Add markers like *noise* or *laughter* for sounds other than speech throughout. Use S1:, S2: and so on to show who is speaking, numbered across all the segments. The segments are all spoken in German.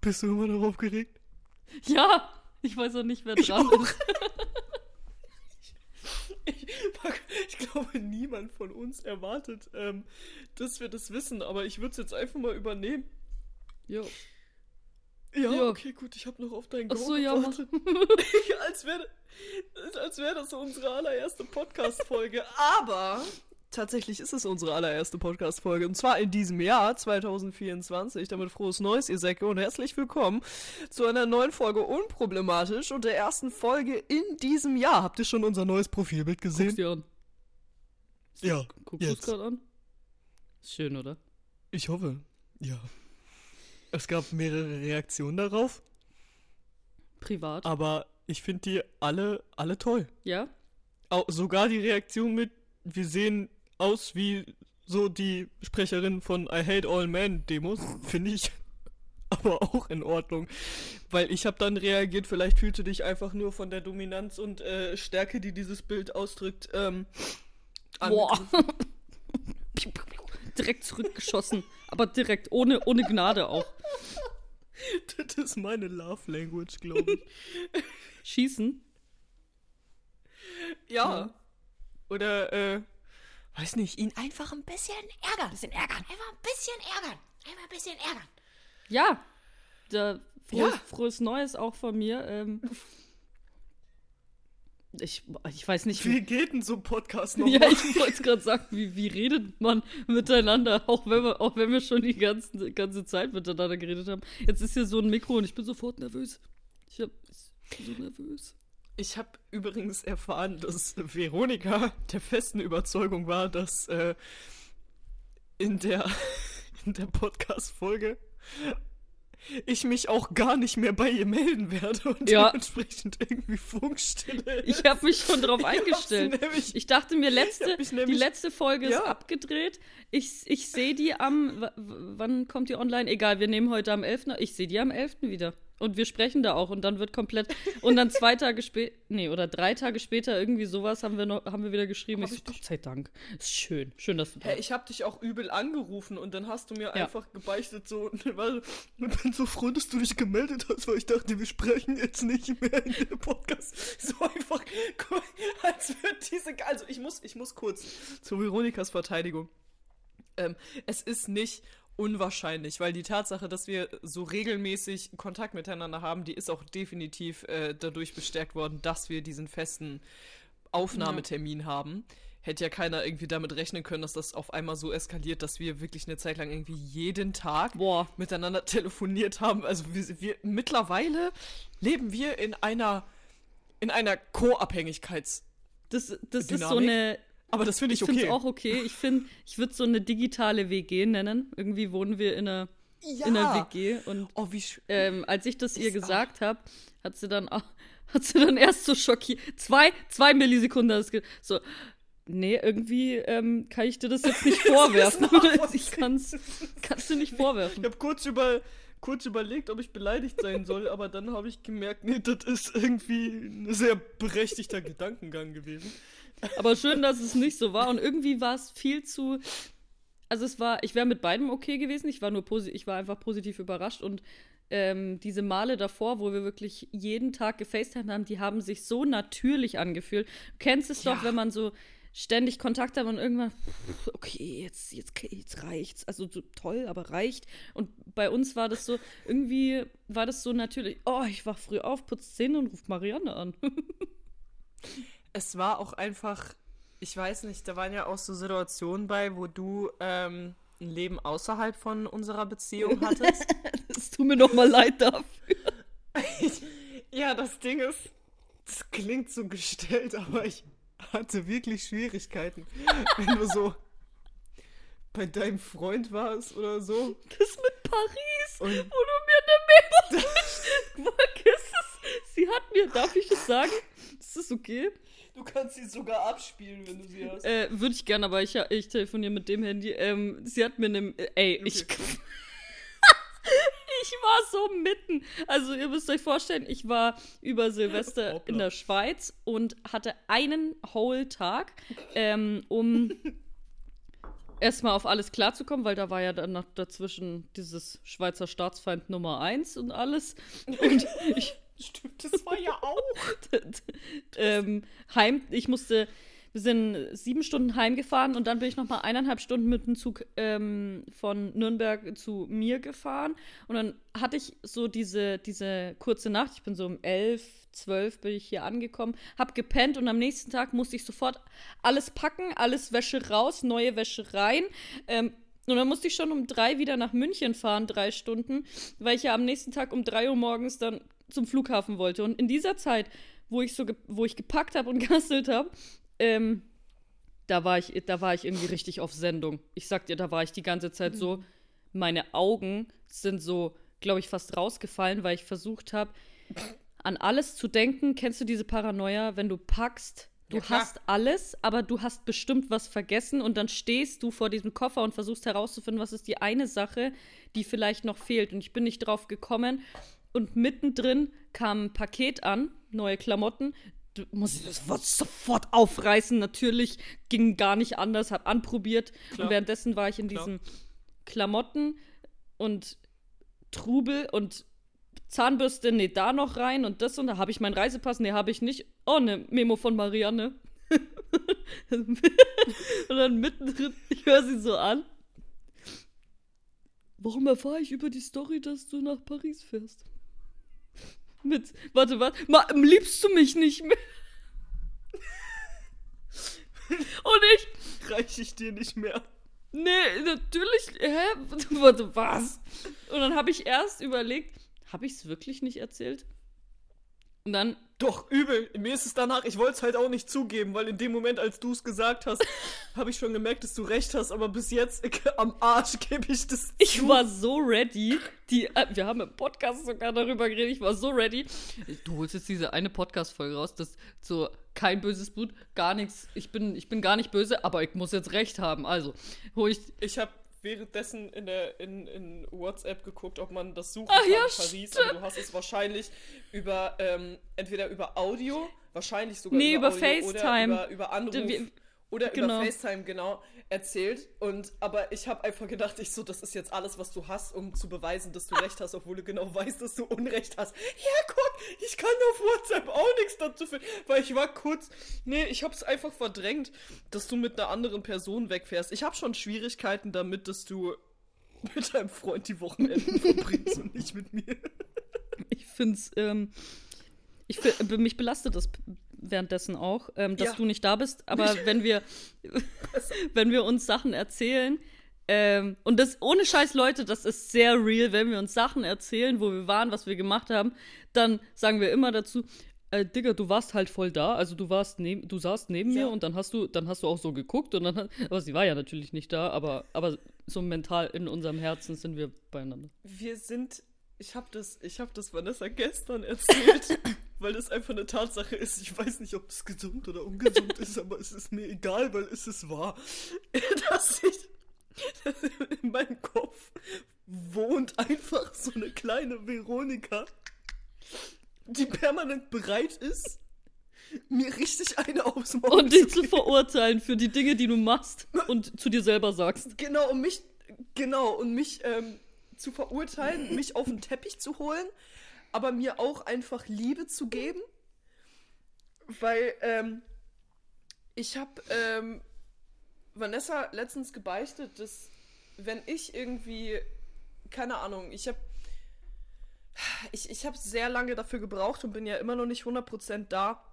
S1: Bist du immer noch aufgeregt?
S2: Ja, ich weiß auch nicht, wer dran
S1: auch.
S2: ist. *laughs*
S1: Ich, ich glaube, niemand von uns erwartet, ähm, dass wir das wissen, aber ich würde es jetzt einfach mal übernehmen.
S2: Jo.
S1: Ja,
S2: Ja.
S1: okay, gut, ich habe noch auf deinen
S2: Ach
S1: Go
S2: so, ja,
S1: gewartet. *laughs* als wäre als wär das unsere allererste Podcast-Folge. Aber tatsächlich ist es unsere allererste Podcast-Folge. Und zwar in diesem Jahr, 2024. Damit frohes Neues, ihr Säcke. Und herzlich willkommen zu einer neuen Folge Unproblematisch und der ersten Folge in diesem Jahr. Habt ihr schon unser neues Profilbild
S2: Guck's
S1: gesehen?
S2: dir an.
S1: Ja,
S2: Guckst du es gerade an? Ist schön, oder?
S1: Ich hoffe, ja. Es gab mehrere Reaktionen darauf,
S2: Privat.
S1: aber ich finde die alle, alle toll.
S2: Ja?
S1: Auch sogar die Reaktion mit, wir sehen aus wie so die Sprecherin von I Hate All Men Demos, finde ich *laughs* aber auch in Ordnung. Weil ich habe dann reagiert, vielleicht fühlst du dich einfach nur von der Dominanz und äh, Stärke, die dieses Bild ausdrückt, ähm,
S2: Boah. *laughs* direkt zurückgeschossen. Aber direkt, ohne, ohne Gnade auch. *laughs*
S1: Das ist meine Love Language, glaube ich.
S2: Schießen?
S1: ja. Oder, äh, weiß nicht, ihn einfach ein bisschen ärgern.
S3: Ein bisschen ärgern. Einfach ein bisschen ärgern. Einfach ein bisschen ärgern.
S2: Ja. Da, frohes,
S1: Ja.
S2: frohes Neues auch von mir. Ähm, ich, ich weiß nicht,
S1: Wie geht denn so ein Podcast *laughs* noch?
S2: Ja, ich wollte es gerade sagen, wie, wie redet man miteinander, auch wenn wir, auch wenn wir schon die ganze, ganze Zeit miteinander geredet haben. Jetzt ist hier so ein Mikro und ich bin sofort nervös. Ich, hab, ich bin so nervös.
S1: Ich habe übrigens erfahren, dass Veronika der festen Überzeugung war, dass äh, in der, *laughs* in der Podcast-Folge ich mich auch gar nicht mehr bei ihr melden werde und
S2: Ja.
S1: dementsprechend irgendwie Funkstille *laughs*
S2: Ich habe mich schon *laughs*
S1: hab's
S2: eingestellt.
S1: nämlich-
S2: Ich dachte mir, letzte,
S1: mich
S2: die
S1: nämlich-
S2: letzte Folge ist
S1: Ja.
S2: abgedreht. Ich, ich sehe die am. Wann kommt die online? Egal, wir nehmen heute am 11. Ich sehe die am 11. wieder. Und wir sprechen da auch. Und dann wird komplett. Und dann zwei Tage später. Nee, oder drei Tage später irgendwie sowas haben wir, noch, haben wir wieder geschrieben.
S1: Hab
S2: ich
S1: ich
S2: Gott sei Dank. Ist schön. Schön, dass du da
S1: Hä, ich habe dich auch übel angerufen und dann hast du mir
S2: Ja.
S1: einfach gebeichtet so, weil ich bin so froh, dass du dich gemeldet hast, weil ich dachte, wir sprechen jetzt nicht mehr in dem Podcast. So einfach, als wird diese, also ich muss, ich muss kurz zu Veronikas Verteidigung. Ähm, es ist nicht unwahrscheinlich, weil die Tatsache, dass wir so regelmäßig Kontakt miteinander haben, die ist auch definitiv äh, dadurch bestärkt worden, dass wir diesen festen Aufnahmetermin haben. Hätte ja keiner irgendwie damit rechnen können, dass das auf einmal so eskaliert, dass wir wirklich eine Zeit lang irgendwie jeden Tag
S2: Boah.
S1: miteinander telefoniert haben. Also wir, wir mittlerweile leben wir in einer in einer Co-Abhängigkeits.
S2: Das, das ist so eine.
S1: Aber das finde ich,
S2: Ich finde
S1: okay.
S2: es auch okay. Ich finde, ich würde so eine digitale WG nennen. Irgendwie wohnen wir in einer,
S1: ja.
S2: in einer WG und
S1: Oh,
S2: ähm, als ich das ihr gesagt habe, hat sie dann auch, *laughs* hat sie dann erst so schockiert. Zwei, zwei Millisekunden hat es ge- so. Nee, irgendwie ähm, kann ich dir das jetzt nicht *laughs* vorwerfen. *laughs* ich kann's, kannst du nicht vorwerfen.
S1: Ich habe kurz über kurz überlegt, ob ich beleidigt sein soll, aber dann habe ich gemerkt, nee, das ist irgendwie ein sehr berechtigter Gedankengang gewesen.
S2: Aber schön, dass es nicht so war. Und irgendwie war es viel zu. Also es war, ich wäre mit beidem okay gewesen. Ich war nur posi ich war einfach positiv überrascht. Und ähm, diese Male davor, wo wir wirklich jeden Tag gefacetimed haben, die haben sich so natürlich angefühlt. Du kennst es
S1: Ja.
S2: doch, wenn man so ständig Kontakt hat und irgendwann, okay, jetzt, jetzt, jetzt reicht's. Also so toll, aber reicht. Und bei uns war das so, irgendwie war das so natürlich, oh, ich wach früh auf, putz Zähne und ruf Marianne an. *laughs*
S1: Es war auch einfach, ich weiß nicht, da waren ja auch so Situationen bei, wo du ähm, ein Leben außerhalb von unserer Beziehung *laughs* hattest.
S2: Es tut mir noch mal leid dafür. *laughs*
S1: ja, das Ding ist, das klingt so gestellt, aber ich hatte wirklich Schwierigkeiten, wenn du so bei deinem Freund warst oder so.
S2: Das mit Paris,
S1: Und-
S2: wo du mir eine *laughs* Vergiss es. Sie hat mir, darf ich es sagen? Ist das okay?
S1: Du kannst sie sogar abspielen, wenn du sie hast.
S2: Äh, würde ich gerne, aber ich, ich telefoniere mit dem Handy. Ähm, sie hat mir eine. Äh, ey, ich. *laughs* ich war so mitten. Also, ihr müsst euch vorstellen, ich war über Silvester
S1: Hoppla.
S2: in der Schweiz und hatte einen Whole Tag, ähm, um *laughs* erstmal auf alles klarzukommen, weil da war ja dann noch dazwischen dieses Schweizer Staatsfeind Nummer 1 und alles. Und *laughs* ich.
S1: Stimmt, das war ja auch. *laughs*
S2: ähm, heim, ich musste, wir sind sieben Stunden heimgefahren und dann bin ich noch mal eineinhalb Stunden mit dem Zug ähm, von Nürnberg zu mir gefahren. Und dann hatte ich so diese, diese kurze Nacht, ich bin so um elf, zwölf bin ich hier angekommen, hab gepennt und am nächsten Tag musste ich sofort alles packen, alles Wäsche raus, neue Wäsche rein, ähm, und dann musste ich schon um drei wieder nach München fahren, drei Stunden, weil ich ja am nächsten Tag um drei Uhr morgens dann zum Flughafen wollte. Und in dieser Zeit, wo ich so, wo ich gepackt habe und *laughs* gehasselt habe, ähm, da war ich, da war ich irgendwie richtig auf Sendung. Ich sag dir, da war ich die ganze Zeit so, meine Augen sind so, glaube ich, fast rausgefallen, weil ich versucht habe, an alles zu denken. Kennst du diese Paranoia, wenn du packst? Du
S1: Ja,
S2: hast alles, aber du hast bestimmt was vergessen und dann stehst du vor diesem Koffer und versuchst herauszufinden, was ist die eine Sache, die vielleicht noch fehlt. Und ich bin nicht drauf gekommen. Und mittendrin kam ein Paket an, neue Klamotten. Du musst das Wort sofort aufreißen. Natürlich ging gar nicht anders, hab anprobiert.
S1: Klar.
S2: Und währenddessen war ich in
S1: Klar.
S2: diesen Klamotten und Trubel und Zahnbürste, nee, da noch rein und das und da habe ich meinen Reisepass, nee, habe ich nicht. Oh, ne Memo von Marianne. *laughs* und dann mittendrin, ich höre sie so an. Warum erfahre ich über die Story, dass du nach Paris fährst? Mit, warte, warte, Ma, liebst du mich nicht mehr? *laughs* Und ich,
S1: Reiche ich dir nicht mehr.
S2: Nee, natürlich. Hä? Warte, was? Und dann habe ich erst überlegt, habe ich es wirklich nicht erzählt? Und dann,
S1: Doch, übel. Mir ist es danach, ich wollte es halt auch nicht zugeben, weil in dem Moment, als du es gesagt hast, *laughs* habe ich schon gemerkt, dass du recht hast, aber bis jetzt am Arsch gebe ich das
S2: ich
S1: zu.
S2: war so ready. Die, äh, wir haben im Podcast sogar darüber geredet. Ich war so ready. Du holst jetzt diese eine Podcast-Folge raus, das so kein böses Blut, gar nichts. Ich bin, ich bin gar nicht böse, aber ich muss jetzt recht haben. Also, hol ich.
S1: Ich habe währenddessen in, der, in, in WhatsApp geguckt, ob man das suchen
S2: Ach
S1: kann
S2: ja,
S1: in Paris. Aber du hast es wahrscheinlich über, ähm, entweder über Audio, wahrscheinlich sogar
S2: Nee, über
S1: Audio
S2: FaceTime.
S1: oder über, über Anruf.
S2: Wir-
S1: oder
S2: genau.
S1: über FaceTime, genau, erzählt. Und aber ich habe einfach gedacht, ich so, das ist jetzt alles, was du hast, um zu beweisen, dass du recht hast, obwohl du genau weißt, dass du Unrecht hast. Ja, guck, ich kann auf WhatsApp auch nichts dazu finden. Weil ich war kurz. Nee, ich hab's einfach verdrängt, dass du mit einer anderen Person wegfährst. Ich habe schon Schwierigkeiten damit, dass du *laughs* mit deinem Freund die Wochenenden *laughs* verbringst und nicht mit mir.
S2: Ich find's, ähm, ich mich belastet das währenddessen auch, ähm, dass
S1: Ja.
S2: du nicht da bist. Aber wenn wir, *laughs* *laughs* wenn wir uns Sachen erzählen, ähm, und das ohne Scheiß, Leute, das ist sehr real, wenn wir uns Sachen erzählen, wo wir waren, was wir gemacht haben, dann sagen wir immer dazu, äh, Digga, du warst halt voll da, also du warst neben, du saßt neben
S1: Ja.
S2: mir und dann hast du, dann hast du auch so geguckt und dann, aber sie war ja natürlich nicht da, aber, aber so mental in unserem Herzen sind wir beieinander.
S1: Wir sind. Ich habe das, ich hab das Vanessa gestern erzählt, *laughs* weil das einfach eine Tatsache ist. Ich weiß nicht, ob es gesund oder ungesund ist, aber es ist mir egal, weil es ist wahr. *laughs* Dass ich. Dass in meinem Kopf wohnt einfach so eine kleine Veronika, die permanent bereit ist, mir richtig eine aufs Maul
S2: Und dich
S1: zu
S2: zu verurteilen für die Dinge, die du machst und zu dir selber sagst.
S1: Genau, um mich, genau, und mich ähm, zu verurteilen, mich auf den Teppich zu holen, aber mir auch einfach Liebe zu geben. Weil, ähm, ich habe ähm, Vanessa letztens gebeichtet, dass wenn ich irgendwie, keine Ahnung, ich habe ich, ich habe sehr lange dafür gebraucht und bin ja immer noch nicht 100% da,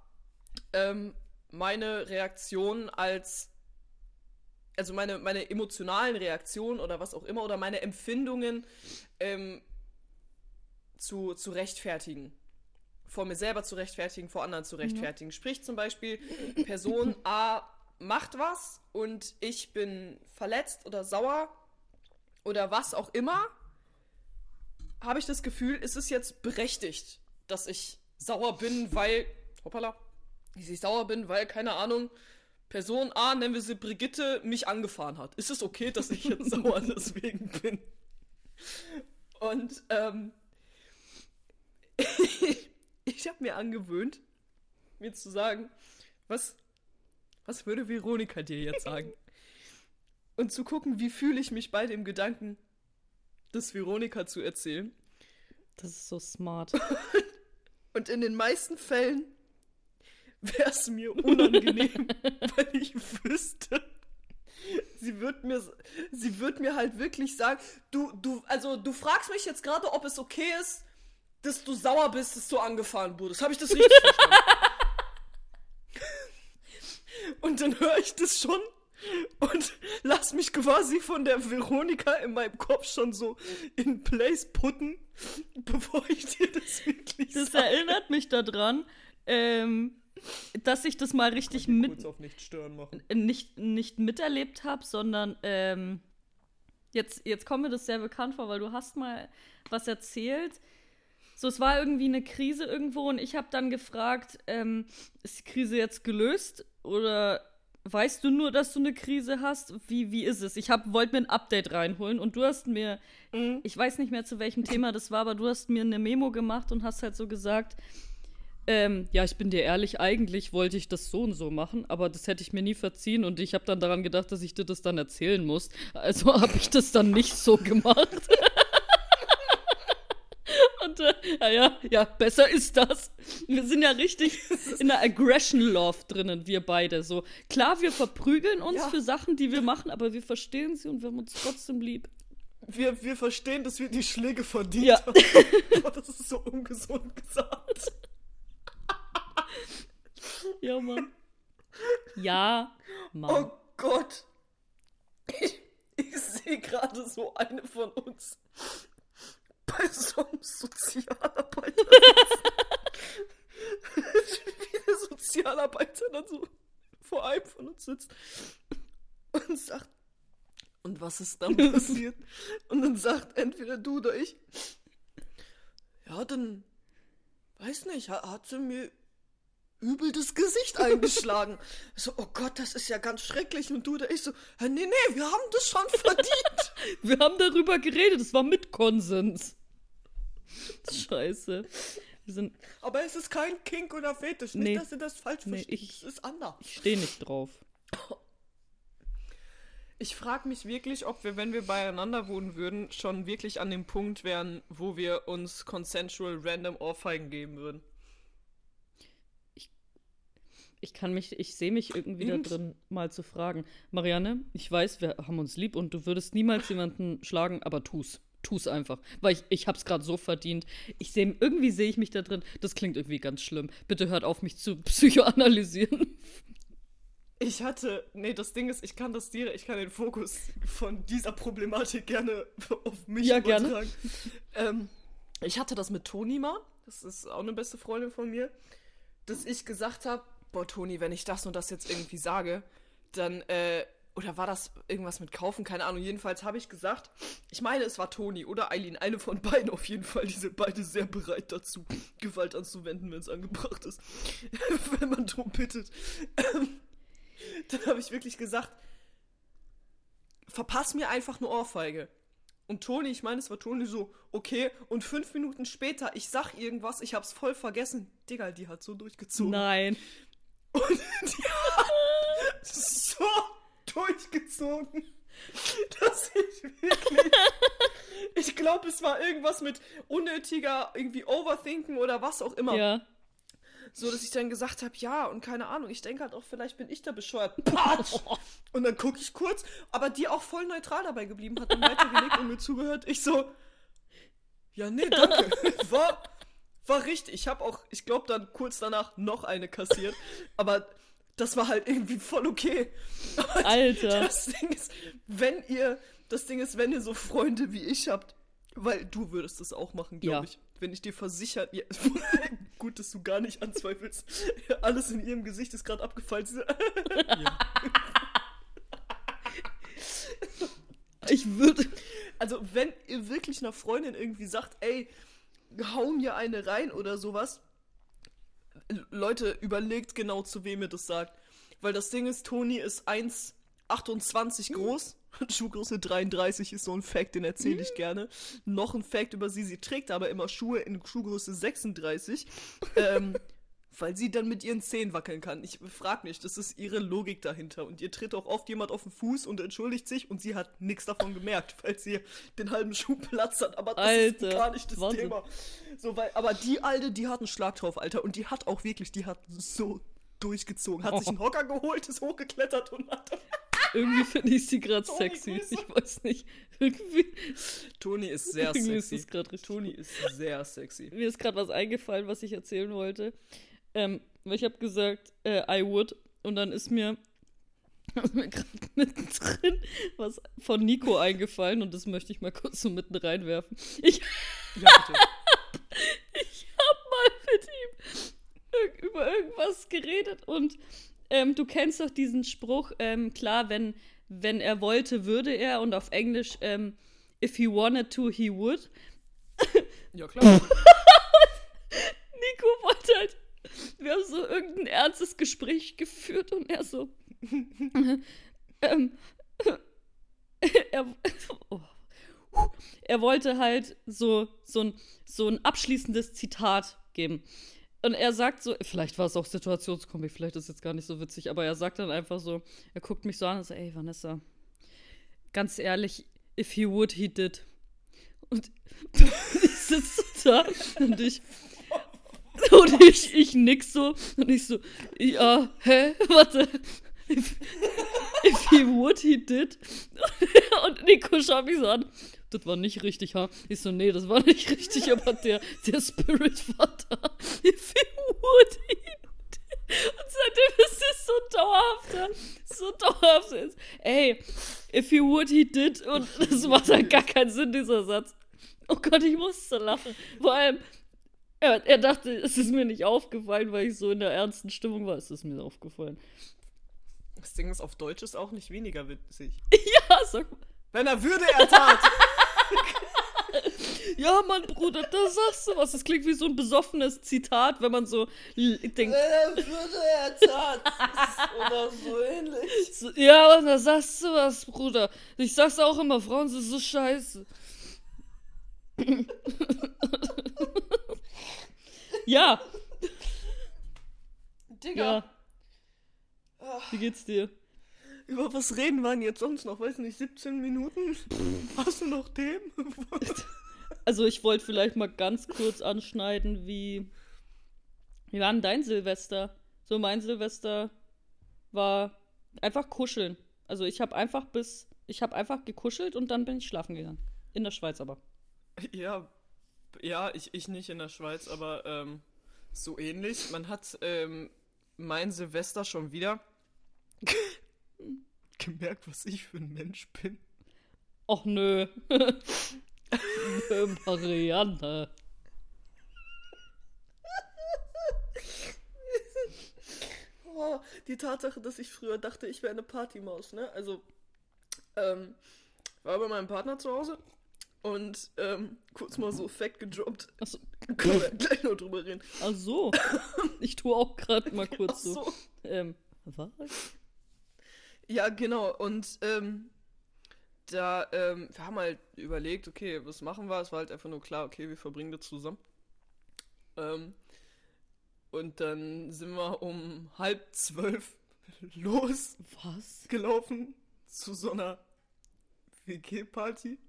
S1: ähm, meine Reaktion als also meine, meine emotionalen Reaktionen oder was auch immer oder meine Empfindungen ähm, zu, zu rechtfertigen. Vor mir selber zu rechtfertigen, vor anderen zu rechtfertigen. Sprich zum Beispiel, Person A macht was und ich bin verletzt oder sauer oder was auch immer, habe ich das Gefühl, ist es jetzt berechtigt, dass ich sauer bin, weil, hoppala, dass ich sauer bin, weil, keine Ahnung, Person A, nennen wir sie Brigitte, mich angefahren hat. Ist es okay, dass ich jetzt *laughs* sauer deswegen bin? Und ähm, *laughs* ich habe mir angewöhnt, mir zu sagen, was, was würde Veronika dir jetzt sagen? *laughs* und zu gucken, wie fühle ich mich bei dem Gedanken, das Veronika zu erzählen.
S2: Das ist so smart. *laughs*
S1: Und in den meisten Fällen wäre es mir unangenehm, weil ich wüsste, sie wird mir, sie wird mir halt wirklich sagen, du, du, also du fragst mich jetzt gerade, ob es okay ist, dass du sauer bist, dass du angefahren wurdest. Habe ich das richtig verstanden? *laughs* Und dann höre ich das schon und lass mich quasi von der Veronika in meinem Kopf schon so in place putten, bevor ich dir das wirklich
S2: Das
S1: sage.
S2: erinnert mich daran, ähm, dass ich das mal richtig
S1: Kurz
S2: mit,
S1: auf nicht stören machen.
S2: nicht, nicht miterlebt habe, sondern ähm, jetzt, jetzt kommt mir das sehr bekannt vor, weil du hast mal was erzählt. So, es war irgendwie eine Krise irgendwo und ich habe dann gefragt, ähm, ist die Krise jetzt gelöst oder weißt du nur, dass du eine Krise hast? Wie, wie ist es? Ich wollte mir ein Update reinholen und du hast mir,
S1: Mhm.
S2: ich weiß nicht mehr zu welchem *laughs* Thema das war, aber du hast mir eine Memo gemacht und hast halt so gesagt, ähm, ja, ich bin dir ehrlich, eigentlich wollte ich das so und so machen, aber das hätte ich mir nie verziehen und ich habe dann daran gedacht, dass ich dir das dann erzählen muss. Also *laughs* habe ich das dann nicht so gemacht. *laughs* ja, ja, ja, besser ist das. Wir sind ja richtig *laughs* in der Aggression Love drinnen, wir beide. So klar, wir verprügeln uns
S1: Ja.
S2: für Sachen, die wir machen, aber wir verstehen sie und wir haben uns trotzdem lieb.
S1: Wir, wir verstehen, dass wir die Schläge verdient
S2: Ja.
S1: haben. Aber das ist so ungesund gesagt.
S2: Ja, Mann. Ja, Mann.
S1: Oh Gott. Ich, ich sehe gerade so eine von uns bei so einem Sozialarbeiter. sitzen. *laughs* Wie der Sozialarbeiter dann so vor einem von uns sitzt und sagt, und was ist dann passiert? Und dann sagt entweder du oder ich, ja, dann, weiß nicht, ha- hat sie mir übel das Gesicht eingeschlagen. *laughs* so, oh Gott, das ist ja ganz schrecklich. Und du oder ich so, "Ja, nee, nee, wir haben das schon verdient. *laughs*
S2: Wir haben darüber geredet, es war mit Konsens. *laughs* Scheiße. Wir sind.
S1: Aber es ist kein Kink oder Fetisch. Nicht,
S2: Nee.
S1: dass ihr das falsch
S2: Nee,
S1: versteht.
S2: ich-
S1: Es ist anders.
S2: Ich stehe nicht drauf.
S1: Ich frage mich wirklich, ob wir, wenn wir beieinander wohnen würden, schon wirklich an dem Punkt wären, wo wir uns consensual random Ohrfeigen geben würden.
S2: Ich kann mich, ich sehe mich irgendwie da drin, mal zu fragen. Marianne, ich weiß, wir haben uns lieb und du würdest niemals jemanden schlagen, aber tu's. Tu's einfach. Weil ich, ich hab's gerade so verdient. Ich sehe, irgendwie sehe ich mich da drin. Das klingt irgendwie ganz schlimm. Bitte hört auf, mich zu psychoanalysieren.
S1: Ich hatte, nee, das Ding ist, ich kann das dir, ich kann den Fokus von dieser Problematik gerne auf mich
S2: Ja, gerne.
S1: übertragen. Ähm, ich hatte das mit Toni mal, das ist auch eine beste Freundin von mir, dass ich gesagt habe, boah Toni, wenn ich das und das jetzt irgendwie sage, dann, äh, oder war das irgendwas mit kaufen, keine Ahnung, jedenfalls habe ich gesagt, ich meine, es war Toni oder Eileen, eine von beiden auf jeden Fall, die sind beide sehr bereit dazu, Gewalt anzuwenden, wenn es angebracht ist, *laughs* wenn man drum bittet. Ähm, dann habe ich wirklich gesagt, verpass mir einfach eine Ohrfeige. Und Toni, ich meine, es war Toni so, okay, und fünf Minuten später, ich sag irgendwas, ich hab's voll vergessen. Digga, die hat so durchgezogen.
S2: Nein.
S1: Und *laughs* die hat so durchgezogen, dass ich wirklich. Ich glaube, es war irgendwas mit unnötiger irgendwie Overthinken oder was auch immer.
S2: Ja.
S1: So, dass ich dann gesagt habe, ja, und keine Ahnung, ich denke halt auch, vielleicht bin ich da bescheuert. Patsch! Und dann gucke ich kurz, aber die auch voll neutral dabei geblieben hat und weitergelegt und mir zugehört. Ich so, ja, nee, danke. *laughs* War, war richtig. Ich habe auch, ich glaube, dann kurz danach noch eine kassiert. *laughs* Aber das war halt irgendwie voll okay. Aber *laughs*
S2: Alter.
S1: Das Ding ist, wenn ihr, das Ding ist, wenn ihr so Freunde wie ich habt, weil du würdest das auch machen, glaube
S2: Ja.
S1: ich. Wenn ich dir versichert, ja, *laughs* gut, dass du gar nicht anzweifelst. Alles in ihrem Gesicht ist gerade abgefallen. Ja.
S2: Ich würde.
S1: Also, wenn ihr wirklich einer Freundin irgendwie sagt, ey, hau mir eine rein oder sowas, Leute, überlegt genau, zu wem ihr das sagt. Weil das Ding ist, Toni ist 1,28 groß. *laughs* Schuhgröße 33 ist so ein Fact, den erzähle ich gerne. Noch ein Fact über sie, sie trägt aber immer Schuhe in Schuhgröße 36. *laughs* ähm, Weil sie dann mit ihren Zähnen wackeln kann. Ich frag nicht, das ist ihre Logik dahinter. Und ihr tritt auch oft jemand auf den Fuß und entschuldigt sich und sie hat nichts davon gemerkt, *laughs* weil sie den halben Schuh Platz hat. Aber das
S2: Alter,
S1: ist gar nicht das
S2: Wahnsinn.
S1: Thema. So, weil, aber die Alte, die hat einen Schlag drauf, Alter. Und die hat auch wirklich, die hat so durchgezogen. Hat sich einen Hocker geholt, ist hochgeklettert und hat. *laughs*
S2: Irgendwie finde ich sie gerade sexy.
S1: Grüße.
S2: Ich weiß nicht. *laughs* Irgendwie,
S1: Toni ist sehr
S2: irgendwie ist
S1: sexy.
S2: richtig.
S1: Toni ist sehr sexy.
S2: Mir ist gerade was eingefallen, was ich erzählen wollte. Ähm, ich habe gesagt, äh, I would. Und dann ist mir, *laughs* ist mir gerade *laughs* mittendrin was von Nico eingefallen und das möchte ich mal kurz so mitten reinwerfen. Ich, *laughs*
S1: Ja, bitte.
S2: ich habe mal mit ihm über irgendwas geredet und ähm, du kennst doch diesen Spruch, ähm, klar, wenn, wenn er wollte, würde er und auf Englisch, ähm, if he wanted to, he would.
S1: Ja, klar.
S2: Nico wollte halt, wir haben so irgendein ernstes Gespräch geführt und er so, *laughs* ähm, *laughs* er, oh, er wollte halt so, so, ein, so ein abschließendes Zitat geben. Und er sagt so, vielleicht war es auch Situationskomik, vielleicht ist es jetzt gar nicht so witzig, aber er sagt dann einfach so, er guckt mich so an und sagt, ey Vanessa, ganz ehrlich, if he would, he did. Und *laughs* ich sitze da und ich, *laughs* und ich, ich nix so und ich so, ja, hä, warte. If, if he would, he did. *laughs* Und Nico schaut mich so an. Das war nicht richtig, ha? Ich so, nee, das war nicht *laughs* richtig, aber der, der Spirit war da. If he would, he did. Und seitdem ist es so dauerhafter, so dauerhaft ist. Ey, if he would, he did. Und das macht halt gar keinen Sinn, dieser Satz. Oh Gott, ich musste lachen. Vor allem, er, er dachte, es ist mir nicht aufgefallen, weil ich so in der ernsten Stimmung war. Es ist mir aufgefallen.
S1: Das Ding ist, auf Deutsch ist auch nicht weniger witzig. *laughs*
S2: Ja, sag mal.
S1: Wenn er würde, er tat. *laughs*
S2: Ja, Mann, Bruder, da sagst du was. Das klingt wie so ein besoffenes Zitat, wenn man so denkt.
S1: er würde, er tat. Oder so ähnlich. *laughs*
S2: So, ja, und da sagst du was, Bruder. Ich sag's auch immer, Frauen sind so scheiße. Ja,
S1: Digga,
S2: ja. Wie geht's dir?
S1: über was reden wir denn jetzt sonst noch? Weiß nicht, 17 Minuten? Hast du noch Themen? *laughs*
S2: Also, ich wollte vielleicht mal ganz kurz anschneiden, wie. Wie war denn dein Silvester? So, mein Silvester war einfach kuscheln. Also, ich habe einfach bis. Ich habe einfach gekuschelt und dann bin ich schlafen gegangen. In der Schweiz aber.
S1: ja, ja, ich, ich nicht in der Schweiz, aber ähm, so ähnlich. Man hat ähm, mein Silvester schon wieder *laughs* gemerkt, was ich für ein Mensch bin.
S2: Och nö. *laughs* nö, Marianne.
S1: Oh, die Tatsache, dass ich früher dachte, ich wäre eine Partymaus, ne? Also, ähm, war bei meinem Partner zu Hause und ähm, kurz mal so Fact gedroppt.
S2: Achso. *laughs*
S1: Können wir gleich noch drüber reden.
S2: Ach so. *laughs* Ich tue auch gerade mal *laughs* kurz so.
S1: so.
S2: Ähm, was?
S1: Ja, genau. Und ähm, da, ähm, wir haben halt überlegt, okay, was machen wir? Es war halt einfach nur klar, okay, wir verbringen das zusammen. Ähm, und dann sind wir um halb zwölf losgelaufen
S2: Was?
S1: zu so einer WG-Party.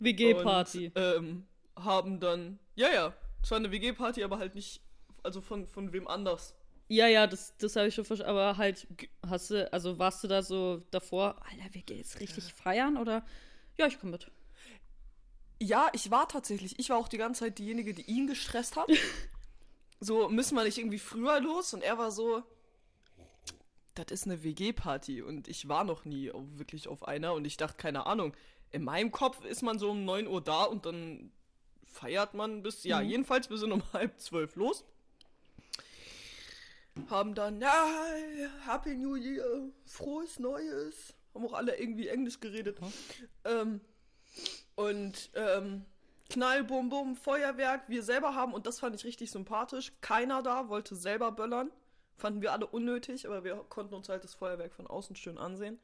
S2: WG-Party.
S1: Ähm, haben dann, ja, ja, es war eine WG-Party, aber halt nicht, also von, von wem anders.
S2: Ja, ja, das, das habe ich schon verstanden. Aber halt, hast du, also warst du da so davor, Alter, wir gehen jetzt richtig feiern oder? Ja, ich komme mit.
S1: Ja, ich war tatsächlich, ich war auch die ganze Zeit diejenige, die ihn gestresst hat. *laughs* so, müssen wir nicht irgendwie früher los? Und er war so, das ist eine WG-Party und ich war noch nie auf, wirklich auf einer und ich dachte, keine Ahnung, in meinem Kopf ist man so um 9 Uhr da und dann feiert man bis, ja,
S2: Mhm.
S1: jedenfalls, wir sind um *laughs* halb zwölf los. Haben dann, ja, Happy New Year, frohes Neues. Haben auch alle irgendwie Englisch geredet. Ähm, und ähm, Knall, Bum, Bum, Feuerwerk, wir selber haben, und das fand ich richtig sympathisch, keiner da wollte selber böllern. Fanden wir alle unnötig, aber wir konnten uns halt das Feuerwerk von außen schön ansehen.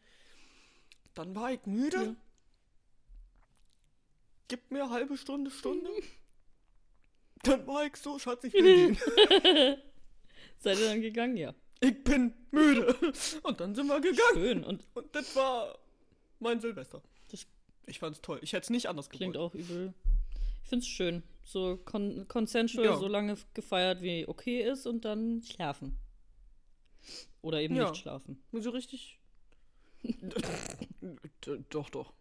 S1: Dann war ich müde.
S2: Ja.
S1: Gib mir halbe Stunde, Stunde. *laughs* Dann war ich so, Schatz, ich will gehen. *laughs*
S2: Seid ihr dann gegangen? Ja.
S1: Ich bin müde. Und dann sind wir gegangen.
S2: Schön. Und
S1: Und das war mein Silvester. Ich fand's toll. Ich hätte es nicht anders
S2: klingt
S1: gewollt.
S2: auch übel. Ich find's schön. So con consensual,
S1: Ja.
S2: so lange gefeiert wie okay ist und dann schlafen. Oder eben
S1: Ja.
S2: nicht schlafen.
S1: So richtig. *laughs* Doch, doch.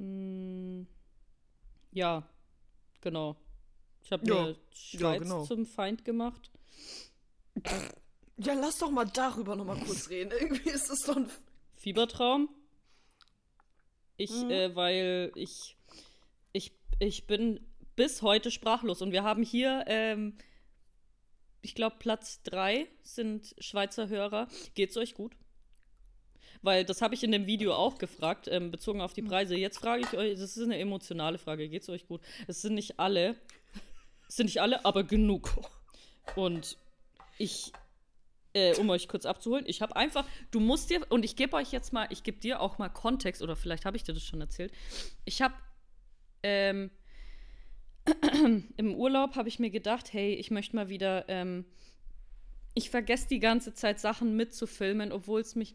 S2: Mm, ja, genau. Ich habe
S1: Ja,
S2: mir Schweiz
S1: genau.
S2: zum Feind gemacht.
S1: Ja, lass doch mal darüber noch mal kurz reden. Irgendwie ist es so ein.
S2: Fiebertraum. Ich,
S1: Mhm.
S2: äh, weil ich, ich, ich bin bis heute sprachlos und wir haben hier, ähm, ich glaube, Platz 3 sind Schweizer Hörer. Geht's euch gut? Weil das habe ich in dem Video auch gefragt, ähm, bezogen auf die Preise. Jetzt frage ich euch, das ist eine emotionale Frage, geht's euch gut? Es sind nicht alle, es sind nicht alle, aber genug. Und ich, äh, um euch kurz abzuholen, ich habe einfach, du musst dir, und ich gebe euch jetzt mal, ich gebe dir auch mal Kontext, oder vielleicht habe ich dir das schon erzählt. Ich habe, ähm, im Urlaub habe ich mir gedacht, hey, ich möchte mal wieder, ähm, ich vergesse die ganze Zeit Sachen mitzufilmen, obwohl es mich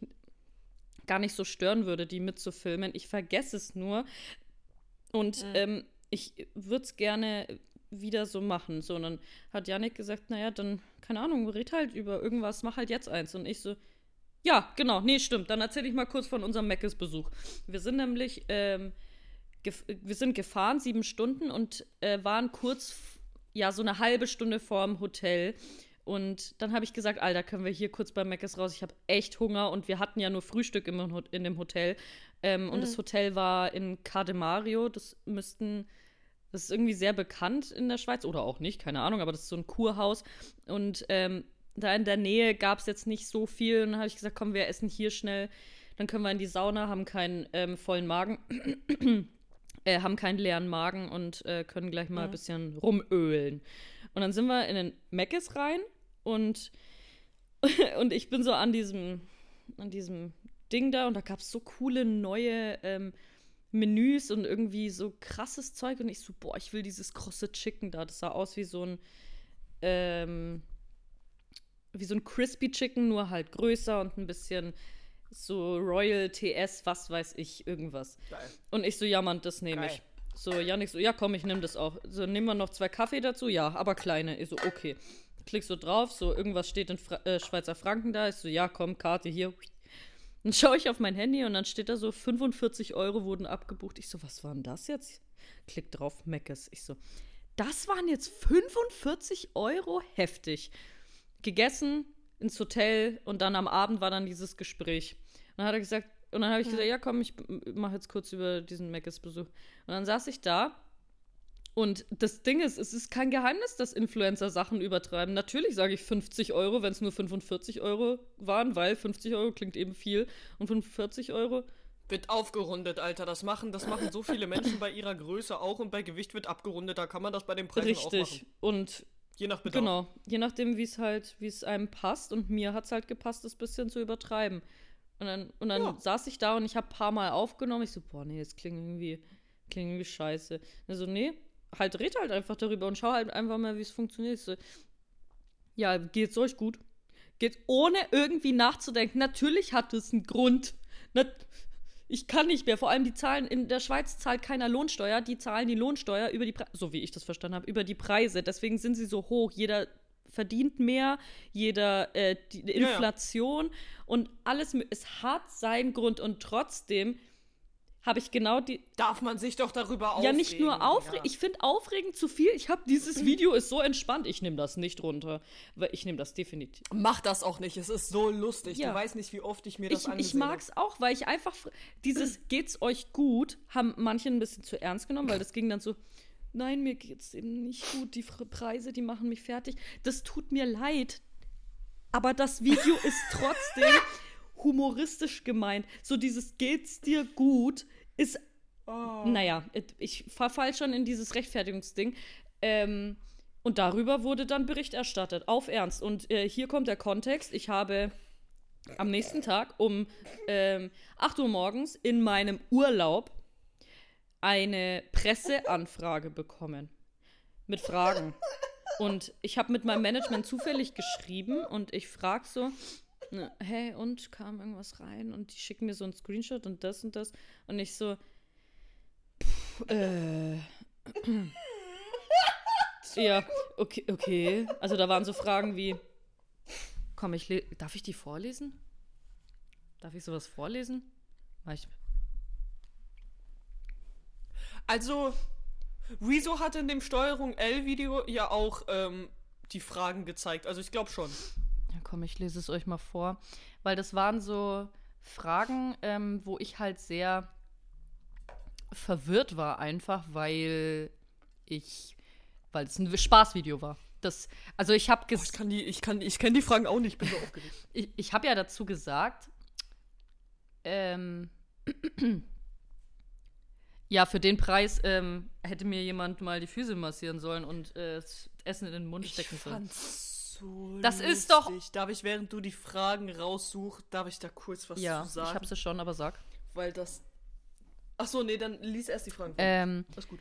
S2: gar nicht so stören würde, die mitzufilmen. Ich vergesse es nur. Und ähm, ich würde es gerne wieder so machen. So, und dann hat Yannick gesagt, naja, dann, keine Ahnung, red halt über irgendwas, mach halt jetzt eins. Und ich so, ja, genau, nee, stimmt. Dann erzähle ich mal kurz von unserem Meckes-Besuch. Wir sind nämlich, ähm, wir sind gefahren, sieben Stunden und äh, waren kurz, ja, so eine halbe Stunde vorm Hotel. Und dann habe ich gesagt, Alter, können wir hier kurz bei Meckes raus? Ich habe echt Hunger und wir hatten ja nur Frühstück im, in dem Hotel. Ähm, Und das Hotel war in Cademario. Das müssten, das ist irgendwie sehr bekannt in der Schweiz oder auch nicht, keine Ahnung, aber das ist so ein Kurhaus. Und ähm, da in der Nähe gab es jetzt nicht so viel. Und dann habe ich gesagt, komm, wir essen hier schnell. Dann können wir in die Sauna, haben keinen ähm, vollen Magen. *clears throat* äh, haben keinen leeren Magen und äh, können gleich mal ein bisschen rumölen. Und dann sind wir in den Meckes rein und, *laughs* und ich bin so an diesem, an diesem Ding da und da gab es so coole neue ähm, Menüs und irgendwie so krasses Zeug und ich so, boah, ich will dieses krosse Chicken da. Das sah aus wie so ein, ähm, wie so ein Crispy Chicken, nur halt größer und ein bisschen so Royal TS, was weiß ich, irgendwas.
S1: Geil.
S2: Und ich so, ja, Mann, das nehme ich. So, Janik so, ja, komm, ich nehme das auch. So, nehmen wir noch zwei Kaffee dazu? Ja, aber kleine. Ich so, okay. Klick so drauf, so, irgendwas steht in Fra äh, Schweizer Franken da. Ich so, ja, komm, Karte hier. Dann schaue ich auf mein Handy und dann steht da so, 45 Euro wurden abgebucht. Ich so, was war denn das jetzt? Klick drauf, Meckes. Ich so, das waren jetzt 45 Euro? Heftig. Gegessen, ins Hotel und dann am Abend war dann dieses Gespräch. Und dann hat er gesagt, und dann habe ich gesagt, ja komm, ich mache jetzt kurz über diesen Meckes-Besuch. Und dann saß ich da und das Ding ist, es ist kein Geheimnis, dass Influencer Sachen übertreiben. Natürlich sage ich 50 Euro, wenn es nur 45 Euro waren, weil 50 Euro klingt eben viel und 45 Euro.
S1: Wird aufgerundet, Alter. Das machen, das machen so viele Menschen bei ihrer Größe auch und bei Gewicht wird abgerundet. Da kann man das bei den Preisen auch
S2: Richtig.
S1: machen.
S2: Und
S1: Je nach Bedarf.
S2: Genau, je nachdem, wie es halt, wie es einem passt. Und mir hat es halt gepasst, das bisschen zu übertreiben. Und dann, und dann
S1: Ja.
S2: saß ich da und ich habe ein paar Mal aufgenommen. Ich so, boah, nee, das klingt irgendwie, klingt irgendwie scheiße. Also, nee, halt, red halt einfach darüber und schau halt einfach mal, wie es funktioniert. So, ja, geht's euch gut? Geht ohne irgendwie nachzudenken. Natürlich hat es einen Grund. Nat ich kann nicht mehr. Vor allem die Zahlen in der Schweiz zahlt keiner Lohnsteuer. Die zahlen die Lohnsteuer über die Pre so wie ich das verstanden habe, über die Preise. Deswegen sind sie so hoch. Jeder verdient mehr, jeder äh, die
S1: Ja, ja.
S2: Inflation und alles. Es hat seinen Grund und trotzdem habe ich genau die
S1: Darf man sich doch darüber aufregen.
S2: ja, nicht nur aufregen.
S1: Ja.
S2: Ich finde aufregend zu viel. Ich habe dieses Video ist so entspannt. Ich nehme das nicht runter. Ich nehme das definitiv.
S1: Mach das auch nicht. Es ist so lustig.
S2: Ja.
S1: Du weißt nicht, wie oft ich mir das
S2: Ich, ich mag's auch, weil ich einfach dieses *clears throat* geht's euch gut haben manche ein bisschen zu ernst genommen, weil das ging dann so nein, mir geht's eben nicht gut, die Preise, die machen mich fertig. Das tut mir leid. Aber das Video *laughs* ist trotzdem humoristisch gemeint. So dieses geht's dir gut ist
S1: Oh.
S2: naja, ich verfall schon in dieses Rechtfertigungsding. Ähm, und darüber wurde dann Bericht erstattet, auf Ernst. Und äh, hier kommt der Kontext. Ich habe am nächsten Tag um ähm, 8 Uhr morgens in meinem Urlaub eine Presseanfrage bekommen mit Fragen. Und ich habe mit meinem Management zufällig geschrieben und ich frage so, ne, hey, und kam irgendwas rein? Und die schicken mir so einen Screenshot und das und das. Und ich so, pff, äh. *laughs* ja, okay, okay. Also da waren so Fragen wie, komm, ich darf ich die vorlesen? Darf ich sowas vorlesen? Ich,
S1: Also, Rezo hat in dem Steuerung L-Video ja auch ähm, die Fragen gezeigt. Also ich glaube schon.
S2: Komm, ich lese es euch mal vor. Weil das waren so Fragen, ähm, wo ich halt sehr verwirrt war, einfach, weil ich, weil es ein Spaßvideo war. Das, also ich habe
S1: Ich kann die, ich kann, ich kenne die Fragen auch nicht, bin so aufgeregt. *laughs*
S2: ich, ich habe ja dazu gesagt, ähm, *clears throat* ja, für den Preis ähm, hätte mir jemand mal die Füße massieren sollen und äh, das Essen in den Mund stecken sollen.
S1: fand's so
S2: Das ist doch-
S1: lustig. Darf ich, während du die Fragen raussuchst, darf ich da kurz was
S2: Ja,
S1: zu
S2: ich
S1: sagen?
S2: habe sie schon, aber sag.
S1: Weil das. Ach so, nee, dann lies erst die Fragen. vor.
S2: Ähm,
S1: Alles gut.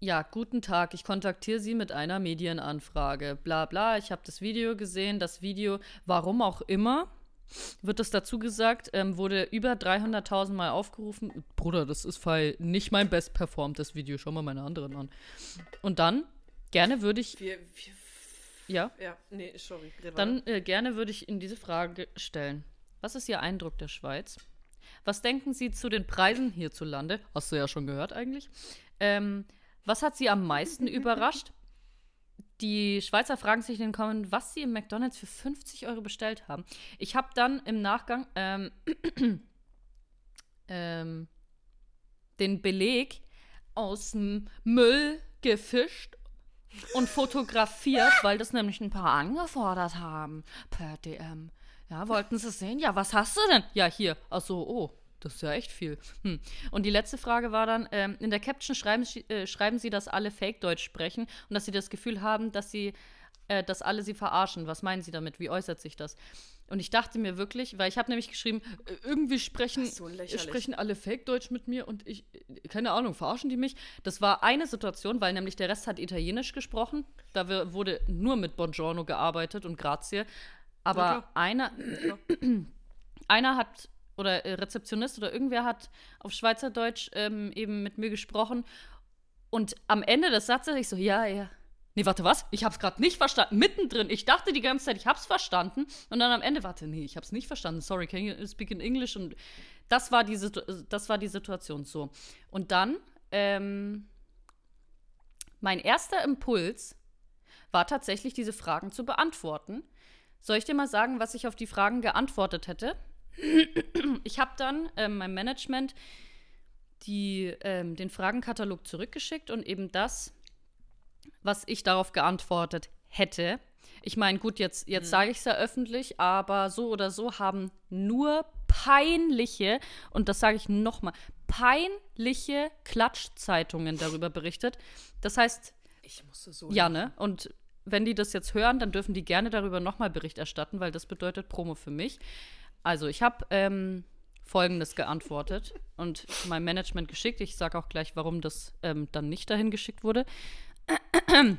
S2: Ja, guten Tag. Ich kontaktiere Sie mit einer Medienanfrage. Bla bla. Ich habe das Video gesehen. Das Video, warum auch immer, wird es dazu gesagt, ähm, wurde über 300.000 Mal aufgerufen. Bruder, das ist Fall nicht mein best performtes Video. Schau mal meine anderen an. Und dann, gerne würde ich,
S1: Wir, wir,
S2: ja,
S1: ja, nee, sorry. red
S2: dann äh, gerne würde ich Ihnen diese Frage stellen. Was ist Ihr Eindruck der Schweiz? Was denken Sie zu den Preisen hierzulande? Hast du ja schon gehört eigentlich. Ähm, was hat Sie am meisten *laughs* überrascht? Die Schweizer fragen sich in den Kommentaren, was sie im McDonalds für 50 Euro bestellt haben. Ich habe dann im Nachgang ähm, *clears throat* ähm, den Beleg aus dem Müll gefischt und fotografiert, weil das nämlich ein paar angefordert haben per DM. Ja, wollten sie sehen? Ja, was hast du denn? Ja, hier. Ach so, oh, das ist ja echt viel. Hm. Und die letzte Frage war dann, ähm, in der Caption schreiben, sie- äh, schreiben sie, dass alle Fake-Deutsch sprechen und dass sie das Gefühl haben, dass sie, äh, dass alle sie verarschen. Was meinen sie damit? Wie äußert sich das? Und ich dachte mir wirklich, weil ich habe nämlich geschrieben, äh, irgendwie sprechen,
S1: so
S2: sprechen alle Fake-Deutsch mit mir und ich, äh, keine Ahnung, verarschen die mich? Das war eine Situation, weil nämlich der Rest hat Italienisch gesprochen. Da wurde nur mit Buongiorno gearbeitet und Grazie. Aber einer, *clears throat* einer hat, oder äh, Rezeptionist oder irgendwer hat auf Schweizerdeutsch ähm, eben mit mir gesprochen. Und am Ende des Satzes ich so, ja, ja. Nee, warte, was? Ich hab's gerade nicht verstanden. Mittendrin. Ich dachte die ganze Zeit, ich hab's verstanden. Und dann am Ende, warte, nee, ich hab's nicht verstanden. Sorry, can you speak in English? Und das war die, Situ das war die Situation so. Und dann, ähm, mein erster Impuls war tatsächlich, diese Fragen zu beantworten. Soll ich dir mal sagen, was ich auf die Fragen geantwortet hätte? Ich habe dann ähm, meinem Management die, ähm, den Fragenkatalog zurückgeschickt und eben das, was ich darauf geantwortet hätte. Ich meine, gut, jetzt, jetzt sage ich es ja öffentlich, aber so oder so haben nur peinliche, und das sage ich nochmal, peinliche Klatschzeitungen darüber berichtet. Das heißt,
S1: ich musste so.
S2: ja, ne? Und wenn die das jetzt hören, dann dürfen die gerne darüber nochmal Bericht erstatten, weil das bedeutet Promo für mich. Also, ich habe ähm, Folgendes geantwortet und meinem Management geschickt. Ich sage auch gleich, warum das ähm, dann nicht dahin geschickt wurde. *coughs*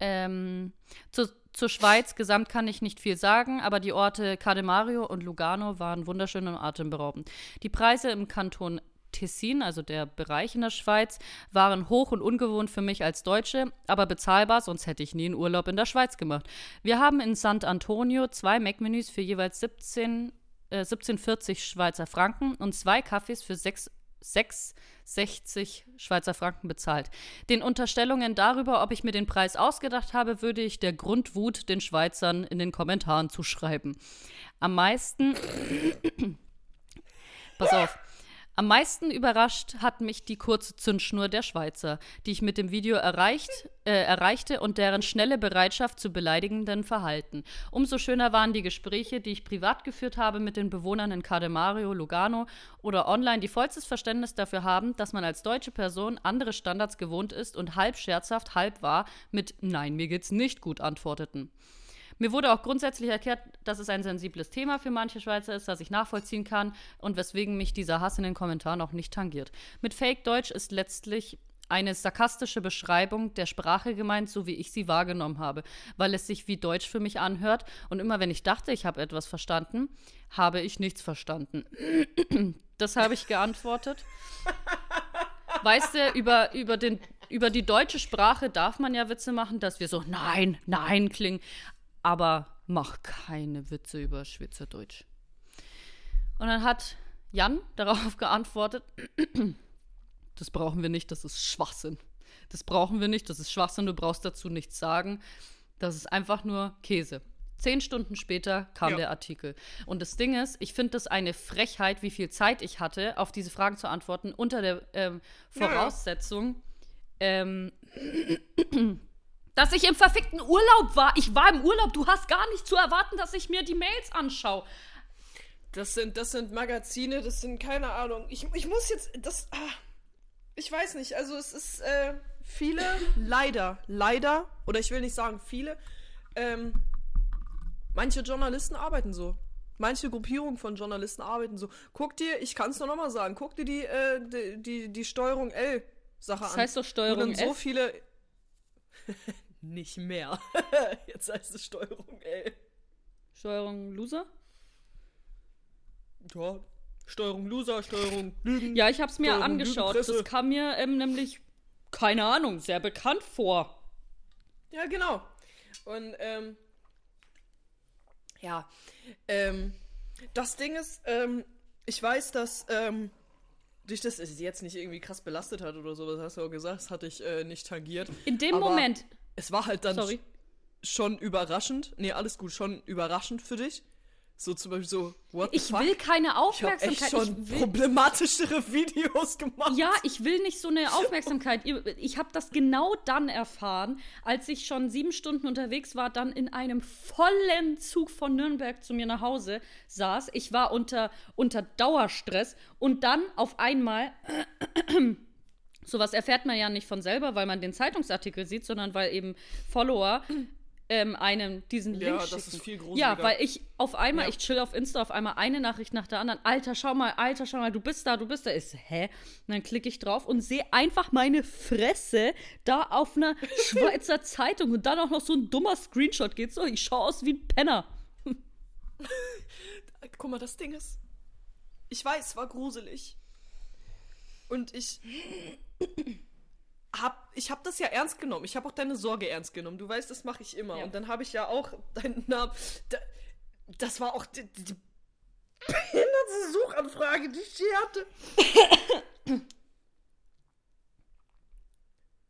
S2: ähm, zu, zur Schweiz gesamt kann ich nicht viel sagen, aber die Orte Cademario und Lugano waren wunderschön und atemberaubend. Die Preise im Kanton Tessin, also der Bereich in der Schweiz, waren hoch und ungewohnt für mich als Deutsche, aber bezahlbar, sonst hätte ich nie einen Urlaub in der Schweiz gemacht. Wir haben in Sant Antonio zwei Mac-Menüs für jeweils 17, äh, 17,40 Schweizer Franken und zwei Kaffees für 6, 6,60 Schweizer Franken bezahlt. Den Unterstellungen darüber, ob ich mir den Preis ausgedacht habe, würde ich der Grundwut den Schweizern in den Kommentaren zuschreiben. Am meisten. *coughs* Pass auf. Am meisten überrascht hat mich die kurze Zündschnur der Schweizer, die ich mit dem Video erreicht, äh, erreichte und deren schnelle Bereitschaft zu beleidigenden Verhalten. Umso schöner waren die Gespräche, die ich privat geführt habe mit den Bewohnern in Cademario, Lugano oder online, die vollstes Verständnis dafür haben, dass man als deutsche Person andere Standards gewohnt ist und halb scherzhaft, halb wahr mit Nein, mir geht's nicht gut antworteten. Mir wurde auch grundsätzlich erklärt, dass es ein sensibles Thema für manche Schweizer ist, das ich nachvollziehen kann und weswegen mich dieser Hass in den Kommentaren auch nicht tangiert. Mit Fake Deutsch ist letztlich eine sarkastische Beschreibung der Sprache gemeint, so wie ich sie wahrgenommen habe, weil es sich wie Deutsch für mich anhört und immer wenn ich dachte, ich habe etwas verstanden, habe ich nichts verstanden. *clears throat* Das habe ich geantwortet. Weißt du, über, über, den, über die deutsche Sprache darf man ja Witze machen, dass wir so nein, nein klingen, aber mach keine Witze über Schweizerdeutsch. Und dann hat Jan *laughs* darauf geantwortet, *clears throat* das brauchen wir nicht, das ist Schwachsinn. Das brauchen wir nicht, das ist Schwachsinn, du brauchst dazu nichts sagen. Das ist einfach nur Käse. Zehn Stunden später kam
S1: Ja.
S2: der Artikel. Und das Ding ist, ich finde das eine Frechheit, wie viel Zeit ich hatte, auf diese Fragen zu antworten, unter der ähm,
S1: Ja, ja.
S2: Voraussetzung, ähm, *clears throat* dass ich im verfickten Urlaub war. Ich war im Urlaub. Du hast gar nicht zu erwarten, dass ich mir die Mails anschaue.
S1: Das sind, das sind Magazine, das sind keine Ahnung. Ich, ich muss jetzt, das, ah, ich weiß nicht, also es ist, äh, viele, leider, leider, oder ich will nicht sagen viele, ähm, manche Journalisten arbeiten so. Manche Gruppierungen von Journalisten arbeiten so. Guck dir, ich kann es nur nochmal sagen, guck dir die, äh, die, die, die Steuerung L-Sache an.
S2: Das heißt doch Steuerung
S1: dann so viele. Nicht mehr. *laughs* Jetzt heißt es Steuerung L.
S2: Steuerung Loser?
S1: Ja. Steuerung Loser, Steuerung Lügen.
S2: Ja, ich habe es mir
S1: Steuerung
S2: angeschaut. Das kam mir ähm, nämlich, keine Ahnung, sehr bekannt vor.
S1: Ja, genau. Und, ähm, ja, ähm, das Ding ist, ähm, ich weiß, dass, ähm, dich das jetzt nicht irgendwie krass belastet hat oder so, das hast du auch gesagt, das hatte ich äh, nicht tangiert.
S2: In dem Moment,
S1: Es war halt dann
S2: sorry,
S1: schon überraschend. Nee, alles gut, schon überraschend für dich. So zum Beispiel so, what
S2: ich
S1: fuck?
S2: will keine
S1: ich habe
S2: Aufmerksamkeit.
S1: echt schon
S2: ich
S1: problematischere *laughs* Videos gemacht.
S2: ja, ich will nicht so eine Aufmerksamkeit. Ich habe das genau dann erfahren, als ich schon sieben Stunden unterwegs war, dann in einem vollen Zug von Nürnberg zu mir nach Hause saß. Ich war unter, unter Dauerstress und dann auf einmal Sowas erfährt man ja nicht von selber, weil man den Zeitungsartikel sieht, sondern weil eben Follower ähm, einem diesen Link
S1: Ja,
S2: schicken.
S1: das ist viel
S2: Ja,
S1: gruseliger.
S2: weil ich auf einmal,
S1: Ja.
S2: ich chill auf Insta, auf einmal eine Nachricht nach der anderen. Alter, schau mal, Alter, schau mal, du bist da, du bist da. Ist, hä? Und dann klicke ich drauf und sehe einfach meine Fresse da auf einer *laughs* Schweizer Zeitung und dann auch noch so ein dummer Screenshot geht so. Ich schaue aus wie ein Penner. *laughs*
S1: Guck mal, das Ding ist. Ich weiß, es war gruselig. Und ich hab, ich hab das ja ernst genommen. Ich habe auch deine Sorge ernst genommen. Du weißt, das mache ich immer.
S2: Ja.
S1: Und dann habe ich ja auch deinen Namen. Da, das war auch die, die behinderte Suchanfrage, die ich je hatte.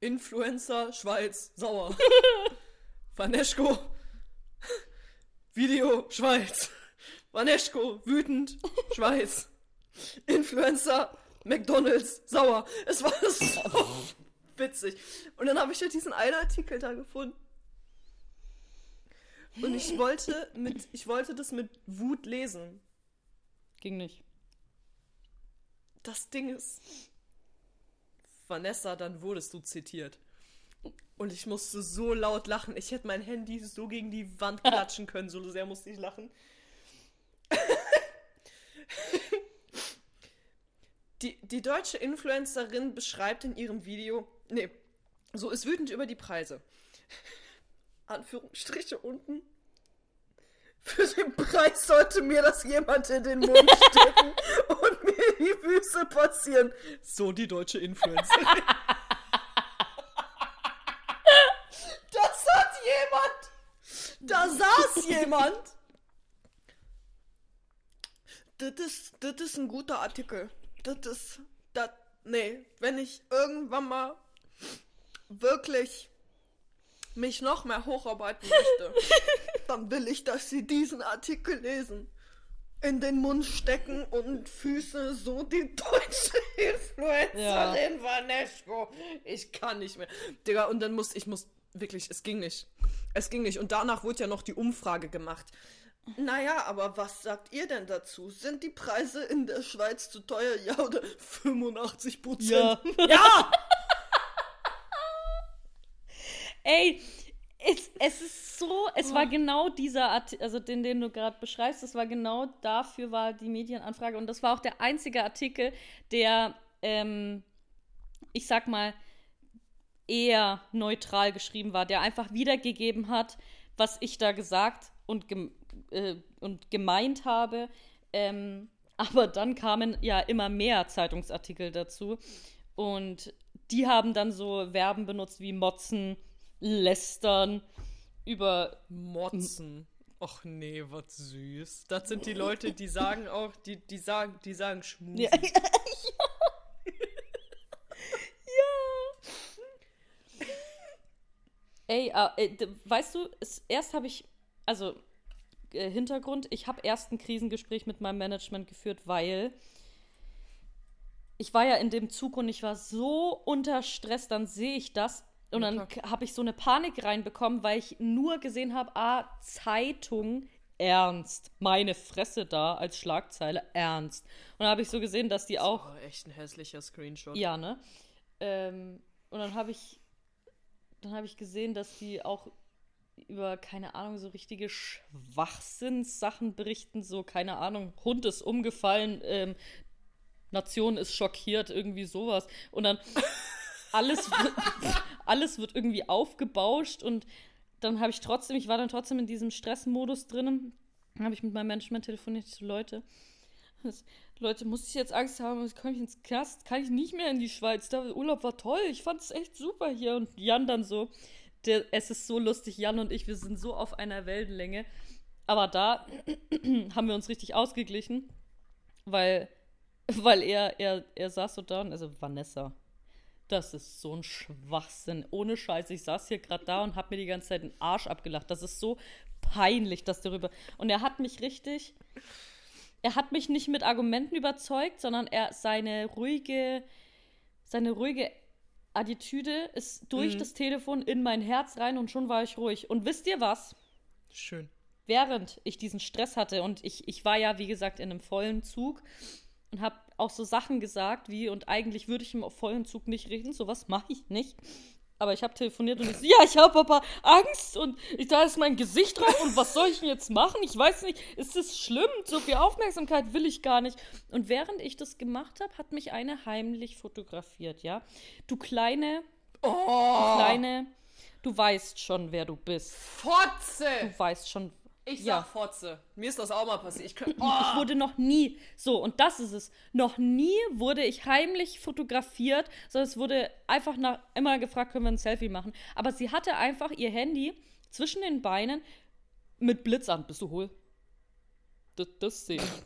S1: Influencer Schweiz sauer. *laughs* Vaneschko Video Schweiz. Vaneschko wütend Schweiz. Influencer McDonalds sauer. Es war so *laughs* witzig. Und dann habe ich ja diesen einen Artikel da gefunden. Und ich wollte mit ich wollte das mit Wut lesen.
S2: Ging nicht.
S1: Das Ding ist Vanessa, dann wurdest du zitiert. Und ich musste so laut lachen. Ich hätte mein Handy so gegen die Wand klatschen können, so sehr musste ich lachen. *laughs* die, die deutsche Influencerin beschreibt in ihrem Video, nee, so ist wütend über die Preise. *laughs* Anführungsstriche unten. Für den Preis sollte mir das jemand in den Mund *laughs* stecken und mir die Füße passieren. So die deutsche Influencerin. *laughs* Das hat jemand. Da saß jemand. Das ist, das ist ein guter Artikel. Das ist, das, nee, wenn ich irgendwann mal wirklich mich noch mehr hocharbeiten möchte, *laughs* dann will ich, dass sie diesen Artikel lesen. In den Mund stecken und Füße so die deutsche *laughs* Influencerin Vaneschko. Ich kann nicht mehr. Digga, und dann muss ich muss wirklich, es ging nicht. Es ging nicht. Und danach wurde ja noch die Umfrage gemacht. Naja, aber was sagt ihr denn dazu? Sind die Preise in der Schweiz zu teuer? Ja oder 85 Prozent?
S2: Ja.
S1: ja! *laughs*
S2: Ey, Es, es ist so, es war genau dieser Artikel, also den, den du gerade beschreibst, das war genau dafür war die Medienanfrage und das war auch der einzige Artikel, der, ähm, ich sag mal, eher neutral geschrieben war, der einfach wiedergegeben hat, was ich da gesagt und, äh, und gemeint habe. Ähm, aber dann kamen ja immer mehr Zeitungsartikel dazu und die haben dann so Verben benutzt wie motzen, lästern, über
S1: Motzen. Och nee, was süß. Das sind die Leute, die sagen auch, die, die sagen, die sagen Schmusi.
S2: Ja, *laughs* ja. ja. Ey, äh, äh, weißt du, es, erst habe ich, also äh, Hintergrund, ich habe erst ein Krisengespräch mit meinem Management geführt, weil ich war ja in dem Zug und ich war so unter Stress, dann sehe ich das und
S1: Ja,
S2: dann habe ich so eine Panik reinbekommen, weil ich nur gesehen habe, ah, Zeitung, ernst. Meine Fresse da als Schlagzeile, ernst. Und dann habe ich so gesehen, dass die auch,
S1: Oh, echt ein hässlicher Screenshot.
S2: ja, ne? Ähm, und dann habe ich, dann habe ich gesehen, dass die auch über, keine Ahnung, so richtige Schwachsinnssachen berichten, so, keine Ahnung, Hund ist umgefallen, ähm, Nation ist schockiert, irgendwie sowas. Und dann *laughs* alles, wird- *laughs* alles wird irgendwie aufgebauscht und dann habe ich trotzdem, ich war dann trotzdem in diesem Stressmodus drinnen. Habe ich mit meinem Management telefoniert, so, Leute, das, Leute, muss ich jetzt Angst haben, komme ich ins Knast, kann ich nicht mehr in die Schweiz. Der Urlaub war toll, ich fand es echt super hier. Und Jan dann so, der, es ist so lustig, Jan und ich, wir sind so auf einer Wellenlänge. Aber da *clears throat* haben wir uns richtig ausgeglichen, weil, weil er, er, er saß so da und also Vanessa, das ist so ein Schwachsinn. Ohne Scheiß, ich saß hier gerade da und hab mir die ganze Zeit den Arsch abgelacht. Das ist so peinlich, dass darüber. Und er hat mich richtig. Er hat mich nicht mit Argumenten überzeugt, sondern er seine ruhige, seine ruhige Attitüde ist durch
S1: Mhm.
S2: das Telefon in mein Herz rein und schon war ich ruhig. Und wisst ihr was?
S1: Schön.
S2: während ich diesen Stress hatte und ich, ich war ja, wie gesagt, in einem vollen Zug und habe auch so Sachen gesagt wie, und eigentlich würde ich im vollen Zug nicht reden, sowas mache ich nicht. Aber ich habe telefoniert und ich so, ja, ich habe aber Angst und ich, da ist mein Gesicht drauf und was soll ich denn jetzt machen? Ich weiß nicht, ist das schlimm? So viel Aufmerksamkeit will ich gar nicht. Und während ich das gemacht habe, hat mich eine heimlich fotografiert, ja. Du kleine,
S1: Oh,
S2: kleine, du weißt schon, wer du bist.
S1: Fotze!
S2: Du weißt schon,
S1: Ich sag
S2: ja.
S1: Fotze. Mir ist das auch mal passiert. Ich könnte.
S2: Ich
S1: Oh,
S2: wurde noch nie, so, und das ist es, noch nie wurde ich heimlich fotografiert, sondern es wurde einfach nach, immer gefragt, können wir ein Selfie machen. Aber sie hatte einfach ihr Handy zwischen den Beinen mit Blitz an. Bist du hohl? Das, das sehe ich.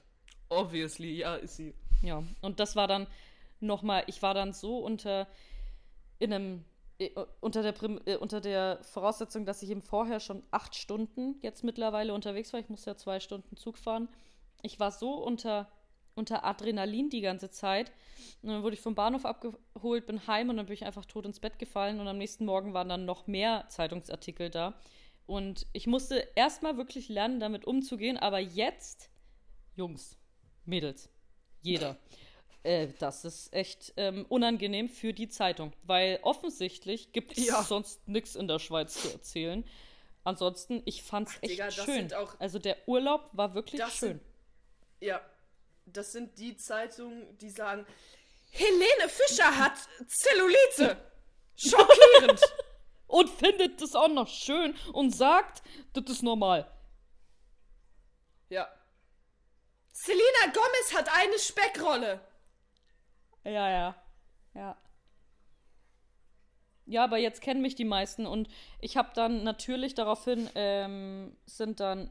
S1: obviously, ja, ist sie.
S2: Ja, und das war dann nochmal, ich war dann so unter, in einem, unter der, Prim, äh, unter der Voraussetzung, dass ich eben vorher schon acht Stunden jetzt mittlerweile unterwegs war. Ich musste ja zwei Stunden Zug fahren. Ich war so unter, unter Adrenalin die ganze Zeit. Und dann wurde ich vom Bahnhof abgeholt, bin heim und dann bin ich einfach tot ins Bett gefallen. Und am nächsten Morgen waren dann noch mehr Zeitungsartikel da. Und ich musste erstmal wirklich lernen, damit umzugehen. Aber jetzt, Jungs, Mädels, jeder. *laughs* Äh, das ist echt ähm, unangenehm für die Zeitung, weil offensichtlich gibt es
S1: Ja.
S2: sonst nichts in der Schweiz zu erzählen. Ansonsten, ich fand's echt
S1: Digga, das
S2: schön.
S1: sind auch-
S2: also der Urlaub war wirklich schön.
S1: sind- Ja, das sind die Zeitungen, die sagen: Helene Fischer hat Zellulite. *laughs* Schockierend. *laughs*
S2: Und findet das auch noch schön und sagt, das ist normal.
S1: ja. Selena Gomez hat eine Speckrolle.
S2: Ja, ja. Ja. Ja, aber jetzt kennen mich die meisten und ich habe dann natürlich daraufhin ähm, sind dann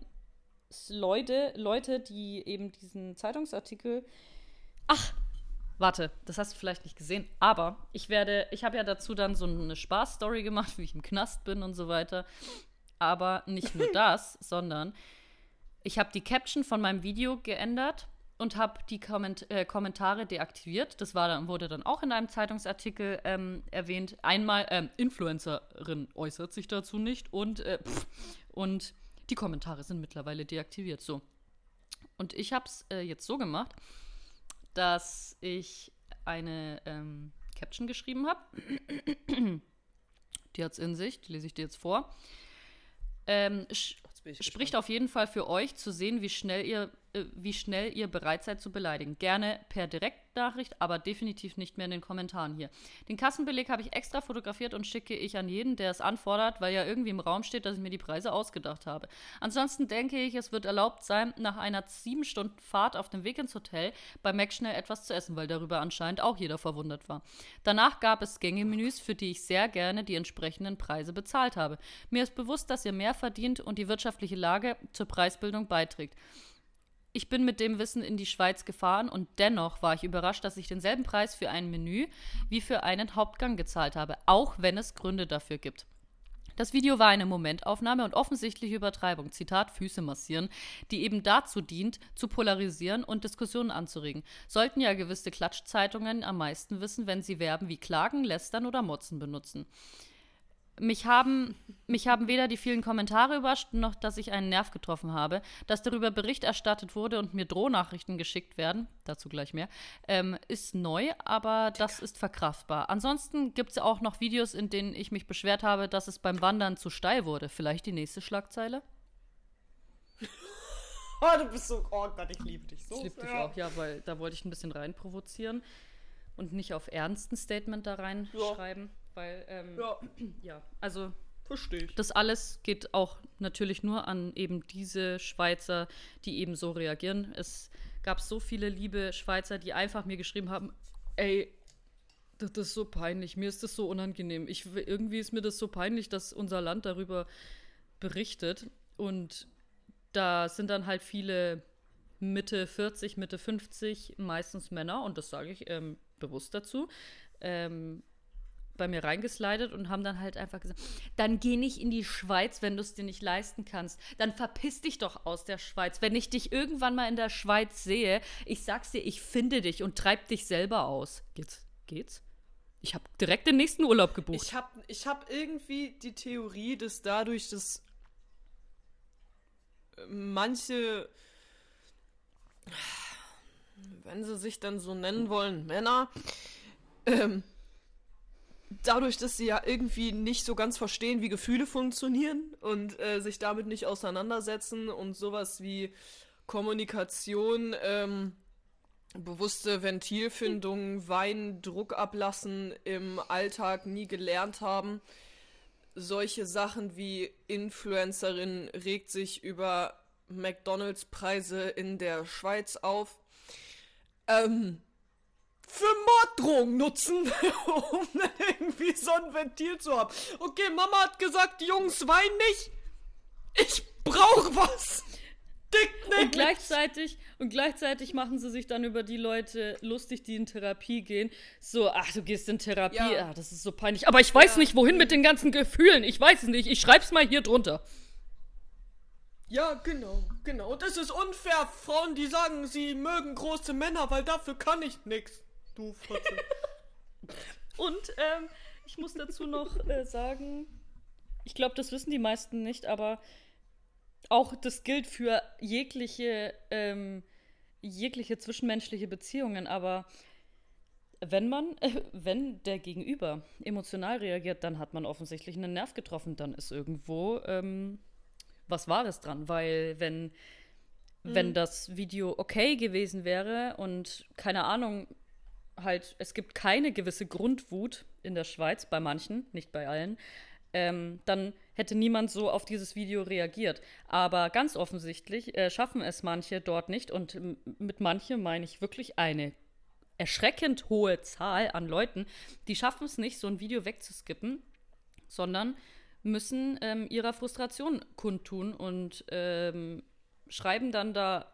S2: Leute, Leute, die eben diesen Zeitungsartikel. Ach, warte, das hast du vielleicht nicht gesehen, aber ich werde, ich habe ja dazu dann so eine Spaßstory gemacht, *laughs* wie ich im Knast bin und so weiter. Aber nicht nur *laughs* das, sondern ich habe die Caption von meinem Video geändert und habe die Komment äh, Kommentare deaktiviert. Das war dann, wurde dann auch in einem Zeitungsartikel ähm, erwähnt. Einmal, ähm, Influencerin äußert sich dazu nicht und, äh, pff, und die Kommentare sind mittlerweile deaktiviert. So. Und ich habe es äh, jetzt so gemacht, dass ich eine ähm, Caption geschrieben habe. die hat es in sich, die lese ich dir jetzt vor. Ähm, spricht auf jeden Fall für euch zu sehen, wie schnell ihr, wie schnell ihr bereit seid zu beleidigen. Gerne per Direktnachricht, aber definitiv nicht mehr in den Kommentaren hier. Den Kassenbeleg habe ich extra fotografiert und schicke ich an jeden, der es anfordert, weil ja irgendwie im Raum steht, dass ich mir die Preise ausgedacht habe. Ansonsten denke ich, es wird erlaubt sein, nach einer sieben Stunden Fahrt auf dem Weg ins Hotel bei Mac schnell etwas zu essen, weil darüber anscheinend auch jeder verwundert war. Danach gab es Gängemenüs, für die ich sehr gerne die entsprechenden Preise bezahlt habe. Mir ist bewusst, dass ihr mehr verdient und die wirtschaftliche Lage zur Preisbildung beiträgt. Ich bin mit dem Wissen in die Schweiz gefahren und dennoch war ich überrascht, dass ich denselben Preis für ein Menü wie für einen Hauptgang gezahlt habe, auch wenn es Gründe dafür gibt. Das Video war eine Momentaufnahme und offensichtliche Übertreibung, Zitat Füße massieren, die eben dazu dient, zu polarisieren und Diskussionen anzuregen. Sollten ja gewisse Klatschzeitungen am meisten wissen, wenn sie Verben wie klagen, lästern oder motzen benutzen. Mich haben, mich haben weder die vielen Kommentare überrascht, noch dass ich einen Nerv getroffen habe. Dass darüber Bericht erstattet wurde und mir Drohnachrichten geschickt werden, dazu gleich mehr, ähm, ist neu, aber das ist verkraftbar. Ansonsten gibt es ja auch noch Videos, in denen ich mich beschwert habe, dass es beim Wandern zu steil wurde. Vielleicht die nächste Schlagzeile? *laughs*
S1: Oh, du bist so. Oh Gott, ich liebe dich so.
S2: Ich liebe dich auch, ja, weil da wollte ich ein bisschen rein provozieren und nicht auf ernsten Statement da reinschreiben, weil, ähm, ja. *clears throat*
S1: Ja,
S2: also
S1: verstehe ich.
S2: das alles geht auch natürlich nur an eben diese Schweizer, die eben so reagieren. Es gab so viele liebe Schweizer, die einfach mir geschrieben haben, ey, das ist so peinlich, mir ist das so unangenehm. Ich, irgendwie ist mir das so peinlich, dass unser Land darüber berichtet. Und da sind dann halt viele Mitte 40, Mitte 50, meistens Männer, und das sage ich ähm, bewusst dazu, ähm, bei mir reingeslidet und haben dann halt einfach gesagt, dann geh nicht in die Schweiz, wenn du es dir nicht leisten kannst. Dann verpiss dich doch aus der Schweiz. Wenn ich dich irgendwann mal in der Schweiz sehe, ich sag's dir, ich finde dich und treib dich selber aus. Geht's? Geht's? Ich habe direkt den nächsten Urlaub gebucht.
S1: Ich habe ich hab irgendwie die Theorie, dass dadurch, dass manche, wenn sie sich dann so nennen wollen, Männer, ähm, dadurch, dass sie ja irgendwie nicht so ganz verstehen, wie Gefühle funktionieren und äh, sich damit nicht auseinandersetzen und sowas wie Kommunikation, ähm, bewusste Ventilfindung, Wein, Druck ablassen im Alltag nie gelernt haben. Solche Sachen wie Influencerin regt sich über McDonalds-Preise in der Schweiz auf. Ähm, für Morddrohungen nutzen, *laughs* um irgendwie so ein Ventil zu haben. Okay, Mama hat gesagt, Jungs, wein nicht. Ich brauche was. Dick
S2: Und
S1: nicht.
S2: gleichzeitig, und gleichzeitig machen sie sich dann über die Leute lustig, die in Therapie gehen. So, ach, du gehst in Therapie,
S1: Ja.
S2: ah, das ist so peinlich. Aber ich weiß
S1: Ja.
S2: nicht, wohin mit den ganzen Gefühlen. Ich weiß es nicht. Ich schreib's mal hier drunter.
S1: Ja, genau, genau. Und es ist unfair, Frauen, die sagen, sie mögen große Männer, weil dafür kann ich nix. Du Fotze. *laughs*
S2: Und ähm, ich muss dazu noch äh, sagen, ich glaube, das wissen die meisten nicht, aber auch das gilt für jegliche, ähm, jegliche zwischenmenschliche Beziehungen. Aber wenn man, äh, *laughs* wenn der Gegenüber emotional reagiert, dann hat man offensichtlich einen Nerv getroffen. Dann ist irgendwo ähm, was Wahres dran, weil wenn wenn das Video okay gewesen wäre und keine Ahnung, halt, es gibt keine gewisse Grundwut in der Schweiz, bei manchen, nicht bei allen, ähm, dann hätte niemand so auf dieses Video reagiert. Aber ganz offensichtlich äh, schaffen es manche dort nicht und mit manche meine ich wirklich eine erschreckend hohe Zahl an Leuten, die schaffen es nicht, so ein Video wegzuskippen, sondern müssen ähm, ihrer Frustration kundtun und ähm, schreiben dann da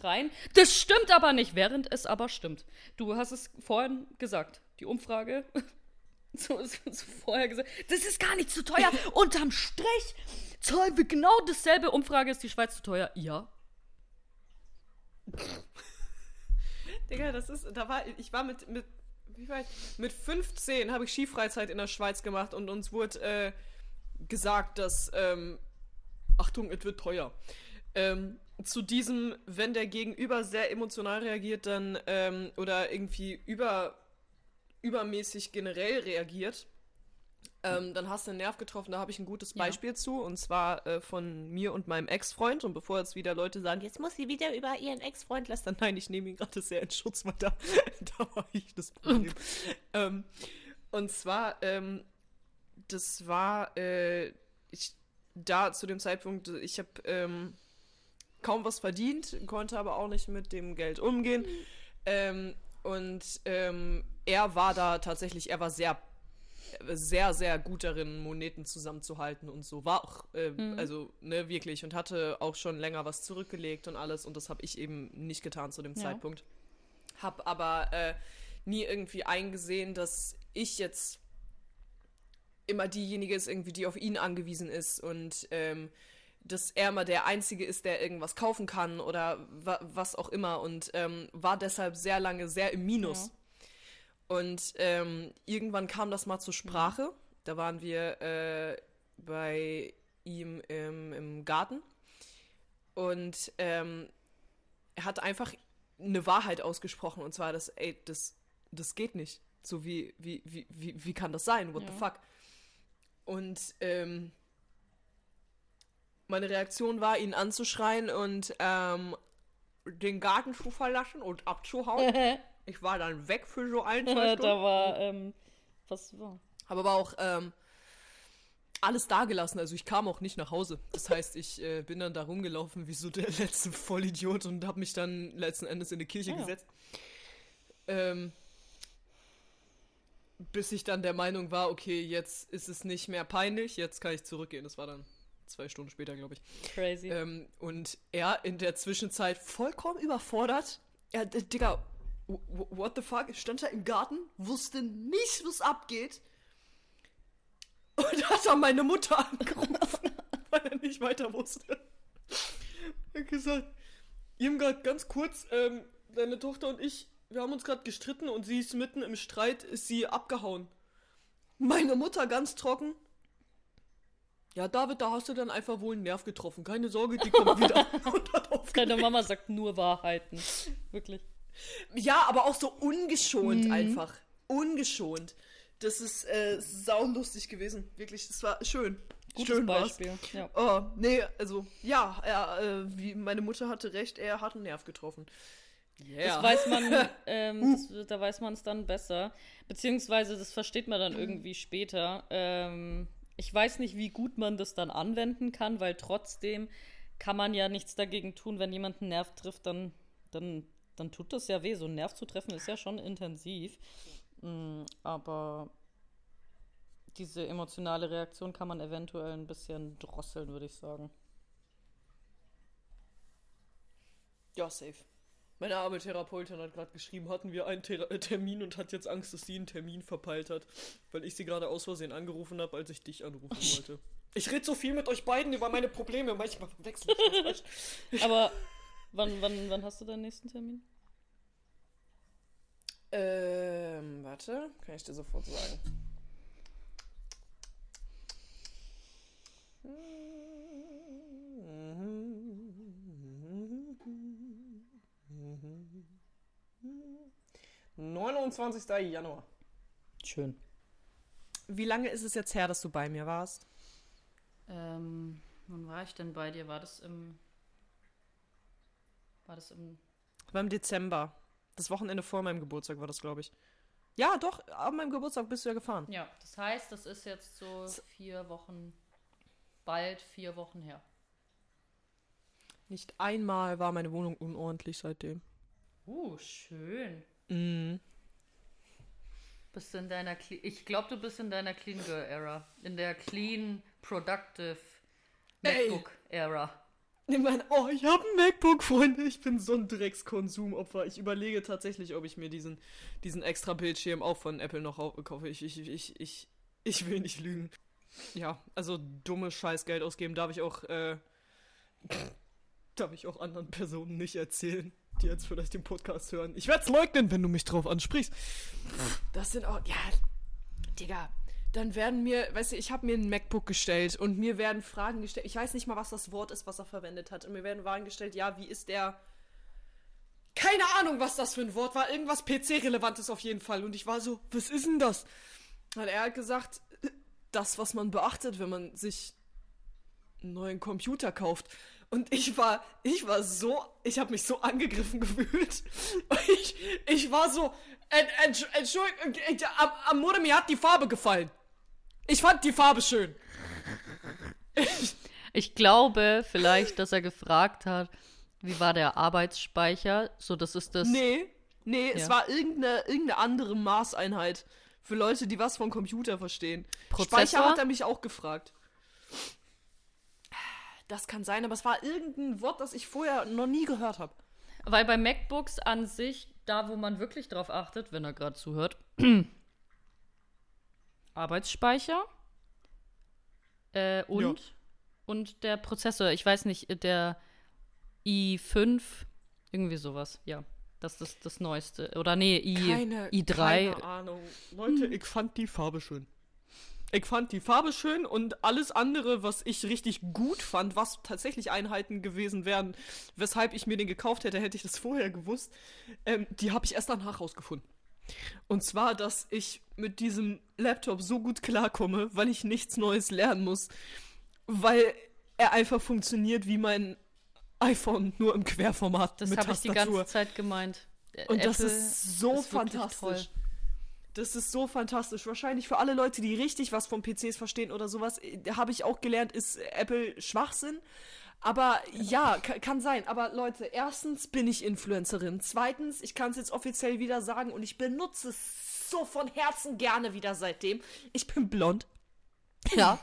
S2: rein. Das stimmt aber nicht, während es aber stimmt. Du hast es vorhin gesagt. Die Umfrage. *laughs* So, so, so vorher gesagt. Das ist gar nicht zu teuer. *laughs* Unterm Strich zahlen wir genau dasselbe. Umfrage ist die Schweiz zu teuer. Ja. *laughs*
S1: Digga, das ist, da war, ich war mit, mit, wie war ich? Mit 15 habe ich Skifreizeit in der Schweiz gemacht und uns wurde äh, gesagt, dass, ähm, Achtung, es wird teuer. Ähm, zu diesem, wenn der Gegenüber sehr emotional reagiert, dann, ähm, oder irgendwie über, übermäßig generell reagiert, Ähm, dann hast du einen Nerv getroffen, da habe ich ein gutes
S2: Ja.
S1: Beispiel zu, und zwar äh, von mir und meinem Ex-Freund. Und bevor jetzt wieder Leute sagen, jetzt muss sie wieder über ihren Ex-Freund lästern, *laughs* nein, ich nehme ihn gerade sehr in Schutz, weil da, *laughs* da war ich das Problem. *laughs* ähm, und zwar, ähm, das war, äh, ich, da zu dem Zeitpunkt, ich habe ähm, kaum was verdient, konnte aber auch nicht mit dem Geld umgehen. Ähm, und ähm, er war da tatsächlich, er war sehr, sehr, sehr gut darin, Moneten zusammenzuhalten und so. War auch, äh, also, ne, wirklich. Und hatte auch schon länger was zurückgelegt und alles. Und das habe ich eben nicht getan zu dem
S2: Ja.
S1: Zeitpunkt. Hab aber äh, nie irgendwie eingesehen, dass ich jetzt immer diejenige ist, irgendwie, die auf ihn angewiesen ist und ähm, dass er immer der Einzige ist, der irgendwas kaufen kann oder wa was auch immer und ähm, war deshalb sehr lange sehr im Minus. Und ähm, irgendwann kam das mal zur Sprache. Da waren wir äh, bei ihm im, im Garten und ähm, er hat einfach eine Wahrheit ausgesprochen und zwar, dass, ey, das, das geht nicht. So wie, wie, wie, wie, wie kann das sein? What the
S2: Ja.
S1: fuck? Und ähm, meine Reaktion war, ihn anzuschreien und ähm, den Garten zu verlassen und abzuhauen. *laughs* ich war dann weg für so ein, zwei *laughs* Stunden.
S2: da war, ähm, was war?
S1: Habe aber auch ähm, alles dagelassen. Also ich kam auch nicht nach Hause. Das heißt, ich äh, bin dann da rumgelaufen wie so der *laughs* letzte Vollidiot und habe mich dann letzten Endes in die Kirche
S2: Ah, ja.
S1: gesetzt. Ähm, bis ich dann der Meinung war, okay, jetzt ist es nicht mehr peinlich, jetzt kann ich zurückgehen. Das war dann zwei Stunden später, glaube ich.
S2: Crazy.
S1: Ähm, und er in der Zwischenzeit vollkommen überfordert. Er, d- Digga, what the fuck? Stand da im Garten, wusste nicht, was abgeht. Und *laughs* hat dann meine Mutter angerufen, *laughs* weil er nicht weiter wusste. Er hat gesagt, Irmgard, ganz kurz, ähm, deine Tochter und ich, wir haben uns gerade gestritten und sie ist mitten im Streit, ist sie abgehauen. Meine Mutter ganz trocken. Ja, David, da hast du dann einfach wohl einen Nerv getroffen. Keine Sorge, die kommt wieder. *laughs* *laughs*
S2: Deine Mama sagt nur Wahrheiten. Wirklich.
S1: Ja, aber auch so ungeschont einfach. Ungeschont. Das ist äh, saulustig gewesen. Wirklich, das war schön.
S2: Gutes
S1: schön war's.
S2: Beispiel. Ja.
S1: Oh, nee, also, ja, er, äh, wie, meine Mutter hatte recht, er hat einen Nerv getroffen. Yeah.
S2: Das weiß man, *laughs* ähm, das, da weiß man es dann besser. Beziehungsweise, das versteht man dann irgendwie später. Ähm, ich weiß nicht, wie gut man das dann anwenden kann, weil trotzdem kann man ja nichts dagegen tun, wenn jemand einen Nerv trifft, dann, dann, dann tut das ja weh. So einen Nerv zu treffen ist ja schon intensiv. Mm, aber diese emotionale Reaktion kann man eventuell ein bisschen drosseln, würde ich sagen.
S1: Ja, safe. Meine arme Therapeutin hat gerade geschrieben, hatten wir einen Thera- äh, Termin und hat jetzt Angst, dass sie einen Termin verpeilt hat, weil ich sie gerade aus Versehen angerufen habe, als ich dich anrufen *laughs* wollte. Ich rede so viel mit euch beiden über meine Probleme, manchmal verwechsel ich? *laughs*
S2: Aber wann, wann, wann hast du deinen nächsten Termin?
S1: Ähm, warte, kann ich dir sofort sagen. Neunundzwanzigster Januar.
S2: Schön.
S1: Wie lange ist es jetzt her, dass du bei mir warst?
S2: Ähm, wann war ich denn bei dir? War das im. War das im.
S1: War im Dezember. Das Wochenende vor meinem Geburtstag war das, glaube ich. Ja, doch, an meinem Geburtstag bist du ja gefahren.
S2: Ja, das heißt, das ist jetzt so vier Wochen. Bald vier Wochen her.
S1: Nicht einmal war meine Wohnung unordentlich seitdem.
S2: Uh, schön.
S1: Mhm.
S2: Bist du in deiner. Cle ich glaube, du bist in deiner Clean Girl Era. In der Clean Productive. MacBook Era.
S1: Ich meine, oh, ich habe ein MacBook, Freunde. Ich bin so ein Dreckskonsumopfer. Ich überlege tatsächlich, ob ich mir diesen, diesen extra Bildschirm auch von Apple noch au- kaufe. Ich, ich, ich, ich, ich will nicht lügen. Ja, also dumme Scheiß Geld ausgeben darf ich auch, äh, darf ich auch anderen Personen nicht erzählen, die jetzt vielleicht den Podcast hören. Ich werde es leugnen, wenn du mich drauf ansprichst. Das sind auch, ja, Digga, dann werden mir, weißt du, ich habe mir ein MacBook gestellt und mir werden Fragen gestellt. Ich weiß nicht mal, was das Wort ist, was er verwendet hat. Und mir werden Fragen gestellt, ja, wie ist der. Keine Ahnung, was das für ein Wort war. Irgendwas PC-Relevantes auf jeden Fall. Und ich war so, was ist denn das? Und er hat gesagt, das, was man beachtet, wenn man sich einen neuen Computer kauft. Und ich war, ich war so, ich habe mich so angegriffen *laughs* gefühlt. Ich, ich war so, ent, ent, Entschuldigung, ich- am, am Modem, mir hat die Farbe gefallen. Ich fand die Farbe schön. *laughs*
S2: Ich glaube vielleicht, dass er gefragt hat, wie war der Arbeitsspeicher? So, das ist das.
S1: Nee, nee,
S2: Ja.
S1: es war irgendeine, irgendeine andere Maßeinheit für Leute, die was vom Computer verstehen.
S2: Prozessor?
S1: Speicher hat er mich auch gefragt. Das kann sein, aber es war irgendein Wort, das ich vorher noch nie gehört habe.
S2: Weil bei MacBooks an sich, da wo man wirklich drauf achtet, wenn er gerade zuhört, *clears throat* Arbeitsspeicher äh, und,
S1: Ja.
S2: und der Prozessor, ich weiß nicht, der i5, irgendwie sowas, ja. Das ist das Neueste. Oder nee, I, i3.
S1: keine Ahnung. Leute, ich fand die Farbe schön. Ich fand die Farbe schön und alles andere, was ich richtig gut fand, was tatsächlich Einheiten gewesen wären, weshalb ich mir den gekauft hätte, hätte ich das vorher gewusst, ähm, die habe ich erst danach rausgefunden. Und zwar, dass ich mit diesem Laptop so gut klarkomme, weil ich nichts Neues lernen muss, weil er einfach funktioniert wie mein iPhone, nur im Querformat
S2: Das habe ich die ganze Zeit gemeint.
S1: Und das
S2: Apple
S1: ist so
S2: ist
S1: fantastisch. Das ist so fantastisch. Wahrscheinlich für alle Leute, die richtig was von PCs verstehen oder sowas, äh, habe ich auch gelernt, ist Apple Schwachsinn. Aber ja, ka- kann sein. Aber Leute, erstens bin ich Influencerin. Zweitens, ich kann es jetzt offiziell wieder sagen und ich benutze es so von Herzen gerne wieder seitdem. Ich bin blond. *laughs* Ja.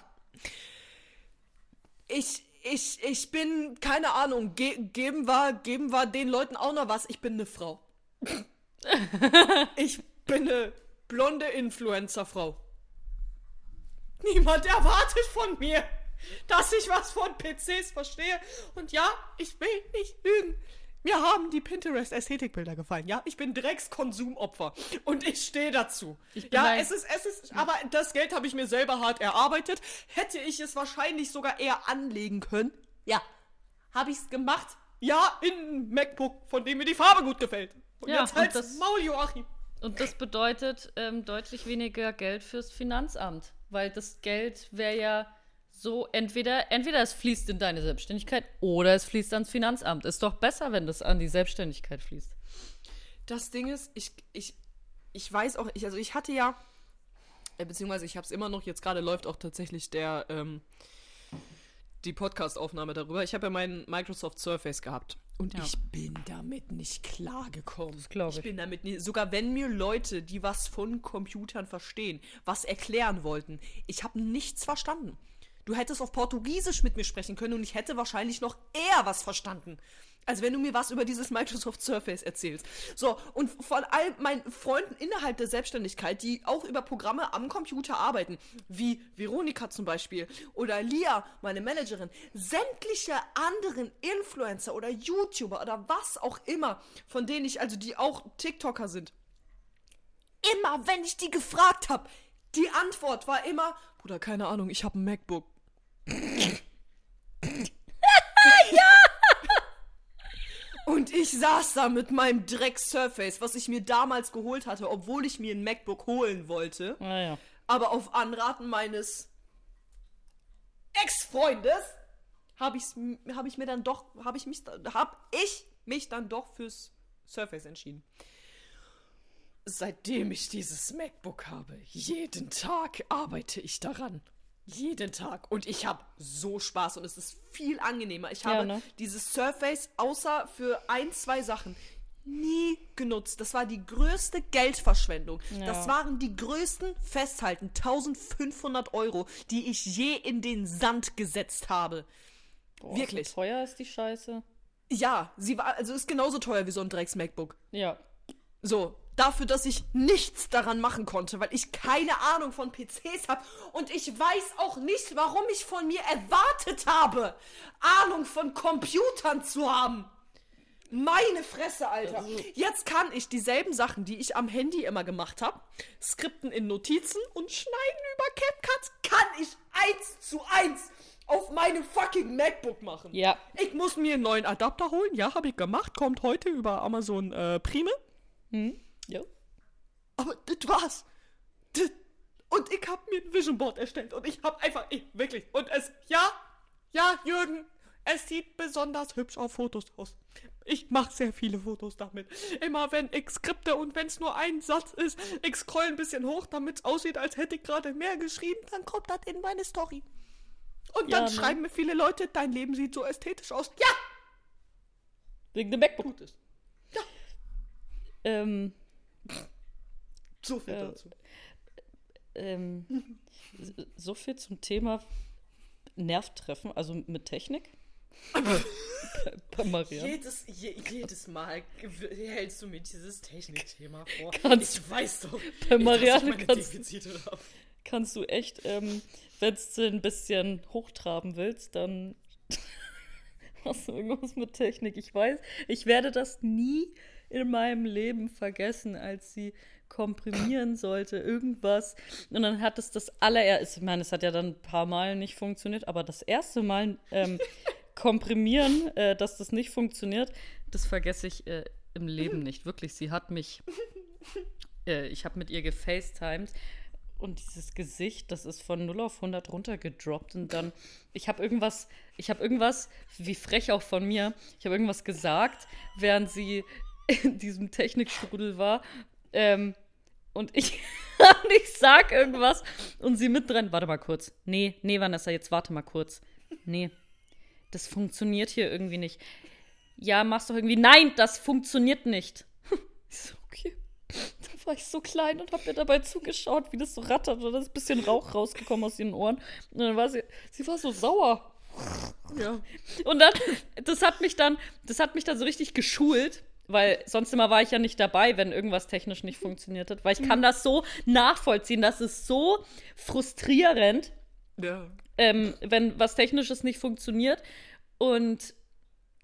S1: Ich, ich, ich bin, keine Ahnung, ge geben, wir, geben wir den Leuten auch noch was. Ich bin eine Frau. *laughs* ich bin eine blonde Influencerfrau. Niemand erwartet von mir, dass ich was von PCs verstehe. Und ja, ich will nicht lügen. Mir haben die Pinterest-Ästhetikbilder gefallen. Ja, ich bin Dreckskonsumopfer. Und ich stehe dazu.
S2: bin
S1: Ja, es ist, es ist, aber das Geld habe ich mir selber hart erarbeitet. Hätte ich es wahrscheinlich sogar eher anlegen können. Ja. Habe ich es gemacht? Ja, in ein MacBook, von dem mir die Farbe gut gefällt. Und
S2: Ja,
S1: jetzt
S2: das-
S1: Maul, Joachim.
S2: Und das bedeutet ähm, deutlich weniger Geld fürs Finanzamt, weil das Geld wäre ja so entweder entweder es fließt in deine Selbstständigkeit oder es fließt ans Finanzamt. Ist doch besser, wenn das an die Selbstständigkeit fließt.
S1: Das Ding ist, ich, ich, ich weiß auch, ich, also ich hatte ja, äh, beziehungsweise ich habe es immer noch, jetzt gerade läuft auch tatsächlich der, ähm, die Podcast-Aufnahme darüber. Ich habe ja meinen Microsoft Surface gehabt. Und
S2: Ja.
S1: ich bin damit nicht klargekommen. Das
S2: glaub ich.
S1: bin damit nie, sogar wenn mir Leute, die was von Computern verstehen, was erklären wollten, ich habe nichts verstanden. Du hättest auf Portugiesisch mit mir sprechen können und ich hätte wahrscheinlich noch eher was verstanden. Als wenn du mir was über dieses Microsoft Surface erzählst. So, und von all meinen Freunden innerhalb der Selbstständigkeit, die auch über Programme am Computer arbeiten, wie Veronika zum Beispiel oder Lia, meine Managerin, sämtliche anderen Influencer oder YouTuber oder was auch immer, von denen ich, also die auch TikToker sind, immer wenn ich die gefragt habe, die Antwort war immer, Bruder, keine Ahnung, ich habe ein MacBook. Und ich saß da mit meinem Dreck Surface, was ich mir damals geholt hatte, obwohl ich mir ein MacBook holen wollte,
S2: Naja.
S1: aber auf Anraten meines Ex-Freundes habe ich's- hab ich mir dann doch, habe ich mich, habe ich mich dann doch fürs Surface entschieden. Seitdem ich dieses MacBook habe, jeden Tag arbeite ich daran. Jeden Tag. Und ich habe so Spaß und es ist viel angenehmer. Ich
S2: Ja,
S1: habe
S2: ne?
S1: dieses Surface außer für ein, zwei Sachen nie genutzt. Das war die größte Geldverschwendung. Das waren die größten, festhalten, 1500 Euro, die ich je in den Sand gesetzt habe.
S2: Boah,
S1: Wirklich.
S2: So teuer ist die Scheiße.
S1: Ja, sie war, also ist genauso teuer wie so ein Drecks-MacBook.
S2: Ja.
S1: So, dafür, dass ich nichts daran machen konnte, weil ich keine Ahnung von PCs habe und ich weiß auch nicht, warum ich von mir erwartet habe, Ahnung von Computern zu haben. Meine Fresse, Alter. Jetzt kann ich dieselben Sachen, die ich am Handy immer gemacht habe, skripten in Notizen und schneiden über CapCut, kann ich eins zu eins auf meinem fucking MacBook machen.
S2: Ja.
S1: Ich muss mir einen neuen Adapter holen. Ja, habe ich gemacht. Kommt heute über Amazon äh, Prime.
S2: Ja.
S1: Aber das war's. Das, Und ich habe mir ein Vision Board erstellt und ich habe einfach, ich, wirklich, und es, ja, ja, Jürgen, es sieht besonders hübsch auf Fotos aus. Ich mache sehr viele Fotos damit. Immer wenn ich skripte und wenn es nur ein Satz ist, ich scroll ein bisschen hoch, damit es aussieht, als hätte ich gerade mehr geschrieben, dann kommt das in meine Story. Und dann
S2: Ja, ne?
S1: schreiben mir viele Leute, dein Leben sieht so ästhetisch aus. Ja,
S2: Wegen dem MacBook.
S1: tut es.
S2: Ähm,
S1: So viel
S2: Ja.
S1: dazu.
S2: ähm, so viel zum Thema Nervtreffen, also mit Technik. *laughs* bei, bei Marianne.
S1: Jedes, je, jedes Mal hältst du mir dieses Technikthema vor.
S2: Kannst-
S1: ich weiß doch,
S2: Bei
S1: meine
S2: kannst-
S1: Defizite habe.
S2: Kannst du echt, ähm, wenn du ein bisschen hochtraben willst, dann *laughs* hast du irgendwas mit Technik. Ich weiß, ich werde das nie in meinem Leben vergessen, als sie komprimieren sollte, irgendwas. Und dann hat es das allererste, ich meine, es hat ja dann ein paar Mal nicht funktioniert, aber das erste Mal ähm, *laughs* komprimieren, äh, dass das nicht funktioniert, das vergesse ich äh, im Leben nicht. Wirklich, sie hat mich, *laughs* äh, ich habe mit ihr gefacetimed und dieses Gesicht, das ist von 0 auf 100 runtergedroppt und dann, ich habe irgendwas, ich habe irgendwas, wie frech auch von mir, ich habe irgendwas gesagt, während sie *laughs* in diesem Technikstrudel war ähm, und ich, *laughs* und ich sag irgendwas und sie mit dran, warte mal kurz, nee, nee, Vanessa, jetzt warte mal kurz, nee, das funktioniert hier irgendwie nicht. Ja, mach's doch irgendwie, nein, das funktioniert nicht. *laughs* Ich so, okay. Da war ich so klein und hab mir dabei zugeschaut, wie das so rattert und da ist ein bisschen Rauch rausgekommen aus ihren Ohren. Und dann war sie, sie war so sauer.
S1: Ja.
S2: Und dann, das hat mich dann, das hat mich dann so richtig geschult, weil sonst immer war ich ja nicht dabei, wenn irgendwas technisch nicht funktioniert hat. Weil ich kann das so nachvollziehen, das ist so frustrierend,
S1: Ja.
S2: ähm, wenn was Technisches nicht funktioniert. Und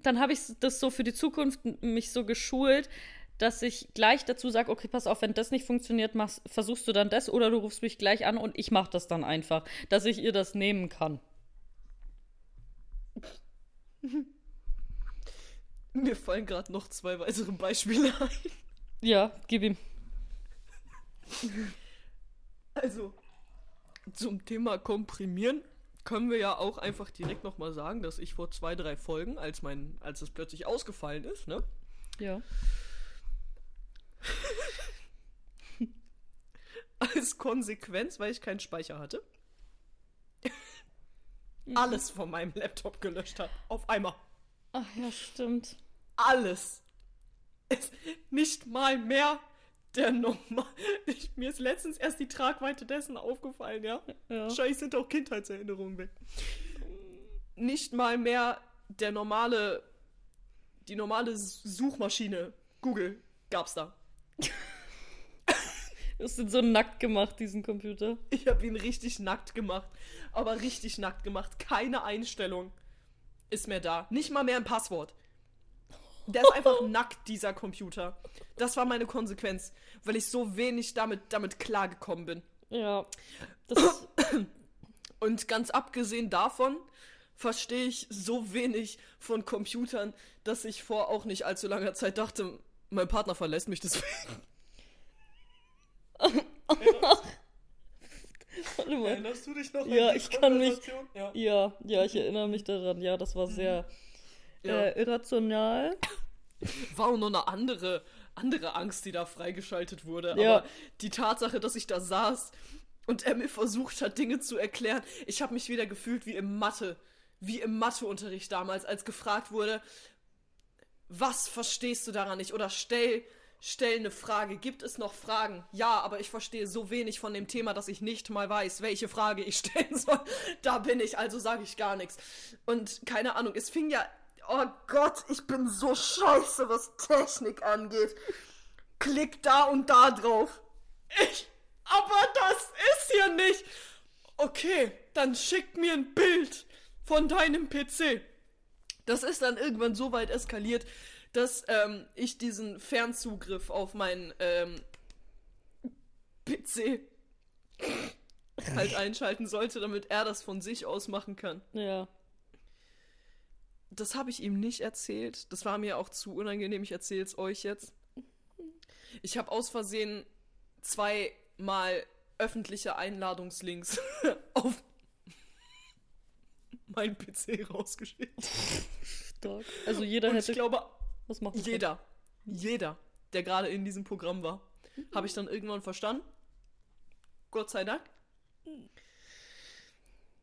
S2: dann habe ich das so für die Zukunft mich so geschult, dass ich gleich dazu sage, okay, pass auf, wenn das nicht funktioniert, machst, versuchst du dann das oder du rufst mich gleich an und ich mache das dann einfach, dass ich ihr das nehmen kann. *laughs*
S1: Mir fallen gerade noch zwei weitere Beispiele ein.
S2: Ja, gib ihm.
S1: Also, zum Thema Komprimieren können wir ja auch einfach direkt nochmal sagen, dass ich vor zwei, drei Folgen, als mein, als es plötzlich ausgefallen ist, ne?
S2: Ja. *laughs*
S1: Als Konsequenz, weil ich keinen Speicher hatte, alles von meinem Laptop gelöscht habe. Auf einmal.
S2: Ach ja, stimmt.
S1: Alles. Es, nicht mal mehr der normal. Mir ist letztens erst die Tragweite dessen aufgefallen, ja?
S2: Ja.
S1: Wahrscheinlich sind auch Kindheitserinnerungen weg. Nicht mal mehr der normale, die normale Suchmaschine Google gab's da. *laughs*
S2: Du hast ihn so nackt gemacht, diesen Computer.
S1: Ich habe ihn richtig nackt gemacht, aber richtig nackt gemacht. Keine Einstellung ist mehr da. Nicht mal mehr ein Passwort. Der ist einfach *laughs* nackt, dieser Computer. Das war meine Konsequenz, weil ich so wenig damit, damit klargekommen bin.
S2: Ja. Das, *coughs*
S1: Und ganz abgesehen davon verstehe ich so wenig von Computern, dass ich vor auch nicht allzu langer Zeit dachte, mein Partner verlässt mich deswegen. *laughs*
S2: warte mal.
S1: Erinnerst du dich noch
S2: Ja,
S1: die
S2: ich kann mich-?
S1: Ja.
S2: Ja, ja, ich erinnere mich daran. Ja, das war sehr
S1: Ja.
S2: äh, irrational.
S1: war auch noch eine andere, andere Angst, die da freigeschaltet wurde.
S2: Ja.
S1: Aber die Tatsache, dass ich da saß und er mir versucht hat, Dinge zu erklären, ich habe mich wieder gefühlt wie im Mathe, wie im Matheunterricht damals, als gefragt wurde, was verstehst du daran nicht? Oder stell, stell eine Frage. Gibt es noch Fragen? Ja, aber ich verstehe so wenig von dem Thema, dass ich nicht mal weiß, welche Frage ich *laughs* stellen soll. Da bin ich, also sage ich gar nichts. Und keine Ahnung, es fing ja. Oh Gott, ich bin so scheiße, was Technik angeht. Klick da und da drauf. Ich. Aber das ist hier nicht. Okay, dann schick mir ein Bild von deinem PC. Das ist dann irgendwann so weit eskaliert, dass ähm, ich diesen Fernzugriff auf meinen ähm, PC halt einschalten sollte, damit er das von sich aus machen kann.
S2: Ja.
S1: Das habe ich ihm nicht erzählt. Das war mir auch zu unangenehm. Ich erzähle es euch jetzt. Ich habe aus Versehen zweimal öffentliche Einladungslinks *laughs* auf mein PC rausgeschickt.
S2: Stark. Also jeder
S1: Und ich
S2: hätte
S1: glaube,
S2: was können.
S1: jeder, jeder, der gerade in diesem Programm war, habe ich dann irgendwann verstanden. Gott sei Dank.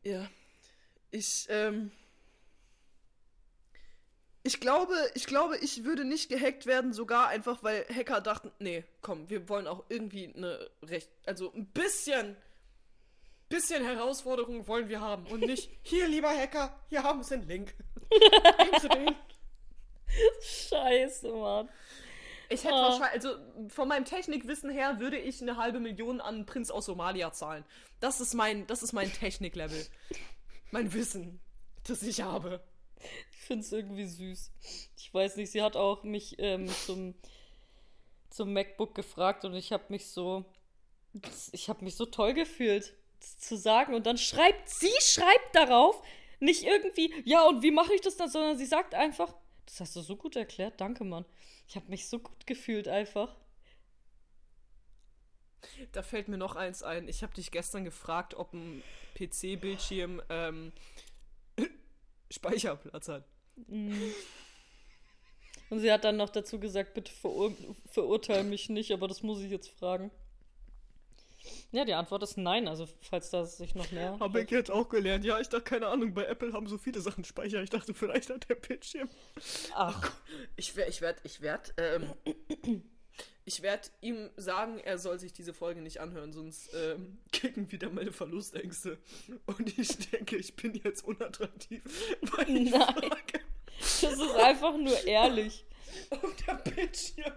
S1: Ja. Ich, ähm. Ich glaube, ich glaube, ich würde nicht gehackt werden, sogar einfach, weil Hacker dachten, nee, komm, wir wollen auch irgendwie eine recht, also ein bisschen, bisschen Herausforderung wollen wir haben und nicht, *laughs* hier, lieber Hacker, hier haben Sie einen Link. *laughs*
S2: Scheiße, Mann.
S1: Ich hätte
S2: Oh.
S1: wahrscheinlich, also von meinem Technikwissen her würde ich eine halbe Million an einen Prinz aus Somalia zahlen. Das ist mein, das ist mein Techniklevel. Mein Wissen, das ich habe.
S2: Ich finde es irgendwie süß. Ich weiß nicht, sie hat auch mich ähm, zum, zum MacBook gefragt und ich habe mich so, ich habe mich so toll gefühlt, zu sagen. Und dann schreibt, sie schreibt darauf, nicht irgendwie, ja, und wie mache ich das dann, sondern sie sagt einfach, das hast du so gut erklärt, danke, Mann. Ich habe mich so gut gefühlt einfach.
S1: Da fällt mir noch eins ein. Ich habe dich gestern gefragt, ob ein PC-Bildschirm ähm, *coughs* Speicherplatz hat.
S2: Und sie hat dann noch dazu gesagt, bitte verur verurteile mich nicht, aber das muss ich jetzt fragen. Ja, die Antwort ist nein, also falls da sich noch mehr.
S1: Habe ich jetzt auch gelernt. Ja, ich dachte, keine Ahnung, bei Apple haben so viele Sachen Speicher. Ich dachte, vielleicht hat der Bildschirm.
S2: Ach,
S1: Ich werde, ich werde, ich werde, ähm, ich werde ihm sagen, er soll sich diese Folge nicht anhören, sonst ähm, *laughs* kicken wieder meine Verlustängste. Und ich denke, ich bin jetzt unattraktiv,
S2: Nein.
S1: frage,
S2: das ist einfach nur ehrlich. *laughs*
S1: auf der Bildschirm.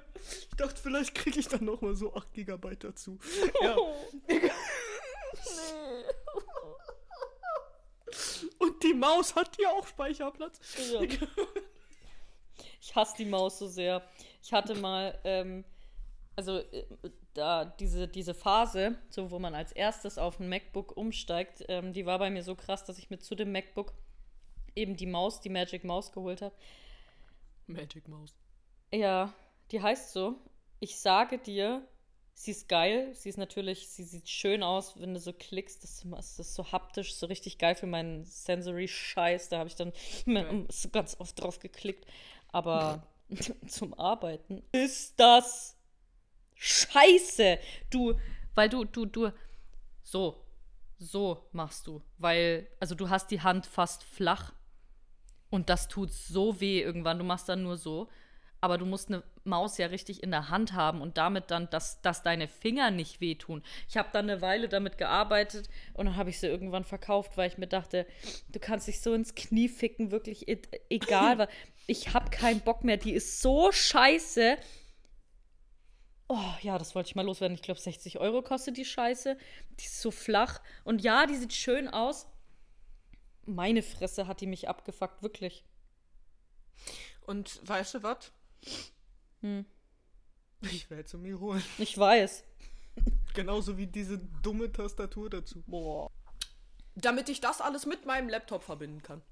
S1: Ich dachte, vielleicht kriege ich dann noch mal so 8 GB dazu. Ja. *laughs* Und die Maus hat ja auch Speicherplatz.
S2: Ja. Ich hasse die Maus so sehr. Ich hatte mal, ähm, also äh, da diese, diese Phase, so wo man als erstes auf ein MacBook umsteigt, ähm, die war bei mir so krass, dass ich mir zu dem MacBook eben die Maus, die Magic Maus geholt habe.
S1: Magic Maus.
S2: Ja, die heißt so. Ich sage dir, sie ist geil. Sie ist natürlich, sie sieht schön aus, wenn du so klickst. Das, das ist so haptisch, so richtig geil für meinen Sensory-Scheiß. Da habe ich dann so *laughs* ganz oft drauf geklickt. Aber *laughs* *laughs* zum Arbeiten ist das scheiße. Du, weil du, du, du, so, so machst du. Weil, also du hast die Hand fast flach. Und das tut so weh irgendwann. Du machst dann nur so. Aber du musst eine Maus ja richtig in der Hand haben und damit dann, dass, dass deine Finger nicht wehtun. Ich habe dann eine Weile damit gearbeitet und dann habe ich sie irgendwann verkauft, weil ich mir dachte, du kannst dich so ins Knie ficken, wirklich egal. *clears throat* ich habe keinen Bock mehr. Die ist so scheiße. Oh, ja, das wollte ich mal loswerden. Ich glaube, 60 Euro kostet die Scheiße. Die ist so flach. Und ja, die sieht schön aus. Meine Fresse hat die mich abgefuckt, wirklich.
S1: Und weißt du was?
S2: Hm.
S1: Ich werde zu mir holen.
S2: Ich weiß.
S1: Genauso wie diese dumme Tastatur dazu.
S2: Boah.
S1: Damit ich das alles mit meinem Laptop verbinden kann.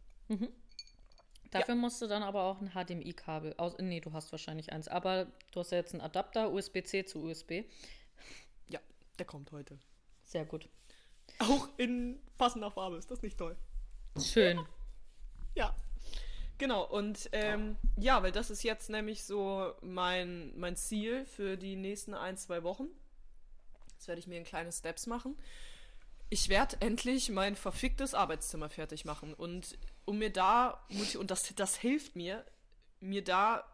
S2: Dafür musst du dann aber auch ein HDMI-Kabel aus. Nee, du hast wahrscheinlich eins. Aber du hast ja jetzt einen Adapter, USB-C zu USB.
S1: Ja, der kommt heute.
S2: Sehr gut.
S1: Auch in passender Farbe. Ist das nicht toll?
S2: Schön.
S1: Ja. Genau, und ähm, ja, weil das ist jetzt nämlich so mein, mein Ziel für die nächsten ein, zwei Wochen. Jetzt werde ich mir in kleine Steps machen. Ich werde endlich mein verficktes Arbeitszimmer fertig machen. Und um mir da, und das, das hilft mir, mir da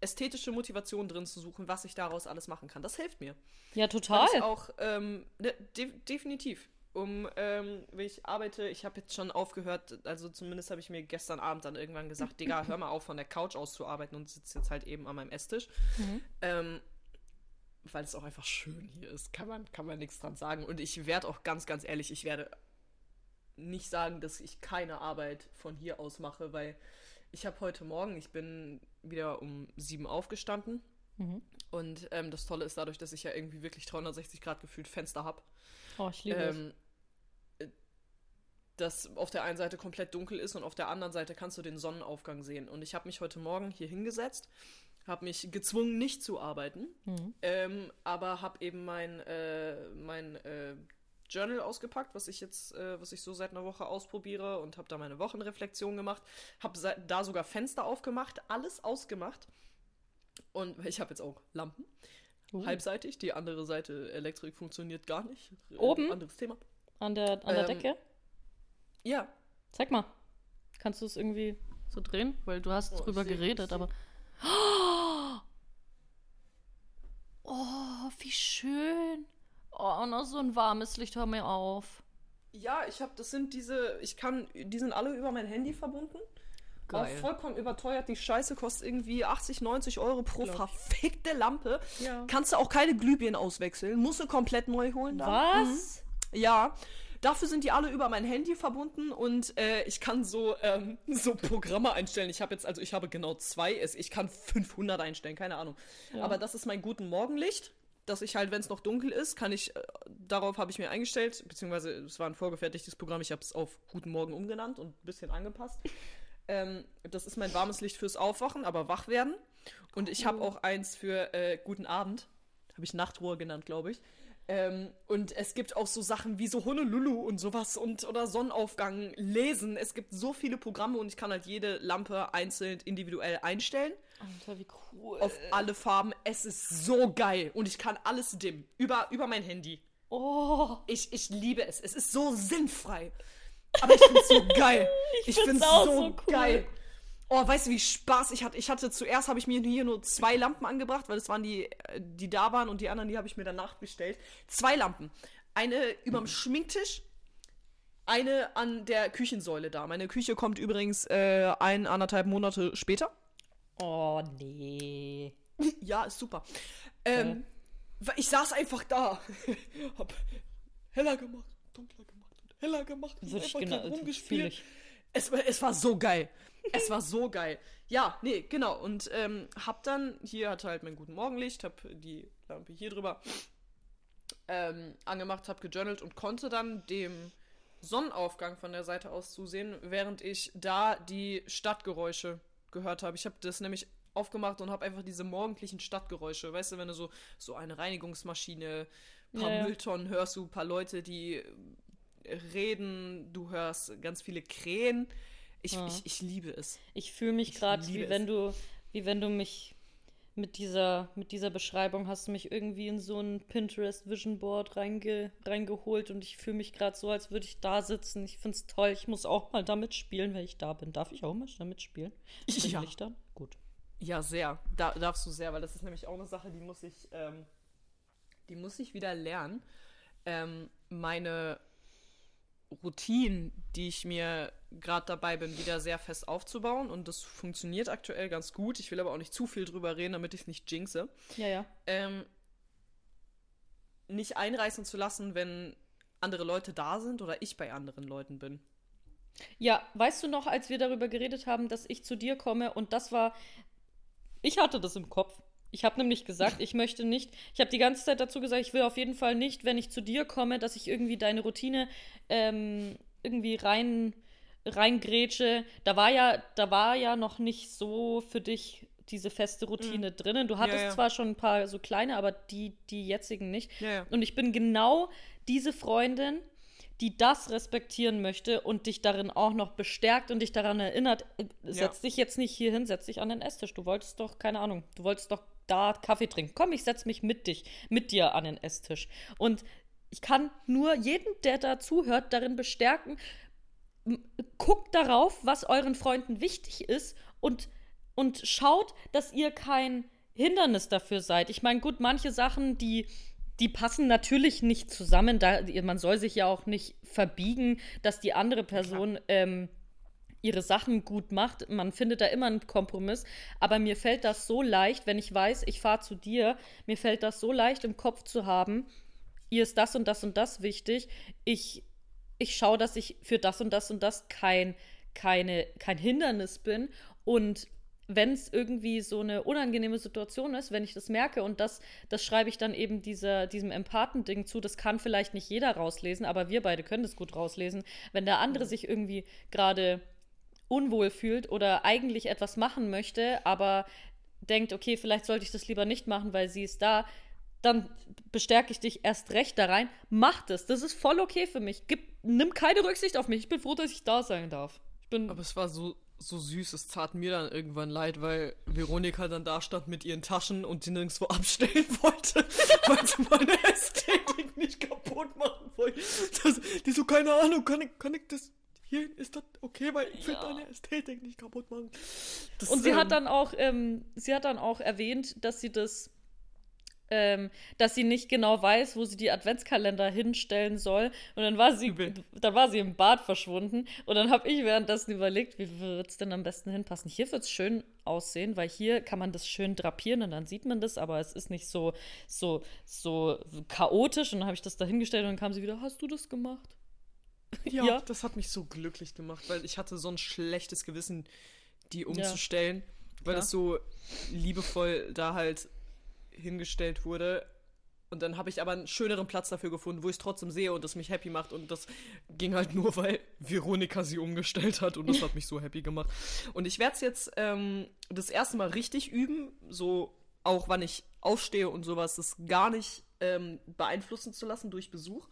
S1: ästhetische Motivation drin zu suchen, was ich daraus alles machen kann. Das hilft mir.
S2: Ja, total.
S1: ich auch, ähm, ne, de definitiv. Um, ähm, wenn ich arbeite, ich habe jetzt schon aufgehört, also zumindest habe ich mir gestern Abend dann irgendwann gesagt, *laughs* Digga, hör mal auf, von der Couch aus zu arbeiten und sitze jetzt halt eben an meinem Esstisch. Ähm, weil es auch einfach schön hier ist, kann man, kann man nichts dran sagen. Und ich werde auch ganz, ganz ehrlich, ich werde nicht sagen, dass ich keine Arbeit von hier aus mache, weil ich habe heute Morgen, ich bin wieder um sieben aufgestanden. Und ähm, das Tolle ist dadurch, dass ich ja irgendwie wirklich 360 Grad gefühlt Fenster habe,
S2: Oh, ich liebe
S1: ähm, äh, dass auf der einen Seite komplett dunkel ist und auf der anderen Seite kannst du den Sonnenaufgang sehen. Und ich habe mich heute Morgen hier hingesetzt, habe mich gezwungen, nicht zu arbeiten,
S2: Mhm.
S1: ähm, aber habe eben mein, äh, mein äh, Journal ausgepackt, was ich jetzt, äh, was ich so seit einer Woche ausprobiere und habe da meine Wochenreflexion gemacht, habe da sogar Fenster aufgemacht, alles ausgemacht und *laughs* ich habe jetzt auch Lampen,
S2: Uh.
S1: halbseitig, die andere Seite Elektrik funktioniert gar nicht. Äh,
S2: Oben?
S1: Anderes Thema.
S2: An der, an der
S1: Ähm,
S2: Decke?
S1: Ja,
S2: Zeig mal. Kannst du es irgendwie so drehen? Weil du hast
S1: Oh,
S2: drüber
S1: seh-
S2: geredet, aber. *gasps* Oh, wie schön. Oh, noch so ein warmes Licht, hör mir auf.
S1: Ja, ich habe, das sind diese, ich kann, die sind alle über mein Handy verbunden.
S2: Geil.
S1: Vollkommen überteuert. Die Scheiße kostet irgendwie 80, 90 Euro pro
S2: Glaub
S1: verfickte Lampe.
S2: Ja.
S1: Kannst du auch keine Glühbirnen auswechseln. Musst du komplett neu holen. dann.
S2: Was?
S1: Ja. Dafür sind die alle über mein Handy verbunden und äh, ich kann so, ähm, *laughs* so Programme einstellen. Ich habe jetzt, also ich habe genau zwei. Es- Ich kann 500 einstellen, keine Ahnung.
S2: Ja.
S1: Aber das ist mein guten Morgenlicht, dass ich halt, wenn es noch dunkel ist, kann ich, äh, darauf habe ich mir eingestellt, beziehungsweise es war ein vorgefertigtes Programm, ich habe es auf Guten Morgen umgenannt und ein bisschen angepasst. ähm, das ist mein warmes Licht fürs Aufwachen, aber wach werden. Und ich habe auch eins für äh, Guten Abend, habe ich Nachtruhe genannt, glaube ich. Ähm, und es gibt auch so Sachen wie so Honolulu und sowas und oder Sonnenaufgang lesen. Es gibt so viele Programme und ich kann halt jede Lampe einzeln individuell einstellen
S2: Alter, wie cool.
S1: auf alle Farben. Es ist so geil und ich kann alles dimmen über, über mein Handy.
S2: oh.
S1: Ich, ich liebe es. Es ist so sinnfrei. Aber ich finde es so *laughs* geil. Ich,
S2: find's
S1: finde es so,
S2: so cool.
S1: geil. Oh, weißt du, wie Spaß ich hatte? Ich hatte zuerst habe ich mir hier nur zwei Lampen angebracht, weil es waren die, äh, die da waren und die anderen, die habe ich mir danach bestellt. Zwei Lampen. Eine überm Schminktisch, eine an der Küchensäule da. Meine Küche kommt übrigens äh, ein, anderthalb Monate später.
S2: Oh, nee.
S1: Ja, ist super. Ähm, weil Ich saß einfach da. *laughs* Hab heller gemacht, dunkler gemacht und heller gemacht. und
S2: ich
S1: einfach
S2: genau,
S1: rumgespielt. Es, war- es war so geil. Es war so geil. Ja, nee, genau. Und ähm, hab dann, hier hatte halt mein guten Morgenlicht, hab die Lampe hier drüber ähm, angemacht, hab gejournalt und konnte dann dem Sonnenaufgang von der Seite aus zusehen, während ich da die Stadtgeräusche gehört habe. Ich habe das nämlich aufgemacht und habe einfach diese morgendlichen Stadtgeräusche, weißt du, wenn du so so eine Reinigungsmaschine, ein paar
S2: Ja.
S1: Mülltonnen hörst du, ein paar Leute, die reden, du hörst ganz viele Krähen. Ich,
S2: Ja.
S1: ich, ich liebe es.
S2: Ich fühle mich
S1: Ich
S2: gerade, wie
S1: es.
S2: wenn du, wie wenn du mich mit dieser, mit dieser Beschreibung hast du mich irgendwie in so ein Pinterest Vision Board reinge, reingeholt und ich fühle mich gerade so, als würde ich da sitzen. Ich finde es toll. Ich muss auch mal damit spielen, wenn ich da bin. Darf ich auch mal damit spielen? Mit
S1: Ja.
S2: Lichtern? Gut.
S1: Ja, sehr. Da darfst du sehr, weil das ist nämlich auch eine Sache, die muss ich, ähm, die muss ich wieder lernen. Ähm, meine Routinen, die ich mir gerade dabei bin, wieder sehr fest aufzubauen und das funktioniert aktuell ganz gut. Ich will aber auch nicht zu viel drüber reden, damit ich es nicht jinxe.
S2: Ja, ja.
S1: Ähm, nicht einreißen zu lassen, wenn andere Leute da sind oder ich bei anderen Leuten bin.
S2: Ja, weißt du noch, als wir darüber geredet haben, dass ich zu dir komme und das war, ich hatte das im Kopf. Ich habe nämlich gesagt, ich möchte nicht, ich habe die ganze Zeit dazu gesagt, ich will auf jeden Fall nicht, wenn ich zu dir komme, dass ich irgendwie deine Routine ähm, irgendwie rein reingrätsche. Da war ja, da war ja noch nicht so für dich diese feste Routine drinnen. Du hattest
S1: ja.
S2: zwar schon ein paar so kleine, aber die, die jetzigen nicht.
S1: Ja, ja.
S2: Und ich bin genau diese Freundin, die das respektieren möchte und dich darin auch noch bestärkt und dich daran erinnert, äh, setz dich jetzt nicht hier hin, setz dich an den Esstisch. Du wolltest doch, keine Ahnung, du wolltest doch da Kaffee trinken. Komm, ich setz mich mit dich, mit dir an den Esstisch. Und ich kann nur jeden, der da zuhört, darin bestärken, guckt darauf, was euren Freunden wichtig ist und, und schaut, dass ihr kein Hindernis dafür seid. Ich meine, gut, manche Sachen, die, die passen natürlich nicht zusammen. Da, man soll sich ja auch nicht verbiegen, dass die andere Person ähm, ihre Sachen gut macht. Man findet da immer einen Kompromiss. Aber mir fällt das so leicht, wenn ich weiß, ich fahre zu dir, mir fällt das so leicht im Kopf zu haben, ihr ist das und das und das wichtig. Ich, ich schaue, dass ich für das und das und das kein, keine, kein Hindernis bin. Und wenn es irgendwie so eine unangenehme Situation ist, wenn ich das merke und das, das schreibe ich dann eben dieser, diesem Empathending zu, das kann vielleicht nicht jeder rauslesen, aber wir beide können das gut rauslesen. Wenn der andere sich irgendwie gerade unwohl fühlt oder eigentlich etwas machen möchte, aber denkt, okay, vielleicht sollte ich das lieber nicht machen, weil sie ist da, dann bestärke ich dich erst recht da rein. Mach das. Das ist voll okay für mich. Gib, nimm keine Rücksicht auf mich. Ich bin froh, dass ich da sein darf. Ich bin.
S1: Aber es war so, so süß, es tat mir dann irgendwann leid, weil Veronika dann da stand mit ihren Taschen und sie nirgendwo *laughs* abstellen wollte, weil sie meine *laughs* Ästhetik nicht kaputt machen wollte. Das, die so, keine Ahnung, kann ich, kann ich das hier, ist das okay, weil ich will
S2: Ja.
S1: deine Ästhetik nicht kaputt machen. Das,
S2: Und sie
S1: ähm,
S2: hat dann auch, ähm, sie hat dann auch erwähnt, dass sie das, ähm, dass sie nicht genau weiß, wo sie die Adventskalender hinstellen soll. Und dann war sie,
S1: Übel.
S2: dann war sie im Bad verschwunden. Und dann habe ich währenddessen überlegt, wie wird es denn am besten hinpassen? Hier wird es schön aussehen, weil hier kann man das schön drapieren und dann sieht man das, aber es ist nicht so, so, so chaotisch. Und dann habe ich das da hingestellt und dann kam sie wieder, hast du das gemacht? *laughs*
S1: Ja,
S2: Ja.
S1: das hat mich so glücklich gemacht, weil ich hatte so ein schlechtes Gewissen, die umzustellen, weil
S2: Klar.
S1: das so liebevoll da halt hingestellt wurde. Und dann habe ich aber einen schöneren Platz dafür gefunden, wo ich es trotzdem sehe und das mich happy macht. Und das ging halt nur, *laughs* weil Veronika sie umgestellt hat und das hat mich so happy gemacht. Und ich werde es jetzt ähm, das erste Mal richtig üben, so auch wann ich aufstehe und sowas, das gar nicht ähm, beeinflussen zu lassen durch Besuch.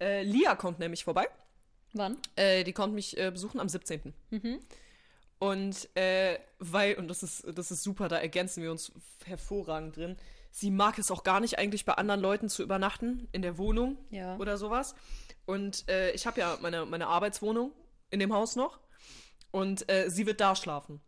S1: Äh, Lia kommt nämlich vorbei.
S2: Wann?
S1: Äh, die kommt mich äh, besuchen am 17. Und äh, weil, und das ist, das ist super, da ergänzen wir uns hervorragend drin. Sie mag es auch gar nicht eigentlich bei anderen Leuten zu übernachten, in der Wohnung
S2: Ja.
S1: oder sowas. Und äh, ich habe ja meine, meine Arbeitswohnung in dem Haus noch. Und äh, sie wird da schlafen.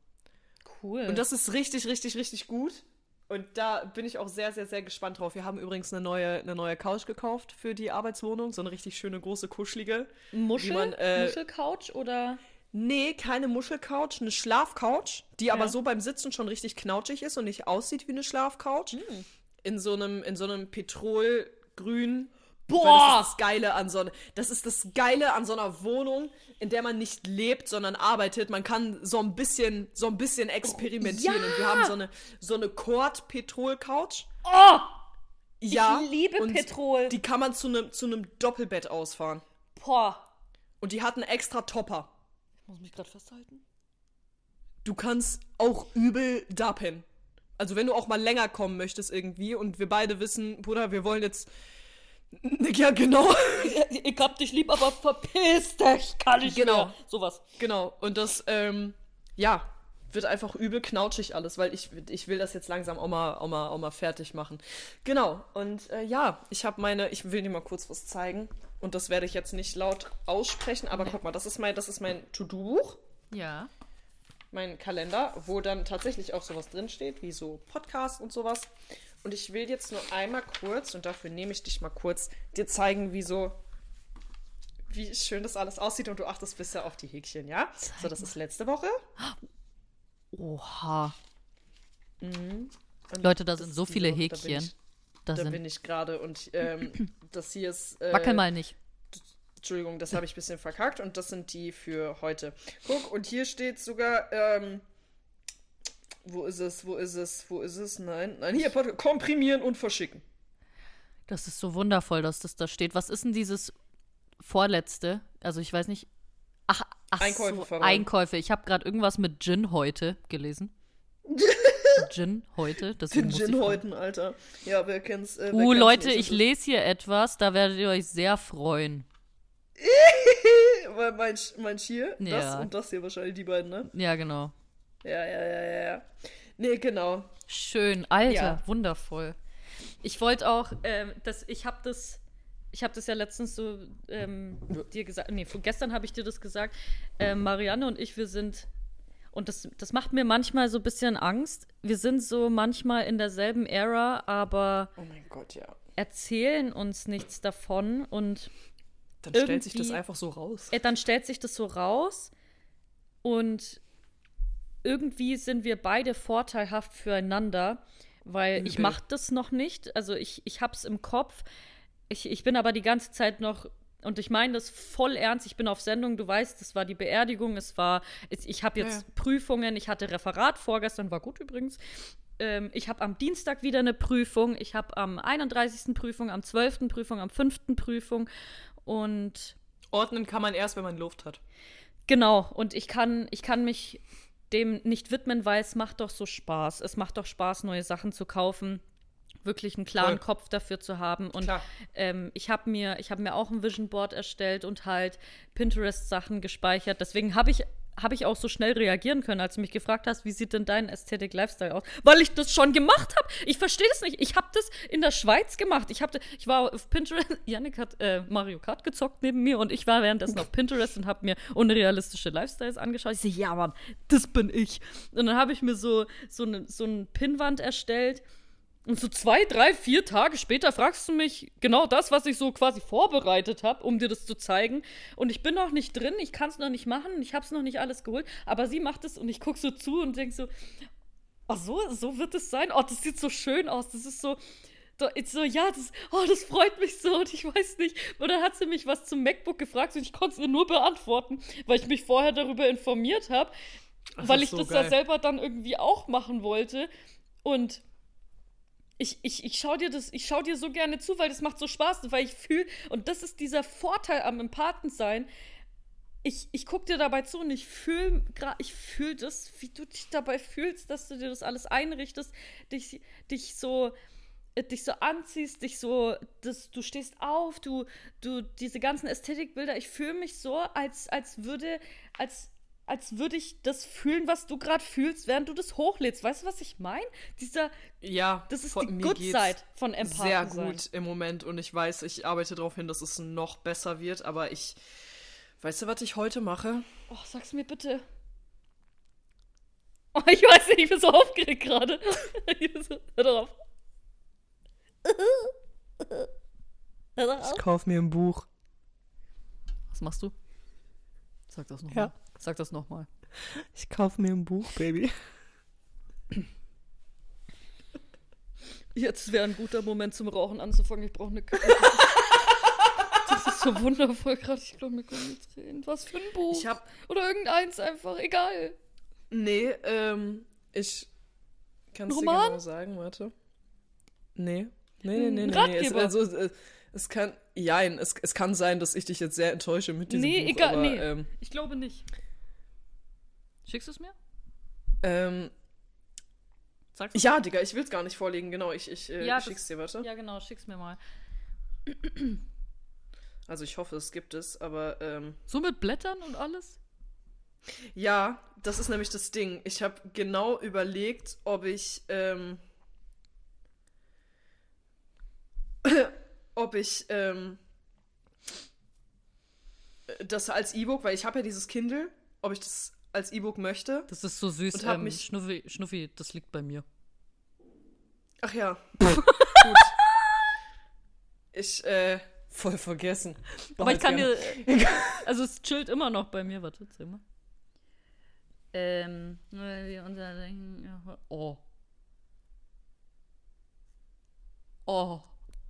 S2: Cool.
S1: Und das ist richtig, richtig, richtig gut. Und da bin ich auch sehr, sehr, sehr gespannt drauf. Wir haben übrigens eine neue, eine neue Couch gekauft für die Arbeitswohnung. So eine richtig schöne, große, kuschelige.
S2: Muschel?
S1: man, äh,
S2: Muschelcouch oder?
S1: Nee, keine Muschelcouch, eine Schlafcouch, die aber
S2: Ja.
S1: so beim Sitzen schon richtig knautschig ist und nicht aussieht wie eine Schlafcouch.
S2: Hm.
S1: In so einem, in so einem Petrolgrün.
S2: Boah!
S1: Das ist das Geile an so, das ist das Geile an so einer Wohnung, in der man nicht lebt, sondern arbeitet. Man kann so ein bisschen, so ein bisschen experimentieren.
S2: ja!
S1: Und wir haben so eine, so eine Cord-Petrol-Couch.
S2: Oh!
S1: Ja.
S2: Ich liebe
S1: und
S2: Petrol.
S1: Die kann man zu einem, zu einem Doppelbett ausfahren.
S2: Boah.
S1: Und die hat einen extra Topper.
S2: Ich muss mich gerade festhalten.
S1: du kannst auch übel da pennen. Also wenn du auch mal länger kommen möchtest irgendwie und wir beide wissen, Bruder, wir wollen jetzt *laughs* ja genau, *laughs*
S2: Ich hab dich lieb, aber verpiss dich, kann ich
S1: Genau.
S2: mehr. Sowas.
S1: genau und das ähm, ja wird einfach übel knautschig alles, weil ich ich will das jetzt langsam auch mal auch mal auch mal fertig machen. Genau und äh, ja, ich habe meine, ich will dir mal kurz was zeigen und das werde ich jetzt nicht laut aussprechen, aber guck mal, das ist mein das ist mein To-Do-Buch.
S2: Ja.
S1: meinen Kalender, wo dann tatsächlich auch sowas drinsteht, wie so Podcasts und sowas. Und ich will jetzt nur einmal kurz, und dafür nehme ich dich mal kurz, dir zeigen, wie so, wie schön das alles aussieht. Und du achtest bisher auf die Häkchen, ja? so, das ist letzte Woche.
S2: Oha.
S1: Und
S2: Leute, da sind so viele
S1: Woche, da bin
S2: Häkchen.
S1: ich-
S2: Da
S1: Da bin ich gerade und ähm, *clears throat* das hier ist. Äh,
S2: Wackel mal nicht.
S1: Entschuldigung, das habe ich ein bisschen verkackt und das sind die für heute. Guck, und hier steht sogar, ähm, wo ist es, wo ist es, wo ist es? Nein, nein, hier, komprimieren und verschicken.
S2: Das ist so wundervoll, dass das da steht. Was ist denn dieses vorletzte? Also ich weiß nicht. Ach, ach
S1: Einkäufe
S2: so. Einkäufe. Ich habe gerade irgendwas mit Gin heute gelesen. *laughs* Gin heute.
S1: Den Gin heute, Alter. Ja, wer kennt's? Äh, wer
S2: Uh,
S1: kennt's
S2: Leute, ich lese hier etwas, da werdet ihr euch sehr freuen. *laughs*
S1: Weil mein, mein hier, das
S2: Ja.
S1: und das hier wahrscheinlich die beiden, ne?
S2: Ja, genau.
S1: Ja, ja, ja, ja, ja. Nee, genau.
S2: Schön, Alter,
S1: Ja.
S2: wundervoll. Ich wollte auch, ähm, das, ich habe das, ich habe das ja letztens so ähm, dir gesagt, nee, vor- gestern habe ich dir das gesagt. Ähm, Marianne und ich, wir sind, und das, das macht mir manchmal so ein bisschen Angst. Wir sind so manchmal in derselben Ära, aber
S1: Oh mein Gott, ja.
S2: erzählen uns nichts davon und
S1: Dann stellt sich das einfach so raus.
S2: äh, dann stellt sich das so raus und irgendwie sind wir beide vorteilhaft füreinander, weil ich
S1: Übel.
S2: mache das noch nicht. Also ich, ich hab's im Kopf. Ich, ich bin aber die ganze Zeit noch, und ich meine das voll ernst, ich bin auf Sendung, du weißt, das war die Beerdigung, es war, es- ich habe jetzt
S1: Ja.
S2: Prüfungen, ich hatte Referat vorgestern, war gut übrigens. Ähm, ich habe am Dienstag wieder eine Prüfung, ich habe am 31. Prüfung, am 12. Prüfung, am 5. Prüfung und
S1: Ordnen kann man erst, wenn man Luft hat.
S2: Genau, und ich kann, ich kann mich dem nicht widmen, weil es macht doch so Spaß. Es macht doch Spaß, neue Sachen zu kaufen wirklich einen klaren
S1: Voll.
S2: Kopf dafür zu haben. Und ähm, ich habe mir, ich habe mir auch ein Vision Board erstellt und halt Pinterest-Sachen gespeichert. Deswegen habe ich habe ich auch so schnell reagieren können, als du mich gefragt hast, wie sieht denn dein Aesthetic Lifestyle aus? Weil ich das schon gemacht habe. Ich verstehe das nicht. Ich habe das in der Schweiz gemacht. Ich, hab, ich war auf Pinterest. *laughs* Yannick hat äh, Mario Kart gezockt neben mir und ich war währenddessen auf Pinterest und habe mir unrealistische Lifestyles angeschaut. Ich so, ja, Mann, das bin ich. Und dann habe ich mir so, so, eine, so eine Pinnwand erstellt. Und so zwei, drei, vier Tage später fragst du mich genau das, was ich so quasi vorbereitet habe, um dir das zu zeigen. Und ich bin noch nicht drin, ich kann es noch nicht machen, ich habe es noch nicht alles geholt. Aber sie macht es und ich gucke so zu und denk so, ach so, so wird es sein. Oh, das sieht so schön aus. Das ist so, so, ja, das, oh, das freut mich so und ich weiß nicht. Und dann hat sie mich was zum MacBook gefragt und ich konnte es ihr nur beantworten, weil ich mich vorher darüber informiert habe, weil ich
S1: so
S2: das
S1: geil.
S2: ja selber dann irgendwie auch machen wollte. Und ich, ich, ich schau dir das, ich schau dir so gerne zu, weil das macht so Spaß, weil ich fühle, und das ist dieser Vorteil am Empathensein. Ich, ich guck dir dabei zu und ich fühle ich fühl das, wie du dich dabei fühlst, dass du dir das alles einrichtest, dich, dich so äh, dich so anziehst, dich so, das, du stehst auf, du, du, diese ganzen Ästhetikbilder, ich fühle mich so, als, als würde, als, als würde ich das fühlen, was du gerade fühlst, während du das hochlädst. Weißt du, was ich meine? Dieser,
S1: Ja,
S2: das ist
S1: von-
S2: die Good Side von Empathen
S1: Sehr
S2: sein.
S1: gut im Moment und ich weiß, ich arbeite darauf hin, dass es noch besser wird, aber ich. Weißt du, was ich heute mache?
S2: Oh, sag's mir bitte. Oh, ich weiß nicht, ich bin so aufgeregt gerade. *laughs* Ich bin so- Hör doch auf. Hör doch auf.
S1: kaufe mir ein Buch.
S2: Was machst du? Sag das nochmal.
S1: Ja.
S2: Sag das nochmal.
S1: Ich kaufe mir ein Buch, Baby.
S2: Jetzt wäre ein guter Moment zum Rauchen anzufangen. Ich brauche eine Kippe. *laughs* Das ist so wundervoll gerade. Ich glaube, mir kommen die Tränen. Was für ein Buch.
S1: Ich hab.
S2: Oder irgendeins einfach. Egal.
S1: Nee, ähm, ich kann es dir genau sagen, warte. Nee. Nee, nee, nee, nee. nee. Es,
S2: Ratgeber.
S1: also, es, es kann. Jein, es, es kann sein, dass ich dich jetzt sehr enttäusche mit diesem
S2: Nee,
S1: Buch.
S2: egal,
S1: aber,
S2: nee.
S1: Ähm,
S2: Ich glaube nicht. Schickst du es mir?
S1: ähm,
S2: Sagst du?
S1: ja, Digga, ich will es gar nicht vorlegen, genau. Ich, ich, äh,
S2: Ja,
S1: ich schick's dir, warte.
S2: Ja, genau. Schick's mir mal.
S1: Also ich hoffe, es gibt es, aber ähm,
S2: So mit Blättern und alles?
S1: ja, das ist nämlich das Ding. Ich habe genau überlegt, ob ich, ähm, *laughs* ob ich ähm, das als E-Book, weil ich habe ja dieses Kindle, ob ich das als E-Book möchte.
S2: Das ist so süß.
S1: Und hab
S2: Ähm,
S1: mich-
S2: Schnuffi, Schnuffi, das liegt bei mir.
S1: Ach ja, *laughs* gut. Ich, äh, voll vergessen.
S2: Aber ich kann
S1: Behalt's
S2: dir. *laughs* Also es chillt immer noch bei mir. Warte, zähl mal. Ähm, weil wir unser Denken. Oh. Oh.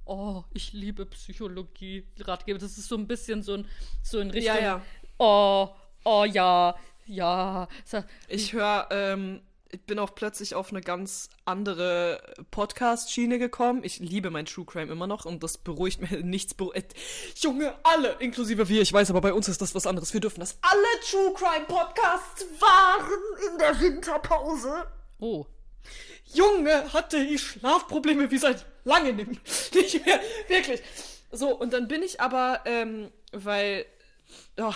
S2: Oh, ich liebe Psychologie. Ratgeber. Das ist so ein bisschen so, ein, so in Richtung.
S1: Ja, ja.
S2: Oh, oh ja, ja.
S1: Ich höre, ähm, ich bin auch plötzlich auf eine ganz andere Podcast-Schiene gekommen. Ich liebe mein True Crime immer noch und das beruhigt mir *laughs* nichts. Beru äh, Junge, alle, inklusive wir, ich weiß, aber bei uns ist das was anderes. Wir dürfen das. Alle True Crime Podcasts waren in der Winterpause.
S2: Oh.
S1: Junge, hatte ich Schlafprobleme wie seit langem *laughs* nicht mehr. Wirklich. So, und dann bin ich aber, ähm, weil, oh,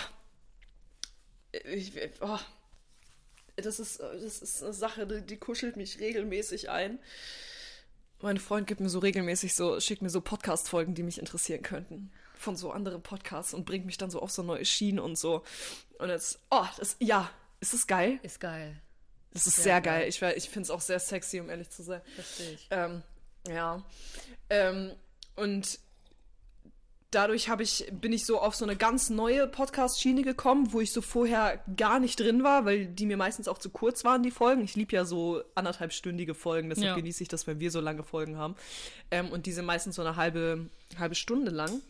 S1: ich, oh, das ist, das ist eine Sache, die, die kuschelt mich regelmäßig ein. Mein Freund gibt mir so regelmäßig so, schickt mir so Podcast-Folgen, die mich interessieren könnten. Von so anderen Podcasts und bringt mich dann so auf so neue Schienen und so. Und jetzt, oh, das, ja, ist das geil?
S2: Ist geil.
S1: Das ist
S2: Sehr
S1: sehr,
S2: geil.
S1: geil. Ich, ich finde es auch sehr sexy, um ehrlich zu sein.
S2: Verstehe ich.
S1: Ähm, ja. Ähm, und dadurch habe ich, bin ich so auf so eine ganz neue Podcast-Schiene gekommen, wo ich so vorher gar nicht drin war, weil die mir meistens auch zu kurz waren, die Folgen. Ich liebe ja so anderthalbstündige Folgen, deshalb
S2: Ja.
S1: genieße ich das, wenn wir so lange Folgen haben. Ähm, und die sind meistens so eine halbe, halbe Stunde lang.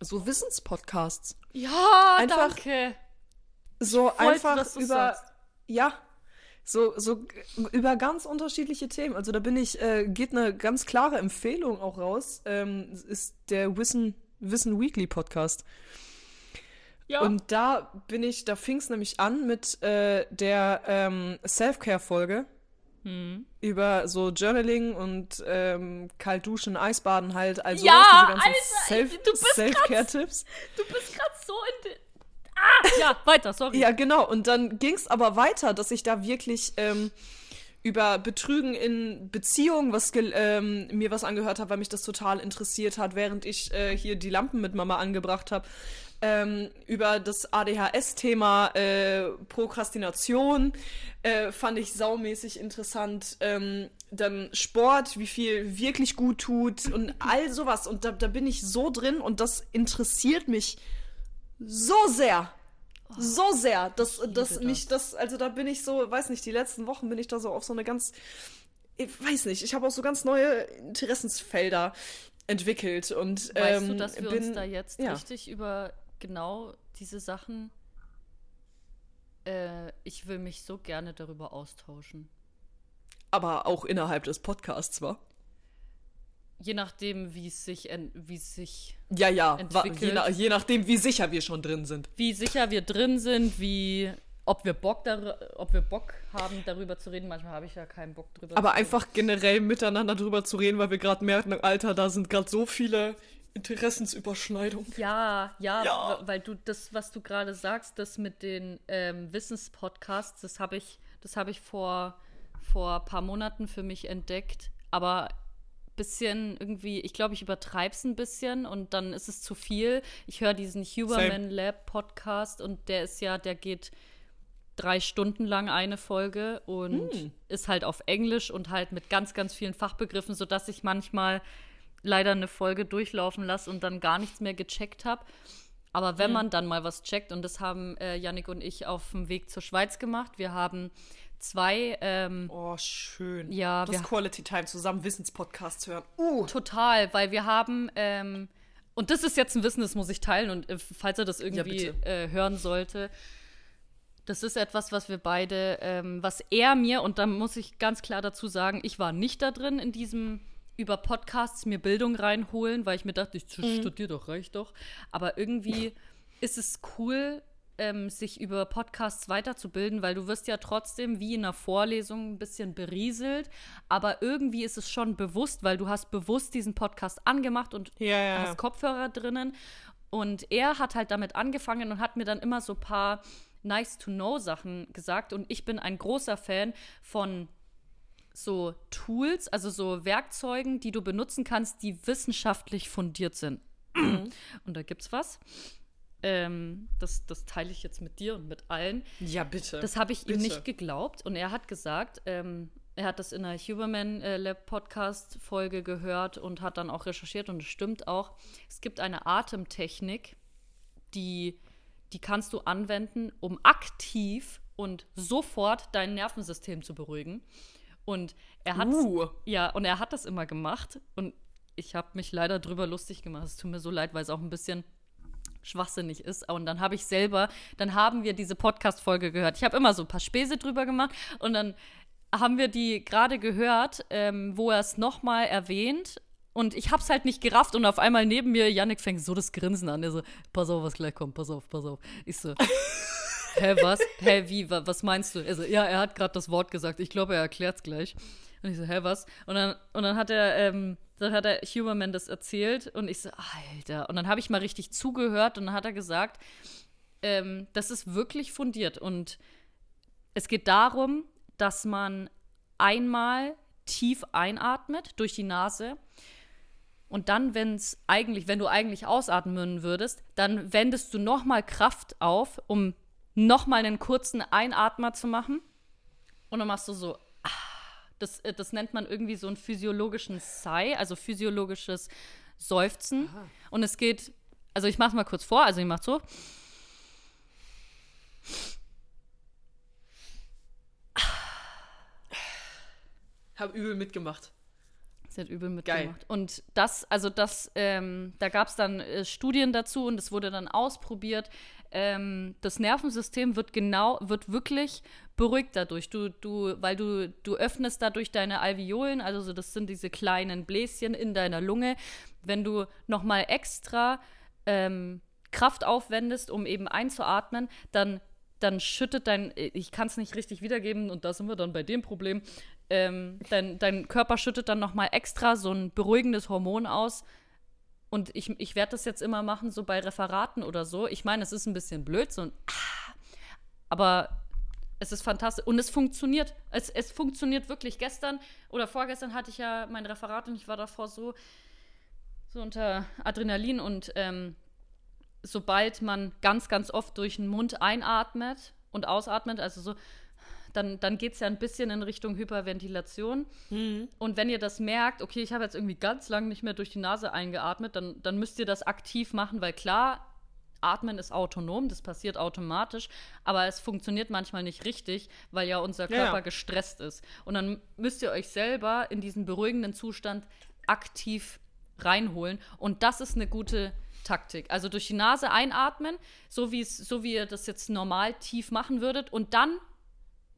S1: So Wissenspodcasts.
S2: Ja,
S1: Einfach
S2: danke.
S1: So
S2: Freut,
S1: einfach über.
S2: sagst.
S1: Ja. So, so über ganz unterschiedliche Themen. Also da bin ich, äh, geht eine ganz klare Empfehlung auch raus. Ähm, ist der Wissen, Wissen Weekly Podcast.
S2: Ja.
S1: Und da bin ich, da fing es nämlich an mit äh, der ähm, Self-Care-Folge
S2: Hm.
S1: über so Journaling und ähm, Kaltduschen, Eisbaden halt. Also
S2: Ja,
S1: diese ganzen Self-Care-Tipps.
S2: Du bist gerade so in. Ah! Ja, weiter, sorry.
S1: Ja, genau. Und dann ging es aber weiter, dass ich da wirklich ähm, über Betrügen in Beziehungen was ähm, mir was angehört habe, weil mich das total interessiert hat, während ich äh, hier die Lampen mit Mama angebracht habe. Ähm, über das ADHS-Thema äh, Prokrastination äh, fand ich saumäßig interessant. Ähm, dann Sport, wie viel wirklich gut tut und all sowas. Und da, da bin ich so drin und das interessiert mich so sehr. So sehr, dass, dass
S2: das.
S1: mich das, also da bin ich so, weiß nicht, die letzten Wochen bin ich da so auf so eine ganz, ich weiß nicht, ich habe auch so ganz neue Interessensfelder entwickelt und
S2: Weißt
S1: ähm,
S2: du, dass wir
S1: bin,
S2: uns da jetzt
S1: ja.
S2: richtig über genau diese Sachen. Äh, ich will mich so gerne darüber austauschen.
S1: aber auch innerhalb des Podcasts war.
S2: Je nachdem, wie es sich, wie es sich,
S1: Ja, ja, wa- je,
S2: Entwickelt.
S1: na, je nachdem, wie sicher wir schon drin sind.
S2: wie sicher wir drin sind, wie, ob wir Bock, ob wir Bock haben, darüber zu reden. Manchmal habe ich ja keinen Bock drüber.
S1: Aber
S2: zu reden.
S1: einfach generell miteinander drüber zu reden, weil wir gerade merken, Alter, da sind gerade so viele Interessensüberschneidungen.
S2: Ja, ja,
S1: Ja.
S2: weil du das, was du gerade sagst, das mit den ähm, Wissenspodcasts, das habe ich, das habe ich vor, vor ein paar Monaten für mich entdeckt. Aber bisschen irgendwie, ich glaube, ich übertreibe es ein bisschen und dann ist es zu viel. Ich höre diesen Huberman Lab Podcast und der ist ja, der geht drei Stunden lang eine Folge und ist halt auf Englisch und halt mit ganz, ganz vielen Fachbegriffen, sodass ich manchmal leider eine Folge durchlaufen lasse und dann gar nichts mehr gecheckt habe. Aber wenn man dann mal was checkt, und das haben äh, Yannick und ich auf dem Weg zur Schweiz gemacht, wir haben zwei, ähm,
S1: Oh, schön.
S2: Ja,
S1: das
S2: wir-
S1: Quality Time zusammen Wissenspodcasts hören. Uh.
S2: total, weil wir haben, ähm, und das ist jetzt ein Wissen, das muss ich teilen, und äh, falls er das irgendwie
S1: bitte.
S2: äh, hören sollte, das ist etwas, was wir beide, ähm, was er mir, und da muss ich ganz klar dazu sagen, ich war nicht da drin in diesem über Podcasts mir Bildung reinholen, weil ich mir dachte, ich studiere doch, reicht doch. Aber irgendwie ist es cool, ähm, sich über Podcasts weiterzubilden, weil du wirst ja trotzdem wie in einer Vorlesung ein bisschen berieselt, aber irgendwie ist es schon bewusst, weil du hast bewusst diesen Podcast angemacht und
S1: Ja, ja,
S2: hast Kopfhörer drinnen. Und er hat halt damit angefangen und hat mir dann immer so ein paar Nice-to-Know-Sachen gesagt. Und ich bin ein großer Fan von so Tools, also so Werkzeugen, die du benutzen kannst, die wissenschaftlich fundiert sind. Und da gibt's was. Ähm, das, das teile ich jetzt mit dir und mit allen.
S1: Ja, bitte.
S2: Das habe ich ihm
S1: Bitte.
S2: nicht geglaubt. Und er hat gesagt, ähm, er hat das in einer Huberman äh, Lab Podcast Folge gehört und hat dann auch recherchiert und es stimmt auch. Es gibt eine Atemtechnik, die, die kannst du anwenden, um aktiv und sofort dein Nervensystem zu beruhigen. Und er hat
S1: Uh.
S2: ja und er hat das immer gemacht und ich habe mich leider drüber lustig gemacht. Es tut mir so leid, weil es auch ein bisschen schwachsinnig ist. Und dann habe ich selber, dann haben wir diese Podcast-Folge gehört. Ich habe immer so ein paar Späße drüber gemacht und dann haben wir die gerade gehört, ähm, wo er es nochmal erwähnt. Und ich habe es halt nicht gerafft und auf einmal neben mir, Yannick fängt so das Grinsen an. Er so, pass auf, was gleich kommt, pass auf, pass auf. Ich so, *laughs* hä, was? Hä, wie, wa- was meinst du? Er so, ja, er hat gerade das Wort gesagt. Ich glaube, er erklärt es gleich. Und ich so, hä, was? Und dann, und dann hat er, ähm, dann hat er Huberman das erzählt und ich so, Alter. Und dann habe ich mal richtig zugehört und dann hat er gesagt, ähm, das ist wirklich fundiert. Und es geht darum, dass man einmal tief einatmet durch die Nase und dann, wenn es eigentlich, wenn du eigentlich ausatmen würdest, dann wendest du noch mal Kraft auf, um noch mal einen kurzen Einatmer zu machen. Und dann machst du so, das, äh, das nennt man irgendwie so einen physiologischen Sigh, also physiologisches Seufzen. Und es geht, also ich mach's mal kurz vor, also ich mach so.
S1: Hab übel mitgemacht.
S2: Sie hat übel
S1: Geil.
S2: mitgemacht. Und das, also das, ähm, da gab es dann äh, Studien dazu und es wurde dann ausprobiert. Ähm, das Nervensystem wird genau, wird wirklich beruhigt dadurch. Du, du, weil du, du öffnest dadurch deine Alveolen, also so, das sind diese kleinen Bläschen in deiner Lunge. Wenn du nochmal extra ähm, Kraft aufwendest, um eben einzuatmen, dann, dann schüttet dein, ich kann es nicht richtig wiedergeben und da sind wir dann bei dem Problem, ähm, dein, dein Körper schüttet dann nochmal extra so ein beruhigendes Hormon aus. Und ich, ich werde das jetzt immer machen, so bei Referaten oder so. Ich meine, es ist ein bisschen blöd, so ein ah, aber es ist fantastisch und es funktioniert. Es, es funktioniert wirklich. Gestern oder vorgestern hatte ich ja mein Referat und ich war davor so, so unter Adrenalin und ähm, sobald man ganz, ganz oft durch den Mund einatmet und ausatmet, also so, dann, dann geht es ja ein bisschen in Richtung Hyperventilation.
S1: Mhm.
S2: Und wenn ihr das merkt, okay, ich habe jetzt irgendwie ganz lange nicht mehr durch die Nase eingeatmet, dann, dann müsst ihr das aktiv machen, weil klar, Atmen ist autonom, das passiert automatisch, aber es funktioniert manchmal nicht richtig, weil ja unser Körper
S1: ja.
S2: gestresst ist. Und dann müsst ihr euch selber in diesen beruhigenden Zustand aktiv reinholen. Und das ist eine gute Taktik. Also durch die Nase einatmen, so, so wie ihr das jetzt normal tief machen würdet, und dann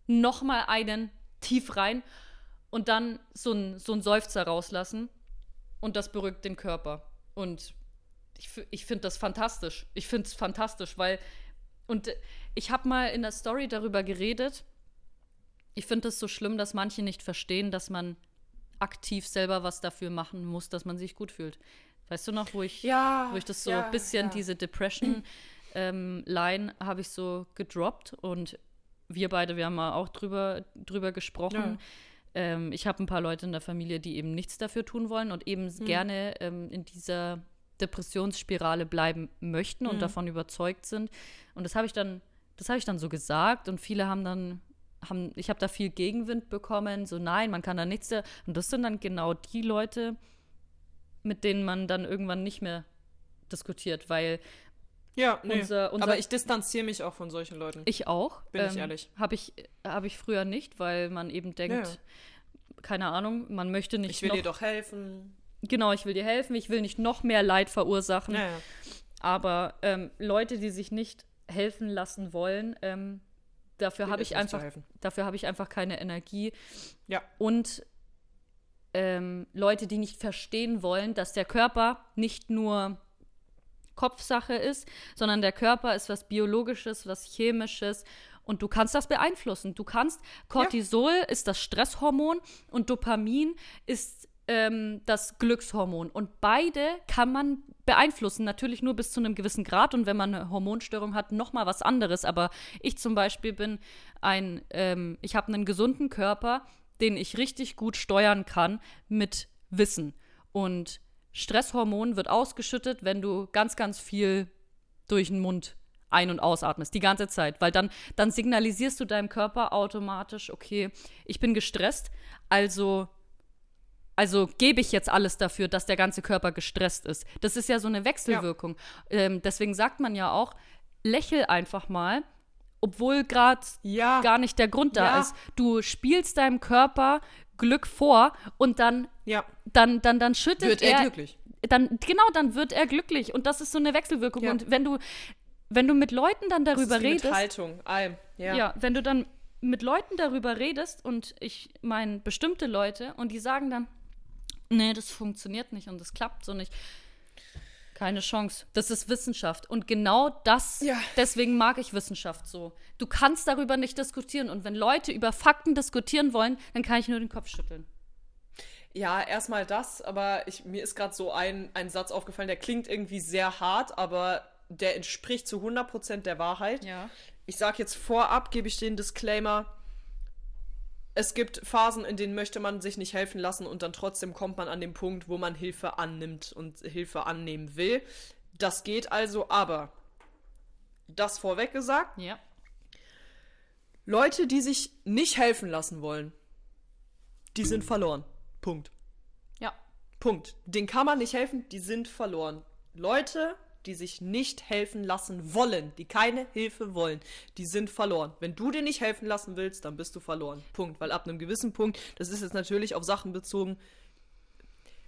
S2: noch mal einen tief rein und dann so ein, so ein Seufzer rauslassen. Und das beruhigt den Körper. Und ich, ich finde das fantastisch. Ich finde es fantastisch, weil. Und ich habe mal in der Story darüber geredet. Ich finde es so schlimm, dass manche nicht verstehen, dass man aktiv selber was dafür machen muss, dass man sich gut fühlt. Weißt du noch, wo ich,
S1: Ja,
S2: wo ich das so
S1: ja,
S2: ein bisschen,
S1: ja.
S2: diese Depression-Line habe ich so gedroppt und wir beide, wir haben mal auch drüber, drüber gesprochen. Ähm, ich habe ein paar Leute in der Familie, die eben nichts dafür tun wollen und eben
S1: Hm.
S2: gerne ähm, in dieser Depressionsspirale bleiben möchten und davon überzeugt sind. Und das habe ich dann, das habe ich dann so gesagt und viele haben dann haben, ich habe da viel Gegenwind bekommen, so nein, man kann da nichts. da- Und das sind dann genau die Leute, mit denen man dann irgendwann nicht mehr diskutiert, weil
S1: Ja, nee.
S2: Unser- unser-
S1: aber ich distanziere mich auch von solchen Leuten.
S2: ich auch.
S1: Bin ich ehrlich.
S2: Habe ich, hab ich früher nicht, weil man eben denkt,
S1: Ja.
S2: keine Ahnung, man möchte nicht
S1: Ich will
S2: noch,
S1: dir doch helfen.
S2: Genau, ich will dir helfen, ich will nicht noch mehr Leid verursachen.
S1: Ja.
S2: Aber ähm, Leute, die sich nicht helfen lassen wollen, ähm, dafür habe ich einfach,
S1: helfen.
S2: dafür habe ich einfach keine Energie.
S1: Ja.
S2: Und ähm, Leute, die nicht verstehen wollen, dass der Körper nicht nur Kopfsache ist, sondern der Körper ist was Biologisches, was Chemisches und du kannst das beeinflussen. Du kannst, Cortisol ist das Stresshormon und Dopamin ist ähm, das Glückshormon. Und beide kann man beeinflussen, natürlich nur bis zu einem gewissen Grad und wenn man eine Hormonstörung hat, noch mal was anderes. Aber ich zum Beispiel bin ein, ähm, ich habe einen gesunden Körper, den ich richtig gut steuern kann mit Wissen. Und Stresshormon wird ausgeschüttet, wenn du ganz, ganz viel durch den Mund ein- und ausatmest, die ganze Zeit. Weil dann, dann signalisierst du deinem Körper automatisch, okay, ich bin gestresst, also, also gebe ich jetzt alles dafür, dass der ganze Körper gestresst ist. Das ist ja so eine Wechselwirkung. Ähm, deswegen sagt man ja auch, lächel einfach mal, obwohl gerade
S1: Ja.
S2: gar nicht der Grund da
S1: Ja.
S2: ist. Du spielst deinem Körper Glück vor und dann,
S1: Ja.
S2: dann, dann, dann schüttet
S1: Wird er glücklich.
S2: Dann, genau, dann wird er glücklich. Und das ist so eine Wechselwirkung.
S1: Ja.
S2: Und wenn du, wenn du mit Leuten dann darüber redest.
S1: Mit Haltung, allem. Ja.
S2: Ja, wenn du dann mit Leuten darüber redest und ich meine bestimmte Leute und die sagen dann, nee, das funktioniert nicht und das klappt so nicht. Keine Chance. Das ist Wissenschaft. Und genau das,
S1: Ja.
S2: deswegen mag ich Wissenschaft so. Du kannst darüber nicht diskutieren. Und wenn Leute über Fakten diskutieren wollen, dann kann ich nur den Kopf schütteln.
S1: Ja, erstmal das, aber ich, mir ist gerade so ein, ein Satz aufgefallen, der klingt irgendwie sehr hart, aber der entspricht zu 100% der Wahrheit.
S2: Ja.
S1: Ich sage jetzt vorab, gebe ich den Disclaimer, es gibt Phasen, in denen möchte man sich nicht helfen lassen und dann trotzdem kommt man an den Punkt, wo man Hilfe annimmt und Hilfe annehmen will. Das geht also, aber das vorweg gesagt,
S2: Ja.
S1: Leute, die sich nicht helfen lassen wollen, die sind verloren. Punkt.
S2: Ja.
S1: Punkt. Den kann man nicht helfen, die sind verloren. Leute, die sich nicht helfen lassen wollen, die keine Hilfe wollen, die sind verloren. Wenn du dir nicht helfen lassen willst, dann bist du verloren. Punkt. Weil ab einem gewissen Punkt, das ist jetzt natürlich auf Sachen bezogen.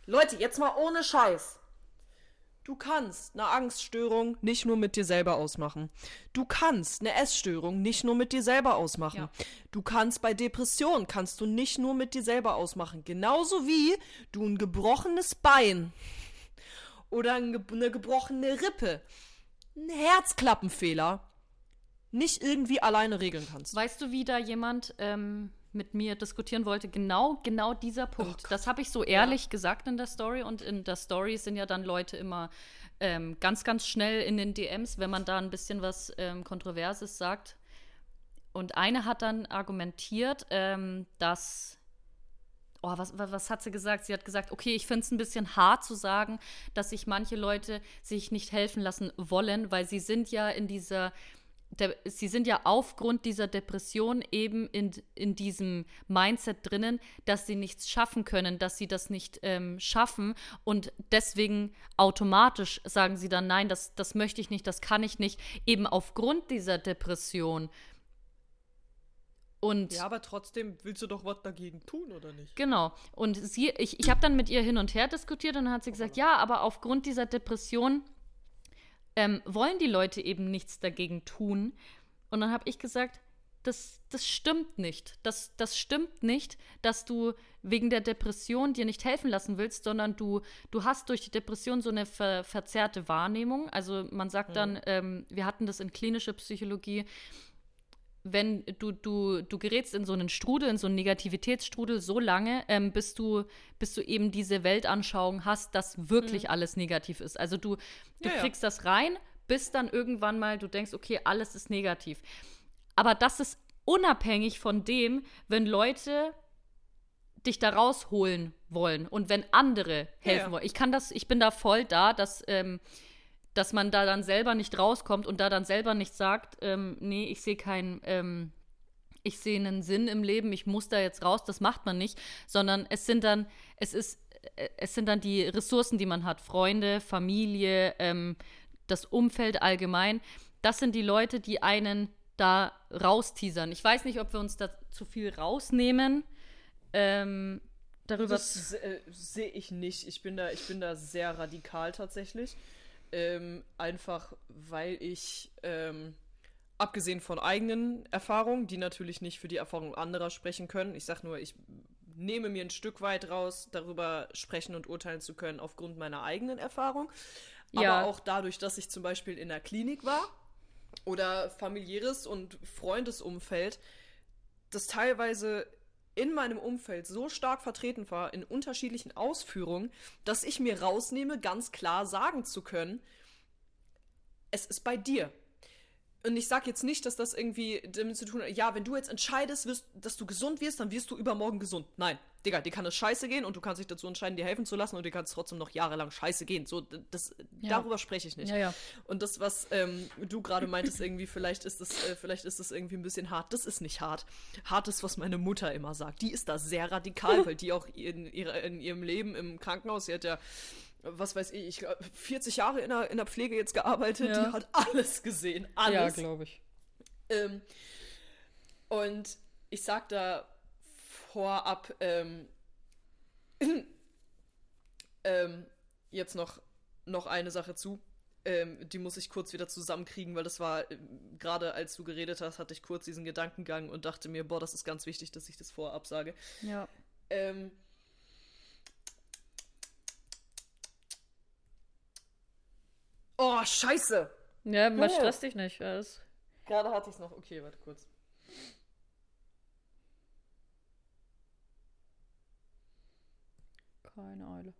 S1: Leute, jetzt mal ohne Scheiß. Du kannst eine Angststörung nicht nur mit dir selber ausmachen. Du kannst eine Essstörung nicht nur mit dir selber ausmachen.
S2: Ja.
S1: Du kannst bei Depressionen kannst du nicht nur mit dir selber ausmachen. Genauso wie du ein gebrochenes Bein oder ein eine gebrochene Rippe einen Herzklappenfehler nicht irgendwie alleine regeln kannst.
S2: Weißt du, wie da jemand ähm, mit mir diskutieren wollte? Genau, genau dieser Punkt.
S1: Gott.
S2: das habe ich so ehrlich gesagt in der Story und in der Story sind ja dann Leute immer ähm, ganz, ganz schnell in den DMs, wenn man da ein bisschen was ähm, Kontroverses sagt. Und eine hat dann argumentiert, ähm, dass oh, was, was, hat sie gesagt? Sie hat gesagt, okay, ich finde es ein bisschen hart zu sagen, dass sich manche Leute sich nicht helfen lassen wollen, weil sie sind ja in dieser, der, sie sind ja aufgrund dieser Depression eben in, in diesem Mindset drinnen, dass sie nichts schaffen können, dass sie das nicht ähm, schaffen und deswegen automatisch sagen sie dann, nein, das, das möchte ich nicht, das kann ich nicht, eben aufgrund dieser Depression. Und
S1: Ja, aber trotzdem willst du doch was dagegen tun, oder nicht?
S2: Genau. Und sie, ich, ich habe dann mit ihr hin und her diskutiert und dann hat sie gesagt, ja, aber aufgrund dieser Depression ähm, wollen die Leute eben nichts dagegen tun. Und dann habe ich gesagt, das, das stimmt nicht. Das, das stimmt nicht, dass du wegen der Depression dir nicht helfen lassen willst, sondern du, du hast durch die Depression so eine ver, verzerrte Wahrnehmung. Also man sagt dann, ähm, wir hatten das in klinischer Psychologie, wenn du, du, du gerätst in so einen Strudel, in so einen Negativitätsstrudel so lange, ähm, bis, du, bis du eben diese Weltanschauung hast, dass wirklich alles negativ ist. Also du, du
S1: Mhm. Ja, ja.
S2: kriegst das rein, bis dann irgendwann mal du denkst, okay, alles ist negativ. Aber das ist unabhängig von dem, wenn Leute dich da rausholen wollen und wenn andere helfen
S1: ja.
S2: wollen. Ich kann das, ich bin da voll da, dass, ähm, dass man da dann selber nicht rauskommt und da dann selber nicht sagt, ähm, nee, ich sehe keinen, ähm, ich sehe einen Sinn im Leben, ich muss da jetzt raus, das macht man nicht, sondern es sind dann, es ist, äh, es sind dann die Ressourcen, die man hat, Freunde, Familie, ähm, das Umfeld allgemein. Das sind die Leute, die einen da rausteasern. Ich weiß nicht, ob wir uns da zu viel rausnehmen. Ähm, darüber
S1: Das äh, sehe ich nicht. Ich bin da, ich bin da sehr radikal tatsächlich. Ähm, einfach weil ich, ähm, abgesehen von eigenen Erfahrungen, die natürlich nicht für die Erfahrungen anderer sprechen können, ich sag nur, ich nehme mir ein Stück weit raus, darüber sprechen und urteilen zu können aufgrund meiner eigenen Erfahrung.
S2: Ja.
S1: Aber auch dadurch, dass ich zum Beispiel in der Klinik war oder familiäres und Freundesumfeld, das teilweise in meinem Umfeld so stark vertreten war, in unterschiedlichen Ausführungen, dass ich mir rausnehme, ganz klar sagen zu können, es ist bei dir. Und ich sage jetzt nicht, dass das irgendwie damit zu tun hat, ja, wenn du jetzt entscheidest, wirst, dass du gesund wirst, dann wirst du übermorgen gesund. Nein, Digga, dir kann es scheiße gehen und du kannst dich dazu entscheiden, dir helfen zu lassen und dir kann es trotzdem noch jahrelang scheiße gehen. So, das,
S2: Ja.
S1: darüber spreche ich nicht.
S2: Ja, ja.
S1: Und das, was ähm, du gerade meintest, irgendwie, vielleicht ist das, äh, vielleicht ist das irgendwie ein bisschen hart. Das ist nicht hart. Hart ist, was meine Mutter immer sagt. Die ist da sehr radikal, *laughs* weil die auch in, ihrer, in ihrem Leben im Krankenhaus, sie hat ja, was weiß ich, ich glaub, 40 Jahre in der, in der Pflege jetzt gearbeitet,
S2: Ja.
S1: die hat alles gesehen.
S2: ja,
S1: Alles.
S2: glaube ich.
S1: Ähm, und ich sag da vorab ähm, *clears throat* ähm, jetzt noch, noch eine Sache zu. Ähm, die muss ich kurz wieder zusammenkriegen, weil das war, ähm, gerade als du geredet hast, hatte ich kurz diesen Gedankengang und dachte mir, boah, das ist ganz wichtig, dass ich das vorab sage.
S2: Ja.
S1: Ähm, oh, scheiße!
S2: Ja, man
S1: Ja.
S2: stresst dich nicht. Das
S1: Gerade hatte ich es noch. Okay, warte kurz.
S2: Keine Eile.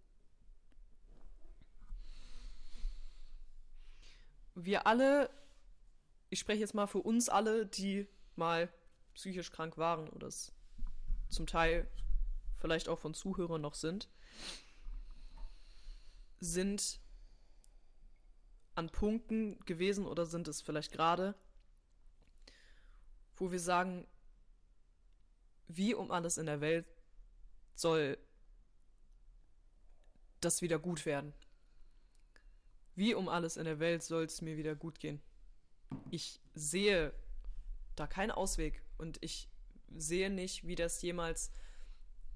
S1: wir alle, ich spreche jetzt mal für uns alle, die mal psychisch krank waren oder es zum Teil vielleicht auch von Zuhörern noch sind, sind an Punkten gewesen oder sind es vielleicht gerade, wo wir sagen, wie um alles in der Welt soll das wieder gut werden? Wie um alles in der Welt soll es mir wieder gut gehen? Ich sehe da keinen Ausweg und ich sehe nicht, wie das jemals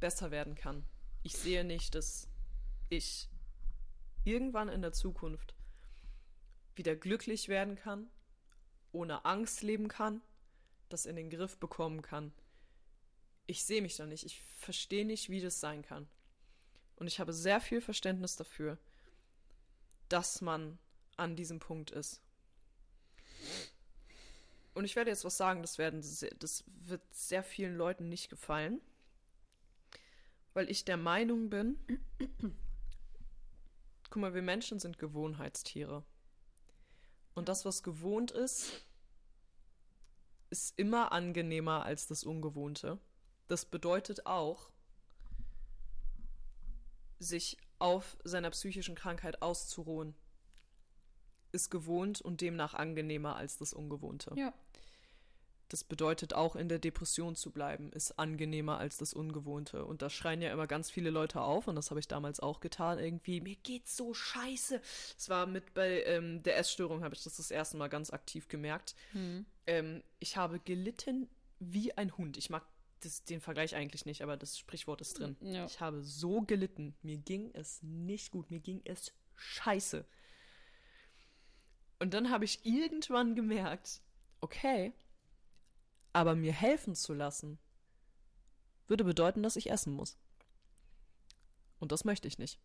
S1: besser werden kann. Ich sehe nicht, dass ich irgendwann in der Zukunft wieder glücklich werden kann, ohne Angst leben kann, das in den Griff bekommen kann. Ich sehe mich da nicht. Ich verstehe nicht, wie das sein kann. Und ich habe sehr viel Verständnis dafür, dass man an diesem Punkt ist. Und ich werde jetzt was sagen, das, werden sehr, das wird sehr vielen Leuten nicht gefallen. Weil ich der Meinung bin, guck mal, wir Menschen sind Gewohnheitstiere. Und das, was gewohnt ist, ist immer angenehmer als das Ungewohnte. Das bedeutet auch, sich auf seiner psychischen Krankheit auszuruhen, ist gewohnt und demnach angenehmer als das Ungewohnte.
S2: Ja.
S1: Das bedeutet auch in der Depression zu bleiben, ist angenehmer als das Ungewohnte. Und da schreien ja immer ganz viele Leute auf, und das habe ich damals auch getan, irgendwie, mir geht's so scheiße. Es war mit bei ähm, der Essstörung, habe ich das das erste Mal ganz aktiv gemerkt. Ähm, ich habe gelitten wie ein Hund. Ich mag das, den Vergleich eigentlich nicht, aber das Sprichwort ist drin.
S2: Ja.
S1: Ich habe so gelitten. Mir ging es nicht gut. Mir ging es scheiße. Und dann habe ich irgendwann gemerkt, okay, aber mir helfen zu lassen, würde bedeuten, dass ich essen muss. Und das möchte ich nicht.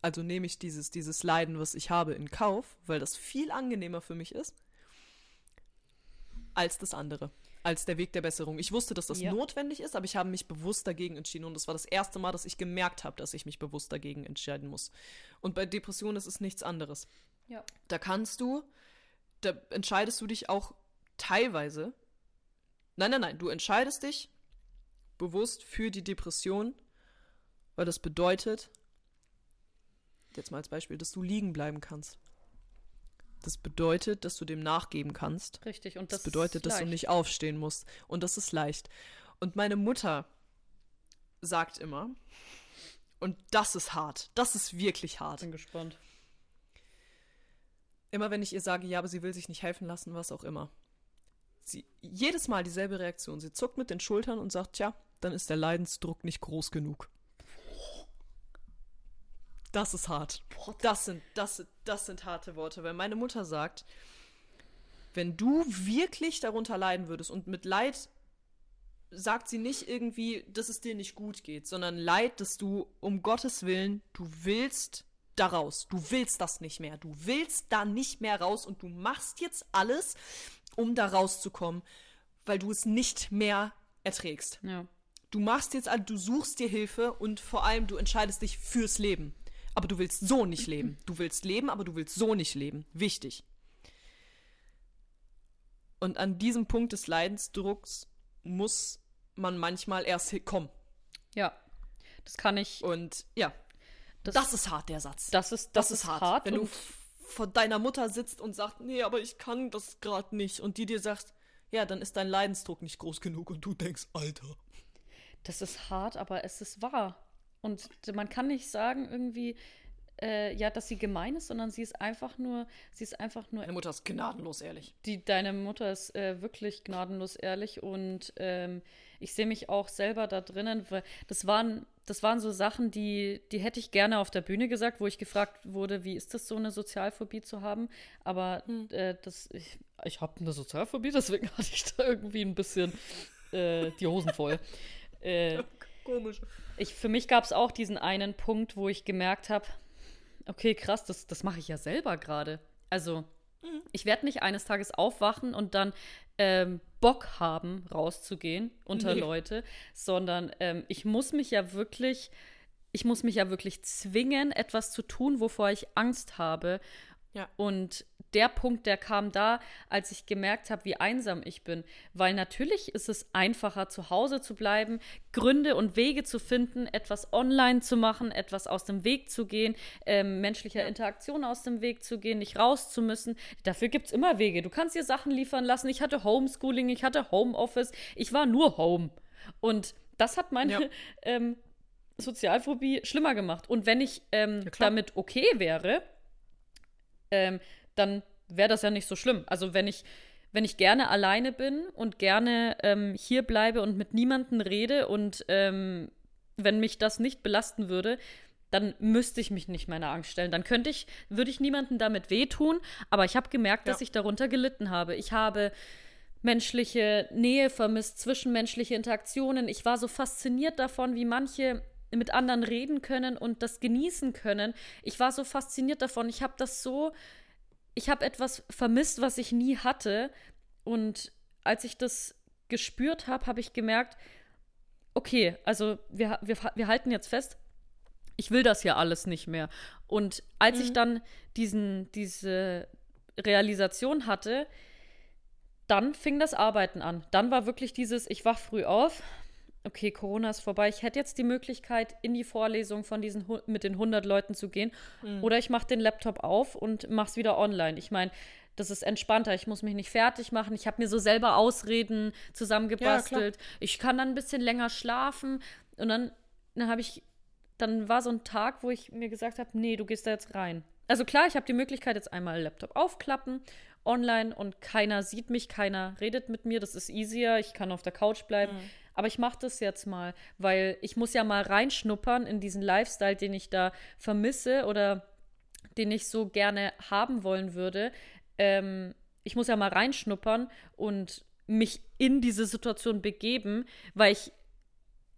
S1: Also nehme ich dieses, dieses Leiden, was ich habe, in Kauf, weil das viel angenehmer für mich ist, als das andere. Als der Weg der Besserung. Ich wusste, dass das
S2: Ja.
S1: notwendig ist, aber ich habe mich bewusst dagegen entschieden. Und das war das erste Mal, dass ich gemerkt habe, dass ich mich bewusst dagegen entscheiden muss. Und bei Depressionen ist es nichts anderes.
S2: Ja.
S1: Da kannst du, da entscheidest du dich auch teilweise. Nein, nein, nein, du entscheidest dich bewusst für die Depression, weil das bedeutet, jetzt mal als Beispiel, dass du liegen bleiben kannst. Das bedeutet, dass du dem nachgeben kannst.
S2: Richtig. Und
S1: Das,
S2: das,
S1: bedeutet, dass du nicht aufstehen musst. Und das ist leicht. Und meine Mutter sagt immer, und das ist hart, das ist wirklich hart.
S2: Bin gespannt.
S1: Immer wenn ich ihr sage, ja, aber sie will sich nicht helfen lassen, was auch immer. Sie, jedes Mal dieselbe Reaktion. Sie zuckt mit den Schultern und sagt, tja, dann ist der Leidensdruck nicht groß genug. Das ist hart. Das sind, das, das sind harte Worte, weil meine Mutter sagt, wenn du wirklich darunter leiden würdest und mit Leid sagt sie nicht irgendwie, dass es dir nicht gut geht, sondern Leid, dass du um Gottes Willen, du willst da raus. Du willst das nicht mehr. Du willst da nicht mehr raus und du machst jetzt alles, um da rauszukommen, weil du es nicht mehr erträgst.
S2: Ja.
S1: Du machst jetzt, du suchst dir Hilfe und vor allem du entscheidest dich fürs Leben. Aber du willst so nicht leben. Du willst leben, aber du willst so nicht leben. Wichtig. Und an diesem Punkt des Leidensdrucks muss man manchmal erst kommen.
S2: Ja. Das kann ich.
S1: Und ja,
S2: Das,
S1: das ist hart, der Satz.
S2: das ist, das, ist hart.
S1: Wenn du vor deiner Mutter sitzt und sagst, nee, aber ich kann das gerade nicht. Und die dir sagt, ja, dann ist dein Leidensdruck nicht groß genug. Und du denkst, Alter.
S2: Das ist hart, aber es ist wahr. Und man kann nicht sagen irgendwie, äh, ja, dass sie gemein ist, sondern sie ist einfach nur, sie ist einfach nur
S1: Deine Mutter ist gnadenlos ehrlich.
S2: die, deine Mutter ist äh, wirklich gnadenlos ehrlich und ähm, ich sehe mich auch selber da drinnen, weil das waren, das waren so Sachen, die, die hätte ich gerne auf der Bühne gesagt, wo ich gefragt wurde, wie ist das so eine Sozialphobie zu haben, aber äh, das, ich, ich habe eine Sozialphobie, *laughs* deswegen hatte ich da irgendwie ein bisschen äh, die Hosen voll. äh, *laughs*
S1: Komisch.
S2: ich, für mich gab es auch diesen einen Punkt, wo ich gemerkt habe, okay, krass, das, das mache ich ja selber gerade. Also, ich werde nicht eines Tages aufwachen und dann ähm, Bock haben, rauszugehen unter
S1: Nee.
S2: Leute, sondern ähm, ich muss mich ja wirklich, ich muss mich ja wirklich zwingen, etwas zu tun, wovor ich Angst habe.
S1: Ja.
S2: Und der Punkt, der kam da, als ich gemerkt habe, wie einsam ich bin. Weil natürlich ist es einfacher, zu Hause zu bleiben, Gründe und Wege zu finden, etwas online zu machen, etwas aus dem Weg zu gehen, ähm, menschlicher Interaktion aus dem Weg zu gehen, nicht raus zu müssen. Dafür gibt es immer Wege. Du kannst dir Sachen liefern lassen. Ich hatte Homeschooling, ich hatte Homeoffice, ich war nur Home. Und das hat meine
S1: Ja. *laughs*
S2: ähm, Sozialphobie schlimmer gemacht. Und wenn ich ähm,
S1: Ja,
S2: damit okay wäre, ähm, dann wäre das ja nicht so schlimm. Also wenn ich, wenn ich gerne alleine bin und gerne ähm, hier bleibe und mit niemandem rede und ähm, wenn mich das nicht belasten würde, dann müsste ich mich nicht meiner Angst stellen. Dann könnte ich, würde ich niemandem damit wehtun, aber ich habe gemerkt, dass
S1: Ja.
S2: ich darunter gelitten habe. Ich habe menschliche Nähe vermisst, zwischenmenschliche Interaktionen. Ich war so fasziniert davon, wie manche mit anderen reden können und das genießen können. Ich war so fasziniert davon. Ich habe das so, ich habe etwas vermisst, was ich nie hatte. Und als ich das gespürt habe, habe ich gemerkt, okay, also wir, wir, wir halten jetzt fest, ich will das ja alles nicht mehr. Und als mhm. ich dann diesen, diese Realisation hatte, dann fing das Arbeiten an. Dann war wirklich dieses, ich wach früh auf, okay, Corona ist vorbei, ich hätte jetzt die Möglichkeit, in die Vorlesung von diesen mit den 100 Leuten zu gehen. Mhm. Oder ich mache den Laptop auf und mache es wieder online. Ich meine, das ist entspannter. Ich muss mich nicht fertig machen. Ich habe mir so selber Ausreden zusammengebastelt. Ja, ich kann dann ein bisschen länger schlafen. Und dann, dann habe ich, dann war so ein Tag, wo ich mir gesagt habe, nee, du gehst da jetzt rein. Also klar, ich habe die Möglichkeit, jetzt einmal Laptop aufklappen, online und keiner sieht mich, keiner redet mit mir. Das ist easier. Ich kann auf der Couch bleiben. Mhm. Aber ich mache das jetzt mal, weil ich muss ja mal reinschnuppern in diesen Lifestyle, den ich da vermisse oder den ich so gerne haben wollen würde. Ähm, ich muss ja mal reinschnuppern und mich in diese Situation begeben, weil ich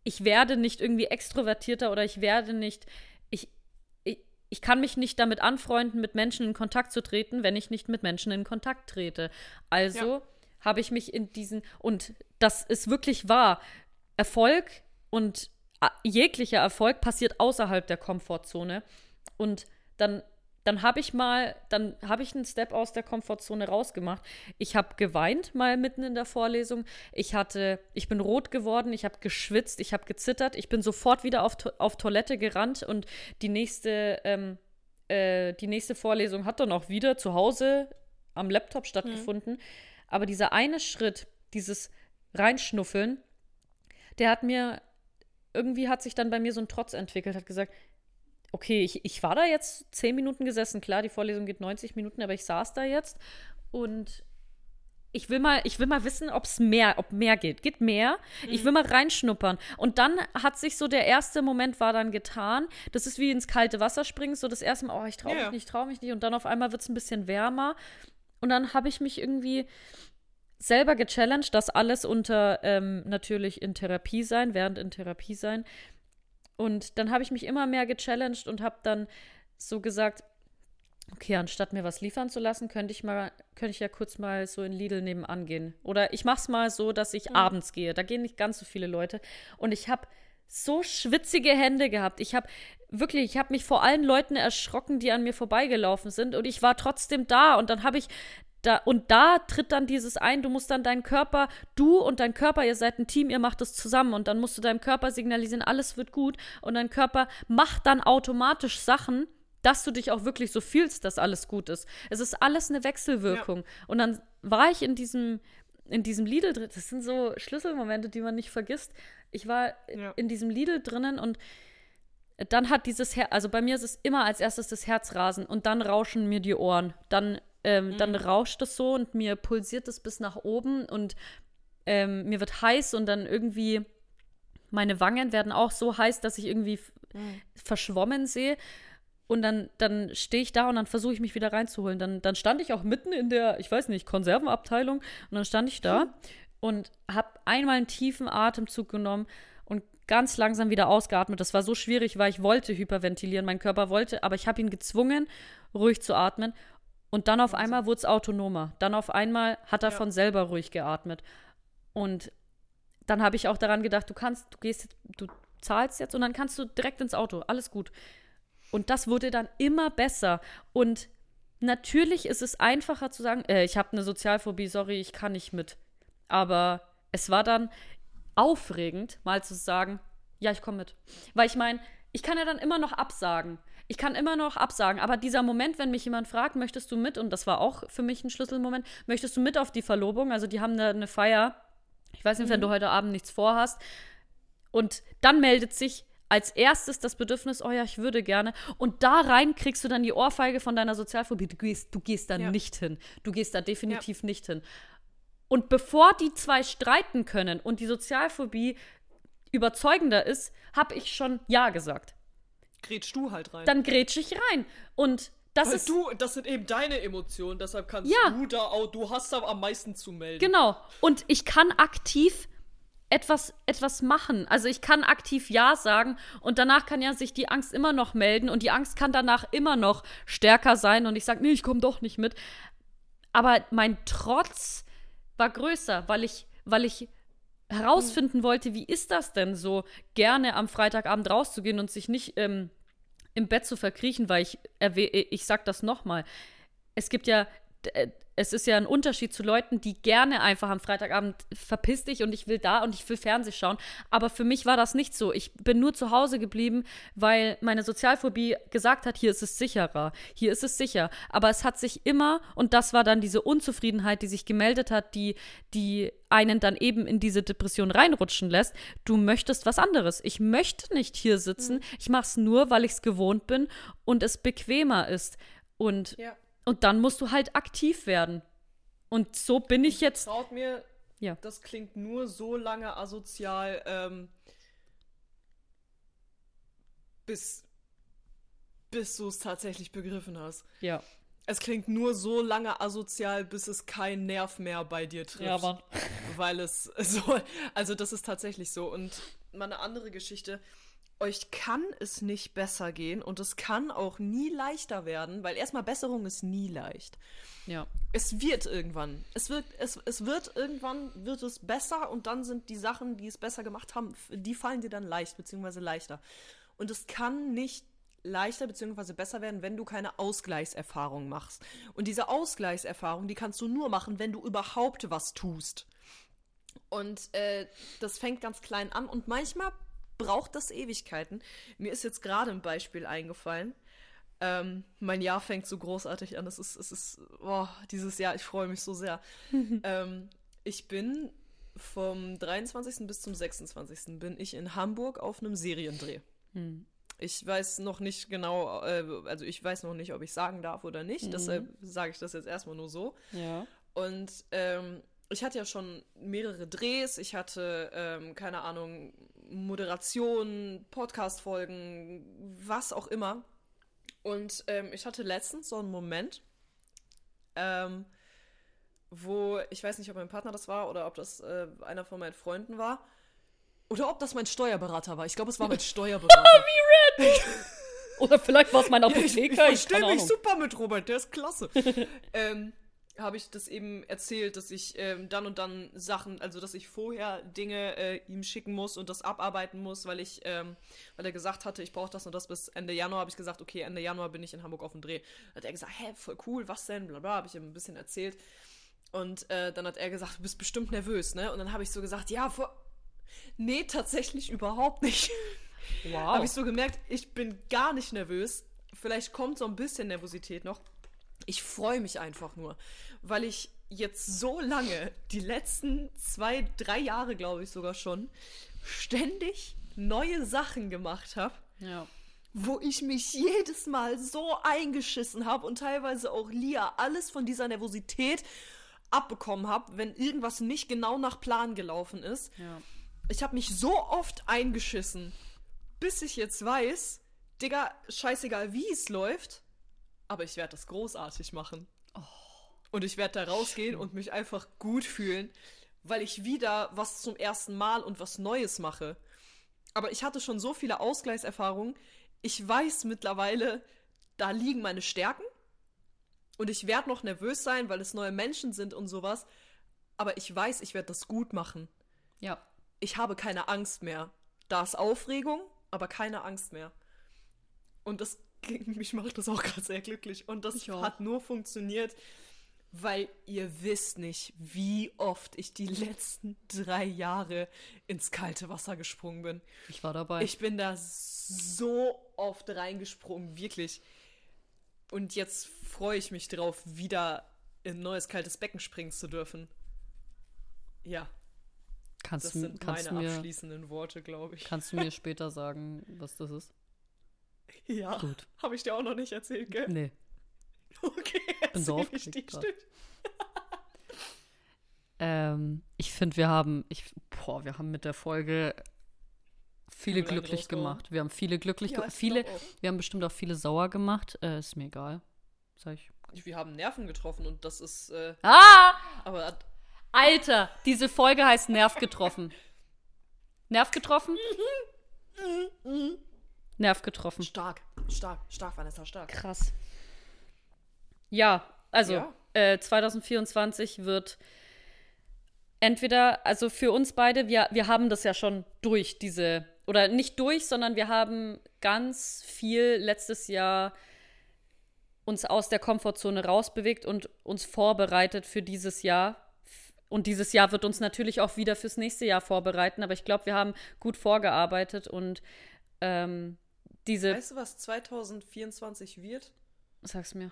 S2: ich werde nicht irgendwie extrovertierter oder ich werde nicht ich, ich, ich kann mich nicht damit anfreunden, mit Menschen in Kontakt zu treten, wenn ich nicht mit Menschen in Kontakt trete. Also ja habe ich mich in diesen, und das ist wirklich wahr, Erfolg und jeglicher Erfolg passiert außerhalb der Komfortzone. Und dann, dann habe ich mal, dann habe ich einen Step aus der Komfortzone rausgemacht. Ich habe geweint mal mitten in der Vorlesung. Ich hatte, ich bin rot geworden, ich habe geschwitzt, ich habe gezittert. Ich bin sofort wieder auf, auf Toilette gerannt und die nächste, ähm, äh, die nächste Vorlesung hat dann auch wieder zu Hause am Laptop stattgefunden. Mhm. Aber dieser eine Schritt, dieses Reinschnuffeln, der hat mir, irgendwie hat sich dann bei mir so ein Trotz entwickelt, hat gesagt, okay, ich, ich war da jetzt zehn Minuten gesessen, klar, die Vorlesung geht 90 Minuten, aber ich saß da jetzt und ich will mal, ich will mal wissen, ob es mehr, ob mehr geht. Geht mehr? Mhm. Ich will mal reinschnuppern. Und dann hat sich so der erste Moment war dann getan. Das ist wie ins kalte Wasser springen. So das erste Mal, oh, ich traue mich ja. nicht, traue mich nicht. Und dann auf einmal wird es ein bisschen wärmer. Und dann habe ich mich irgendwie selber gechallenged, das alles unter ähm, natürlich in Therapie sein, während in Therapie sein. Und dann habe ich mich immer mehr gechallenged und habe dann so gesagt, okay, anstatt mir was liefern zu lassen, könnte ich mal, könnte ich ja kurz mal so in Lidl nebenan gehen. Oder ich mache es mal so, dass ich mhm. abends gehe. Da gehen nicht ganz so viele Leute. Und ich habe so schwitzige Hände gehabt. Ich habe wirklich, ich habe mich vor allen Leuten erschrocken, die an mir vorbeigelaufen sind und ich war trotzdem da und dann habe ich da, und da tritt dann dieses ein, du musst dann deinen Körper, du und dein Körper, ihr seid ein Team, ihr macht es zusammen und dann musst du deinem Körper signalisieren, alles wird gut und dein Körper macht dann automatisch Sachen, dass du dich auch wirklich so fühlst, dass alles gut ist. Es ist alles eine Wechselwirkung. Ja. Und dann war ich in diesem, in diesem Lidl drin. Das sind so Schlüsselmomente, die man nicht vergisst. Ich war ja. in diesem Lidl drinnen und dann hat dieses Herz, also bei mir ist es immer als erstes das Herzrasen und dann rauschen mir die Ohren. Dann, ähm, mhm. dann rauscht es so und mir pulsiert es bis nach oben und ähm, mir wird heiß und dann irgendwie meine Wangen werden auch so heiß, dass ich irgendwie mhm. verschwommen sehe. Und dann, dann stehe ich da und dann versuche ich mich wieder reinzuholen. Dann, dann stand ich auch mitten in der, ich weiß nicht, Konservenabteilung. Und dann stand ich da hm. und habe einmal einen tiefen Atemzug genommen und ganz langsam wieder ausgeatmet. Das war so schwierig, weil ich wollte hyperventilieren. Mein Körper wollte, aber ich habe ihn gezwungen, ruhig zu atmen. Und dann auf einmal wurde es autonomer. Dann auf einmal hat er ja. von selber ruhig geatmet. Und dann habe ich auch daran gedacht, du kannst, du gehst, du zahlst jetzt und dann kannst du direkt ins Auto. Alles gut. Und das wurde dann immer besser. Und natürlich ist es einfacher zu sagen, äh, ich habe eine Sozialphobie, sorry, ich kann nicht mit. Aber es war dann aufregend, mal zu sagen, ja, ich komme mit. Weil ich meine, ich kann ja dann immer noch absagen. Ich kann immer noch absagen, aber dieser Moment, wenn mich jemand fragt, möchtest du mit, und das war auch für mich ein Schlüsselmoment, möchtest du mit auf die Verlobung? Also die haben da eine Feier. Ich weiß nicht, mhm. wenn du heute Abend nichts vorhast. Und dann meldet sich als erstes das Bedürfnis, oh ja, ich würde gerne. Und da rein kriegst du dann die Ohrfeige von deiner Sozialphobie. Du gehst, du gehst da ja. nicht hin. Du gehst da definitiv ja. nicht hin. Und bevor die zwei streiten können und die Sozialphobie überzeugender ist, habe ich schon Ja gesagt.
S1: Grätsch du halt rein.
S2: Dann grätsch ich rein. Und das
S1: Weil
S2: ist.
S1: Du, das sind eben deine Emotionen, deshalb kannst
S2: ja.
S1: du da auch, du hast da am meisten zu melden.
S2: Genau. Und ich kann aktiv etwas, etwas machen. Also ich kann aktiv Ja sagen und danach kann ja sich die Angst immer noch melden und die Angst kann danach immer noch stärker sein und ich sage, nee, ich komme doch nicht mit. Aber mein Trotz, war größer, weil ich, weil ich herausfinden wollte, wie ist das denn so, gerne am Freitagabend rauszugehen und sich nicht ähm, im Bett zu verkriechen, weil ich ich sag das nochmal. Es gibt ja, es ist ja ein Unterschied zu Leuten, die gerne einfach am Freitagabend verpiss dich und ich will da und ich will Fernseh schauen. Aber für mich war das nicht so. Ich bin nur zu Hause geblieben, weil meine Sozialphobie gesagt hat, hier ist es sicherer, hier ist es sicher. Aber es hat sich immer, und das war dann diese Unzufriedenheit, die sich gemeldet hat, die, die einen dann eben in diese Depression reinrutschen lässt. Du möchtest was anderes. Ich möchte nicht hier sitzen. Ich mache es nur, weil ich es gewohnt bin und es bequemer ist. Und
S1: Ja.
S2: Und dann musst du halt aktiv werden. Und so bin ich jetzt.
S1: Traut mir,
S2: Ja.
S1: das klingt nur so lange asozial, ähm, bis, bis du es tatsächlich begriffen hast.
S2: Ja.
S1: Es klingt nur so lange asozial, bis es keinen Nerv mehr bei dir trifft.
S2: Mann.
S1: Weil es *laughs* so, also das ist tatsächlich so. Und mal eine andere Geschichte. Euch kann es nicht besser gehen und es kann auch nie leichter werden, weil erstmal Besserung ist nie leicht.
S2: Ja.
S1: Es wird irgendwann. Es wird, es, es wird irgendwann wird es besser und dann sind die Sachen, die es besser gemacht haben, die fallen dir dann leicht, beziehungsweise leichter. Und es kann nicht leichter beziehungsweise besser werden, wenn du keine Ausgleichserfahrung machst. Und diese Ausgleichserfahrung, die kannst du nur machen, wenn du überhaupt was tust. Und äh, das fängt ganz klein an und manchmal braucht das Ewigkeiten. Mir ist jetzt gerade ein Beispiel eingefallen. Ähm, mein Jahr fängt so großartig an. Es ist, es ist, boah, dieses Jahr, ich freue mich so sehr. *laughs* ähm, ich bin vom 23. bis zum 26. bin ich in Hamburg auf einem Seriendreh. Ich weiß noch nicht genau, äh, also ich weiß noch nicht, ob ich sagen darf oder nicht. Deshalb sage ich das jetzt erstmal nur so.
S2: Ja.
S1: Und ähm, ich hatte ja schon mehrere Drehs. Ich hatte, ähm, keine Ahnung, Moderation, Podcast-Folgen, was auch immer. Und ähm, ich hatte letztens so einen Moment, ähm, wo, ich weiß nicht, ob mein Partner das war oder ob das äh, einer von meinen Freunden war. Oder ob das mein Steuerberater war. Ich glaube, es war mein *laughs* Steuerberater. *laughs*
S2: Oder vielleicht war es mein
S1: Ja, ich
S2: Apotheker.
S1: ich verstehe mich super mit Robert, der ist klasse. *laughs* ähm, habe ich das eben erzählt, dass ich ähm, dann und dann Sachen, also dass ich vorher Dinge äh, ihm schicken muss und das abarbeiten muss, weil ich, ähm, weil er gesagt hatte, ich brauche das und das bis Ende Januar, habe ich gesagt, okay, Ende Januar bin ich in Hamburg auf dem Dreh. Hat er gesagt, hä, voll cool, was denn, bla bla, habe ich ihm ein bisschen erzählt. Und äh, dann hat er gesagt, du bist bestimmt nervös, ne? Und dann habe ich so gesagt, ja, vor... Nee, tatsächlich überhaupt nicht.
S2: Wow. *laughs*
S1: Habe ich so gemerkt, ich bin gar nicht nervös. Vielleicht kommt so ein bisschen Nervosität noch. Ich freue mich einfach nur, weil ich jetzt so lange, die letzten zwei, drei Jahre, glaube ich sogar schon, ständig neue Sachen gemacht habe,
S2: ja.
S1: wo ich mich jedes Mal so eingeschissen habe und teilweise auch Lia alles von dieser Nervosität abbekommen habe, wenn irgendwas nicht genau nach Plan gelaufen ist.
S2: Ja.
S1: Ich habe mich so oft eingeschissen, bis ich jetzt weiß, Digga, scheißegal wie es läuft, aber ich werde das großartig machen. Und ich werde da rausgehen und mich einfach gut fühlen, weil ich wieder was zum ersten Mal und was Neues mache. Aber ich hatte schon so viele Ausgleichserfahrungen. Ich weiß mittlerweile, da liegen meine Stärken. Und ich werde noch nervös sein, weil es neue Menschen sind und sowas. Aber ich weiß, ich werde das gut machen
S2: Ja.
S1: ich habe keine Angst mehr. Da ist Aufregung, aber keine Angst mehr. Und das, *laughs* mich macht das auch gerade sehr glücklich. Und das
S2: Ich auch.
S1: hat nur funktioniert, weil ihr wisst nicht, wie oft ich die letzten drei Jahre ins kalte Wasser gesprungen bin.
S2: Ich war dabei.
S1: Ich bin da so oft reingesprungen, wirklich. Und jetzt freue ich mich drauf, wieder in ein neues kaltes Becken springen zu dürfen. Ja,
S2: kannst
S1: das sind
S2: kannst
S1: meine
S2: mir,
S1: abschließenden Worte, glaube ich.
S2: kannst du mir *laughs* später sagen, was das ist?
S1: Ja,
S2: Gut.
S1: habe ich dir auch noch nicht erzählt, gell?
S2: Nee.
S1: Okay,
S2: Bin so
S1: erzähl ich stimmt.
S2: Ähm, ich finde, wir haben, ich, boah, wir haben mit der Folge viele glücklich gemacht. Wir haben viele glücklich,
S1: Ja,
S2: viele, wir haben bestimmt auch viele sauer gemacht. Äh, ist mir egal. Sag ich.
S1: Wir haben Nerven getroffen und das ist, äh,
S2: Ah!
S1: aber
S2: Alter, diese Folge heißt Nerv getroffen. Nerv getroffen? *laughs* Nerv getroffen.
S1: stark, stark, stark, Vanessa, stark.
S2: Krass. Ja, also
S1: Ja.
S2: Äh, 2024 wird entweder, also für uns beide, wir, wir haben das ja schon durch, diese, oder nicht durch, sondern wir haben ganz viel letztes Jahr uns aus der Komfortzone rausbewegt und uns vorbereitet für dieses Jahr. Und dieses Jahr wird uns natürlich auch wieder fürs nächste Jahr vorbereiten, aber ich glaube, wir haben gut vorgearbeitet und ähm, diese.
S1: Weißt du, was 2024 wird?
S2: Sag's mir.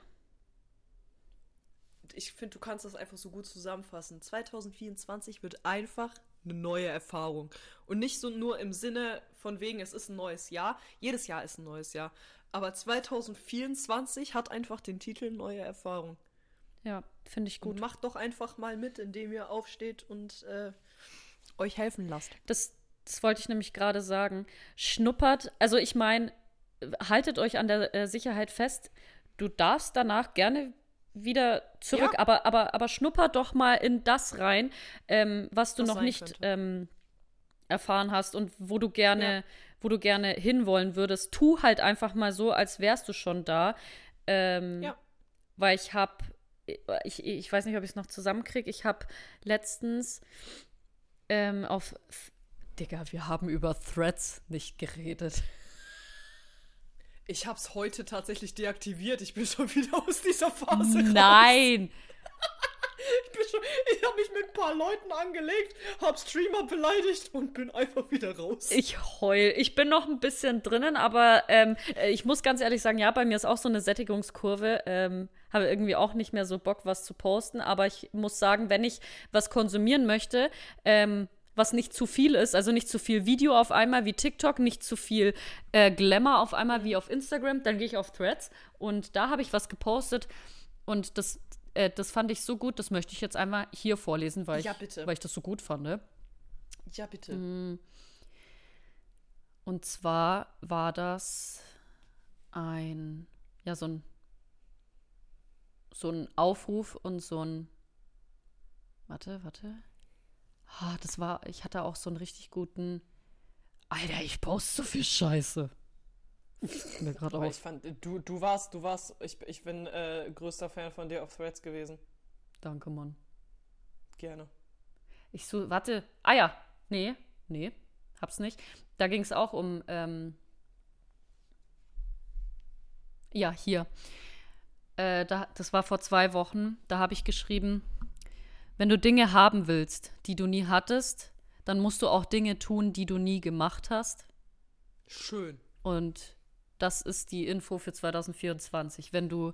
S1: Ich finde, du kannst das einfach so gut zusammenfassen. 2024 wird einfach eine neue Erfahrung. Und nicht so nur im Sinne von wegen, es ist ein neues Jahr. Jedes Jahr ist ein neues Jahr. Aber 2024 hat einfach den Titel Neue Erfahrung.
S2: Ja, finde ich gut.
S1: Und macht doch einfach mal mit, indem ihr aufsteht und äh, euch helfen lasst.
S2: Das, das wollte ich nämlich gerade sagen. Schnuppert, also ich meine, haltet euch an der äh, Sicherheit fest. Du darfst danach gerne wieder zurück,
S1: Ja.
S2: aber, aber, aber schnupper doch mal in das rein, ähm, was du
S1: Was
S2: noch nicht ähm, erfahren hast und wo du gerne,
S1: Ja.
S2: wo du gerne hinwollen würdest. Tu halt einfach mal so, als wärst du schon da. Ähm,
S1: Ja.
S2: Weil ich habe, ich, ich weiß nicht, ob ich es noch zusammenkriege, ich habe letztens ähm, auf, Digga, wir haben über Threads nicht geredet.
S1: Ich hab's heute tatsächlich deaktiviert. Ich bin schon wieder aus dieser Phase raus.
S2: Nein! *laughs*
S1: Ich, bin schon, ich habe mich mit ein paar Leuten angelegt, hab Streamer beleidigt und bin einfach wieder raus.
S2: Ich heul. Ich bin noch ein bisschen drinnen, aber ähm, äh, ich muss ganz ehrlich sagen, ja, bei mir ist auch so eine Sättigungskurve. Ähm, habe irgendwie auch nicht mehr so Bock, was zu posten. Aber ich muss sagen, wenn ich was konsumieren möchte, ähm, was nicht zu viel ist, also nicht zu viel Video auf einmal wie TikTok, nicht zu viel äh, Glamour auf einmal wie auf Instagram, dann gehe ich auf Threads und da habe ich was gepostet und das, äh, das fand ich so gut, das möchte ich jetzt einmal hier vorlesen, weil,
S1: Ja,
S2: ich, weil ich das so gut fand. Ne?
S1: ja, bitte.
S2: Und zwar war das ein, ja, so ein, so ein Aufruf und so ein, warte, warte. Ah, das war, ich hatte auch so einen richtig guten, Alter, ich poste so viel Scheiße. Mir gerade
S1: Aber ich
S2: auf.
S1: fand, du, du warst, du warst, ich, ich bin äh, größter Fan von dir auf Threads gewesen.
S2: Danke, Mann.
S1: Gerne.
S2: Ich so, warte. Ah ja, nee, nee, hab's nicht. Da ging es auch um, ähm, ja, hier. Äh, da, das war vor zwei Wochen. Da habe ich geschrieben, wenn du Dinge haben willst, die du nie hattest, dann musst du auch Dinge tun, die du nie gemacht hast.
S1: Schön.
S2: Und das ist die Info für 2024. Wenn du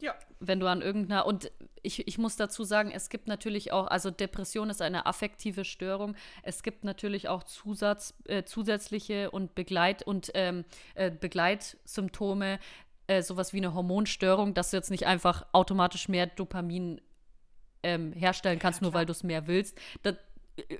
S1: Ja.
S2: wenn du an irgendeiner und ich, ich muss dazu sagen, es gibt natürlich auch, also Depression ist eine affektive Störung. Es gibt natürlich auch Zusatz, äh, zusätzliche und Begleit und ähm, äh, Begleitsymptome, äh, sowas wie eine Hormonstörung, dass du jetzt nicht einfach automatisch mehr Dopamin ähm, herstellen kannst, nur
S1: klar.
S2: weil du es mehr willst. Das,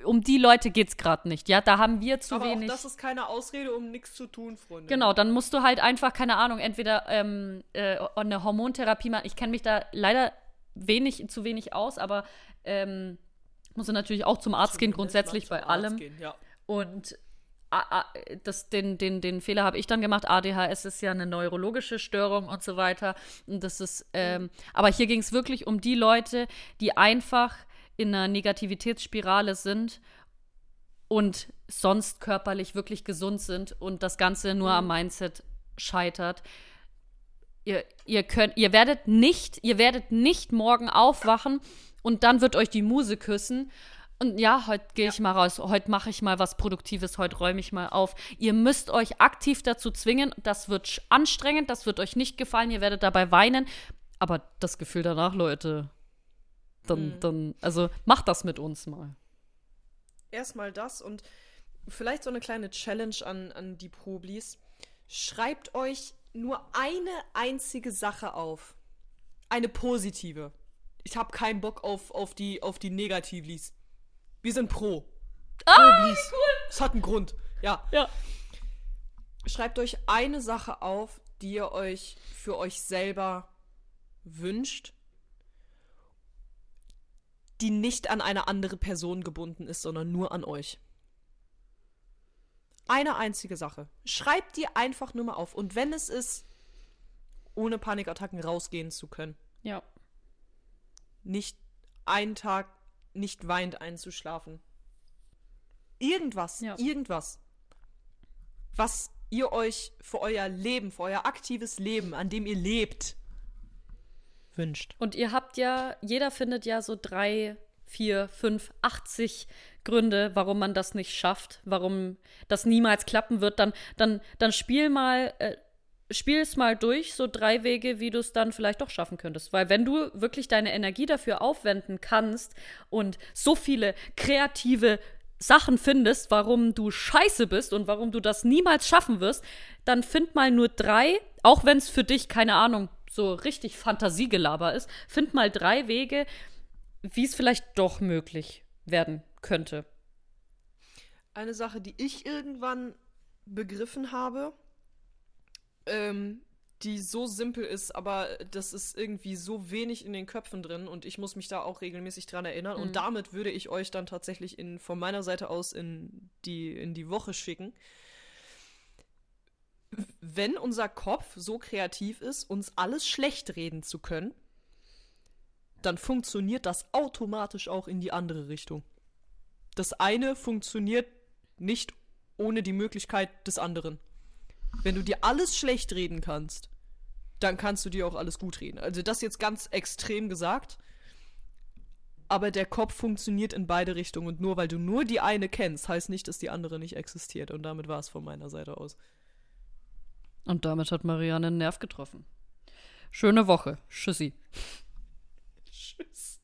S2: um die Leute geht es gerade nicht, ja. Da haben wir zu
S1: Aber
S2: wenig.
S1: auch das ist keine Ausrede, um nichts zu tun, Freunde.
S2: Genau, dann musst du halt einfach, keine Ahnung, entweder ähm, äh, eine Hormontherapie machen. Ich kenne mich da leider wenig, zu wenig aus, aber ähm, musst du natürlich auch zum Arzt gehen,
S1: Zumindest
S2: grundsätzlich
S1: mal
S2: bei allem.
S1: Gehen, ja.
S2: Und das, den, den, den Fehler habe ich dann gemacht. ADHS ist ja eine neurologische Störung und so weiter. Und das ist, ähm, aber hier ging es wirklich um die Leute, die einfach in einer Negativitätsspirale sind und sonst körperlich wirklich gesund sind und das Ganze nur am Mindset scheitert. Ihr, ihr könnt, ihr werdet nicht, ihr werdet nicht morgen aufwachen und dann wird euch die Muse küssen. Und ja, heute gehe ich mal raus, heute mache ich mal was Produktives, heute räume ich mal auf. Ihr müsst euch aktiv dazu zwingen. Das wird anstrengend, das wird euch nicht gefallen, ihr werdet dabei weinen. Aber das Gefühl danach, Leute, dann, dann, also macht das mit uns mal.
S1: Erstmal das und vielleicht so eine kleine Challenge an, an die Problis. Schreibt euch nur eine einzige Sache auf. Eine positive. Ich habe keinen Bock auf, auf die, auf die Negativlis. Wir sind pro. Problis. Das hat einen Grund. Ja.
S2: Ja.
S1: Schreibt euch eine Sache auf, die ihr euch für euch selber wünscht, die nicht an eine andere Person gebunden ist, sondern nur an euch. Eine einzige Sache. Schreibt die einfach nur mal auf. Und wenn es ist, ohne Panikattacken rausgehen zu können.
S2: Ja.
S1: Nicht einen Tag nicht weint, einzuschlafen. Irgendwas,
S2: Ja.
S1: irgendwas, was ihr euch für euer Leben, für euer aktives Leben, an dem ihr lebt, wünscht.
S2: Und ihr habt ja, jeder findet ja so drei, vier, fünf, 80 Gründe, warum man das nicht schafft, warum das niemals klappen wird. Dann, dann, dann spiel mal, äh, spiel es mal durch, so drei Wege, wie du es dann vielleicht doch schaffen könntest. Weil wenn du wirklich deine Energie dafür aufwenden kannst und so viele kreative Sachen findest, warum du scheiße bist und warum du das niemals schaffen wirst, dann find mal nur drei, auch wenn es für dich, keine Ahnung, so richtig Fantasiegelaber ist, find mal drei Wege, wie es vielleicht doch möglich werden könnte.
S1: Eine Sache, die ich irgendwann begriffen habe, ähm, die so simpel ist, aber das ist irgendwie so wenig in den Köpfen drin und ich muss mich da auch regelmäßig dran erinnern. Und damit würde ich euch dann tatsächlich in, von meiner Seite aus in die, in die Woche schicken. Wenn unser Kopf so kreativ ist, uns alles schlecht reden zu können, dann funktioniert das automatisch auch in die andere Richtung. Das eine funktioniert nicht ohne die Möglichkeit des anderen. Wenn du dir alles schlecht reden kannst, dann kannst du dir auch alles gut reden. Also das jetzt ganz extrem gesagt. Aber der Kopf funktioniert in beide Richtungen. Und nur weil du nur die eine kennst, heißt nicht, dass die andere nicht existiert. Und damit war es von meiner Seite aus.
S2: Und damit hat Marianne einen Nerv getroffen. Schöne Woche. Tschüssi. *laughs*
S1: Tschüss.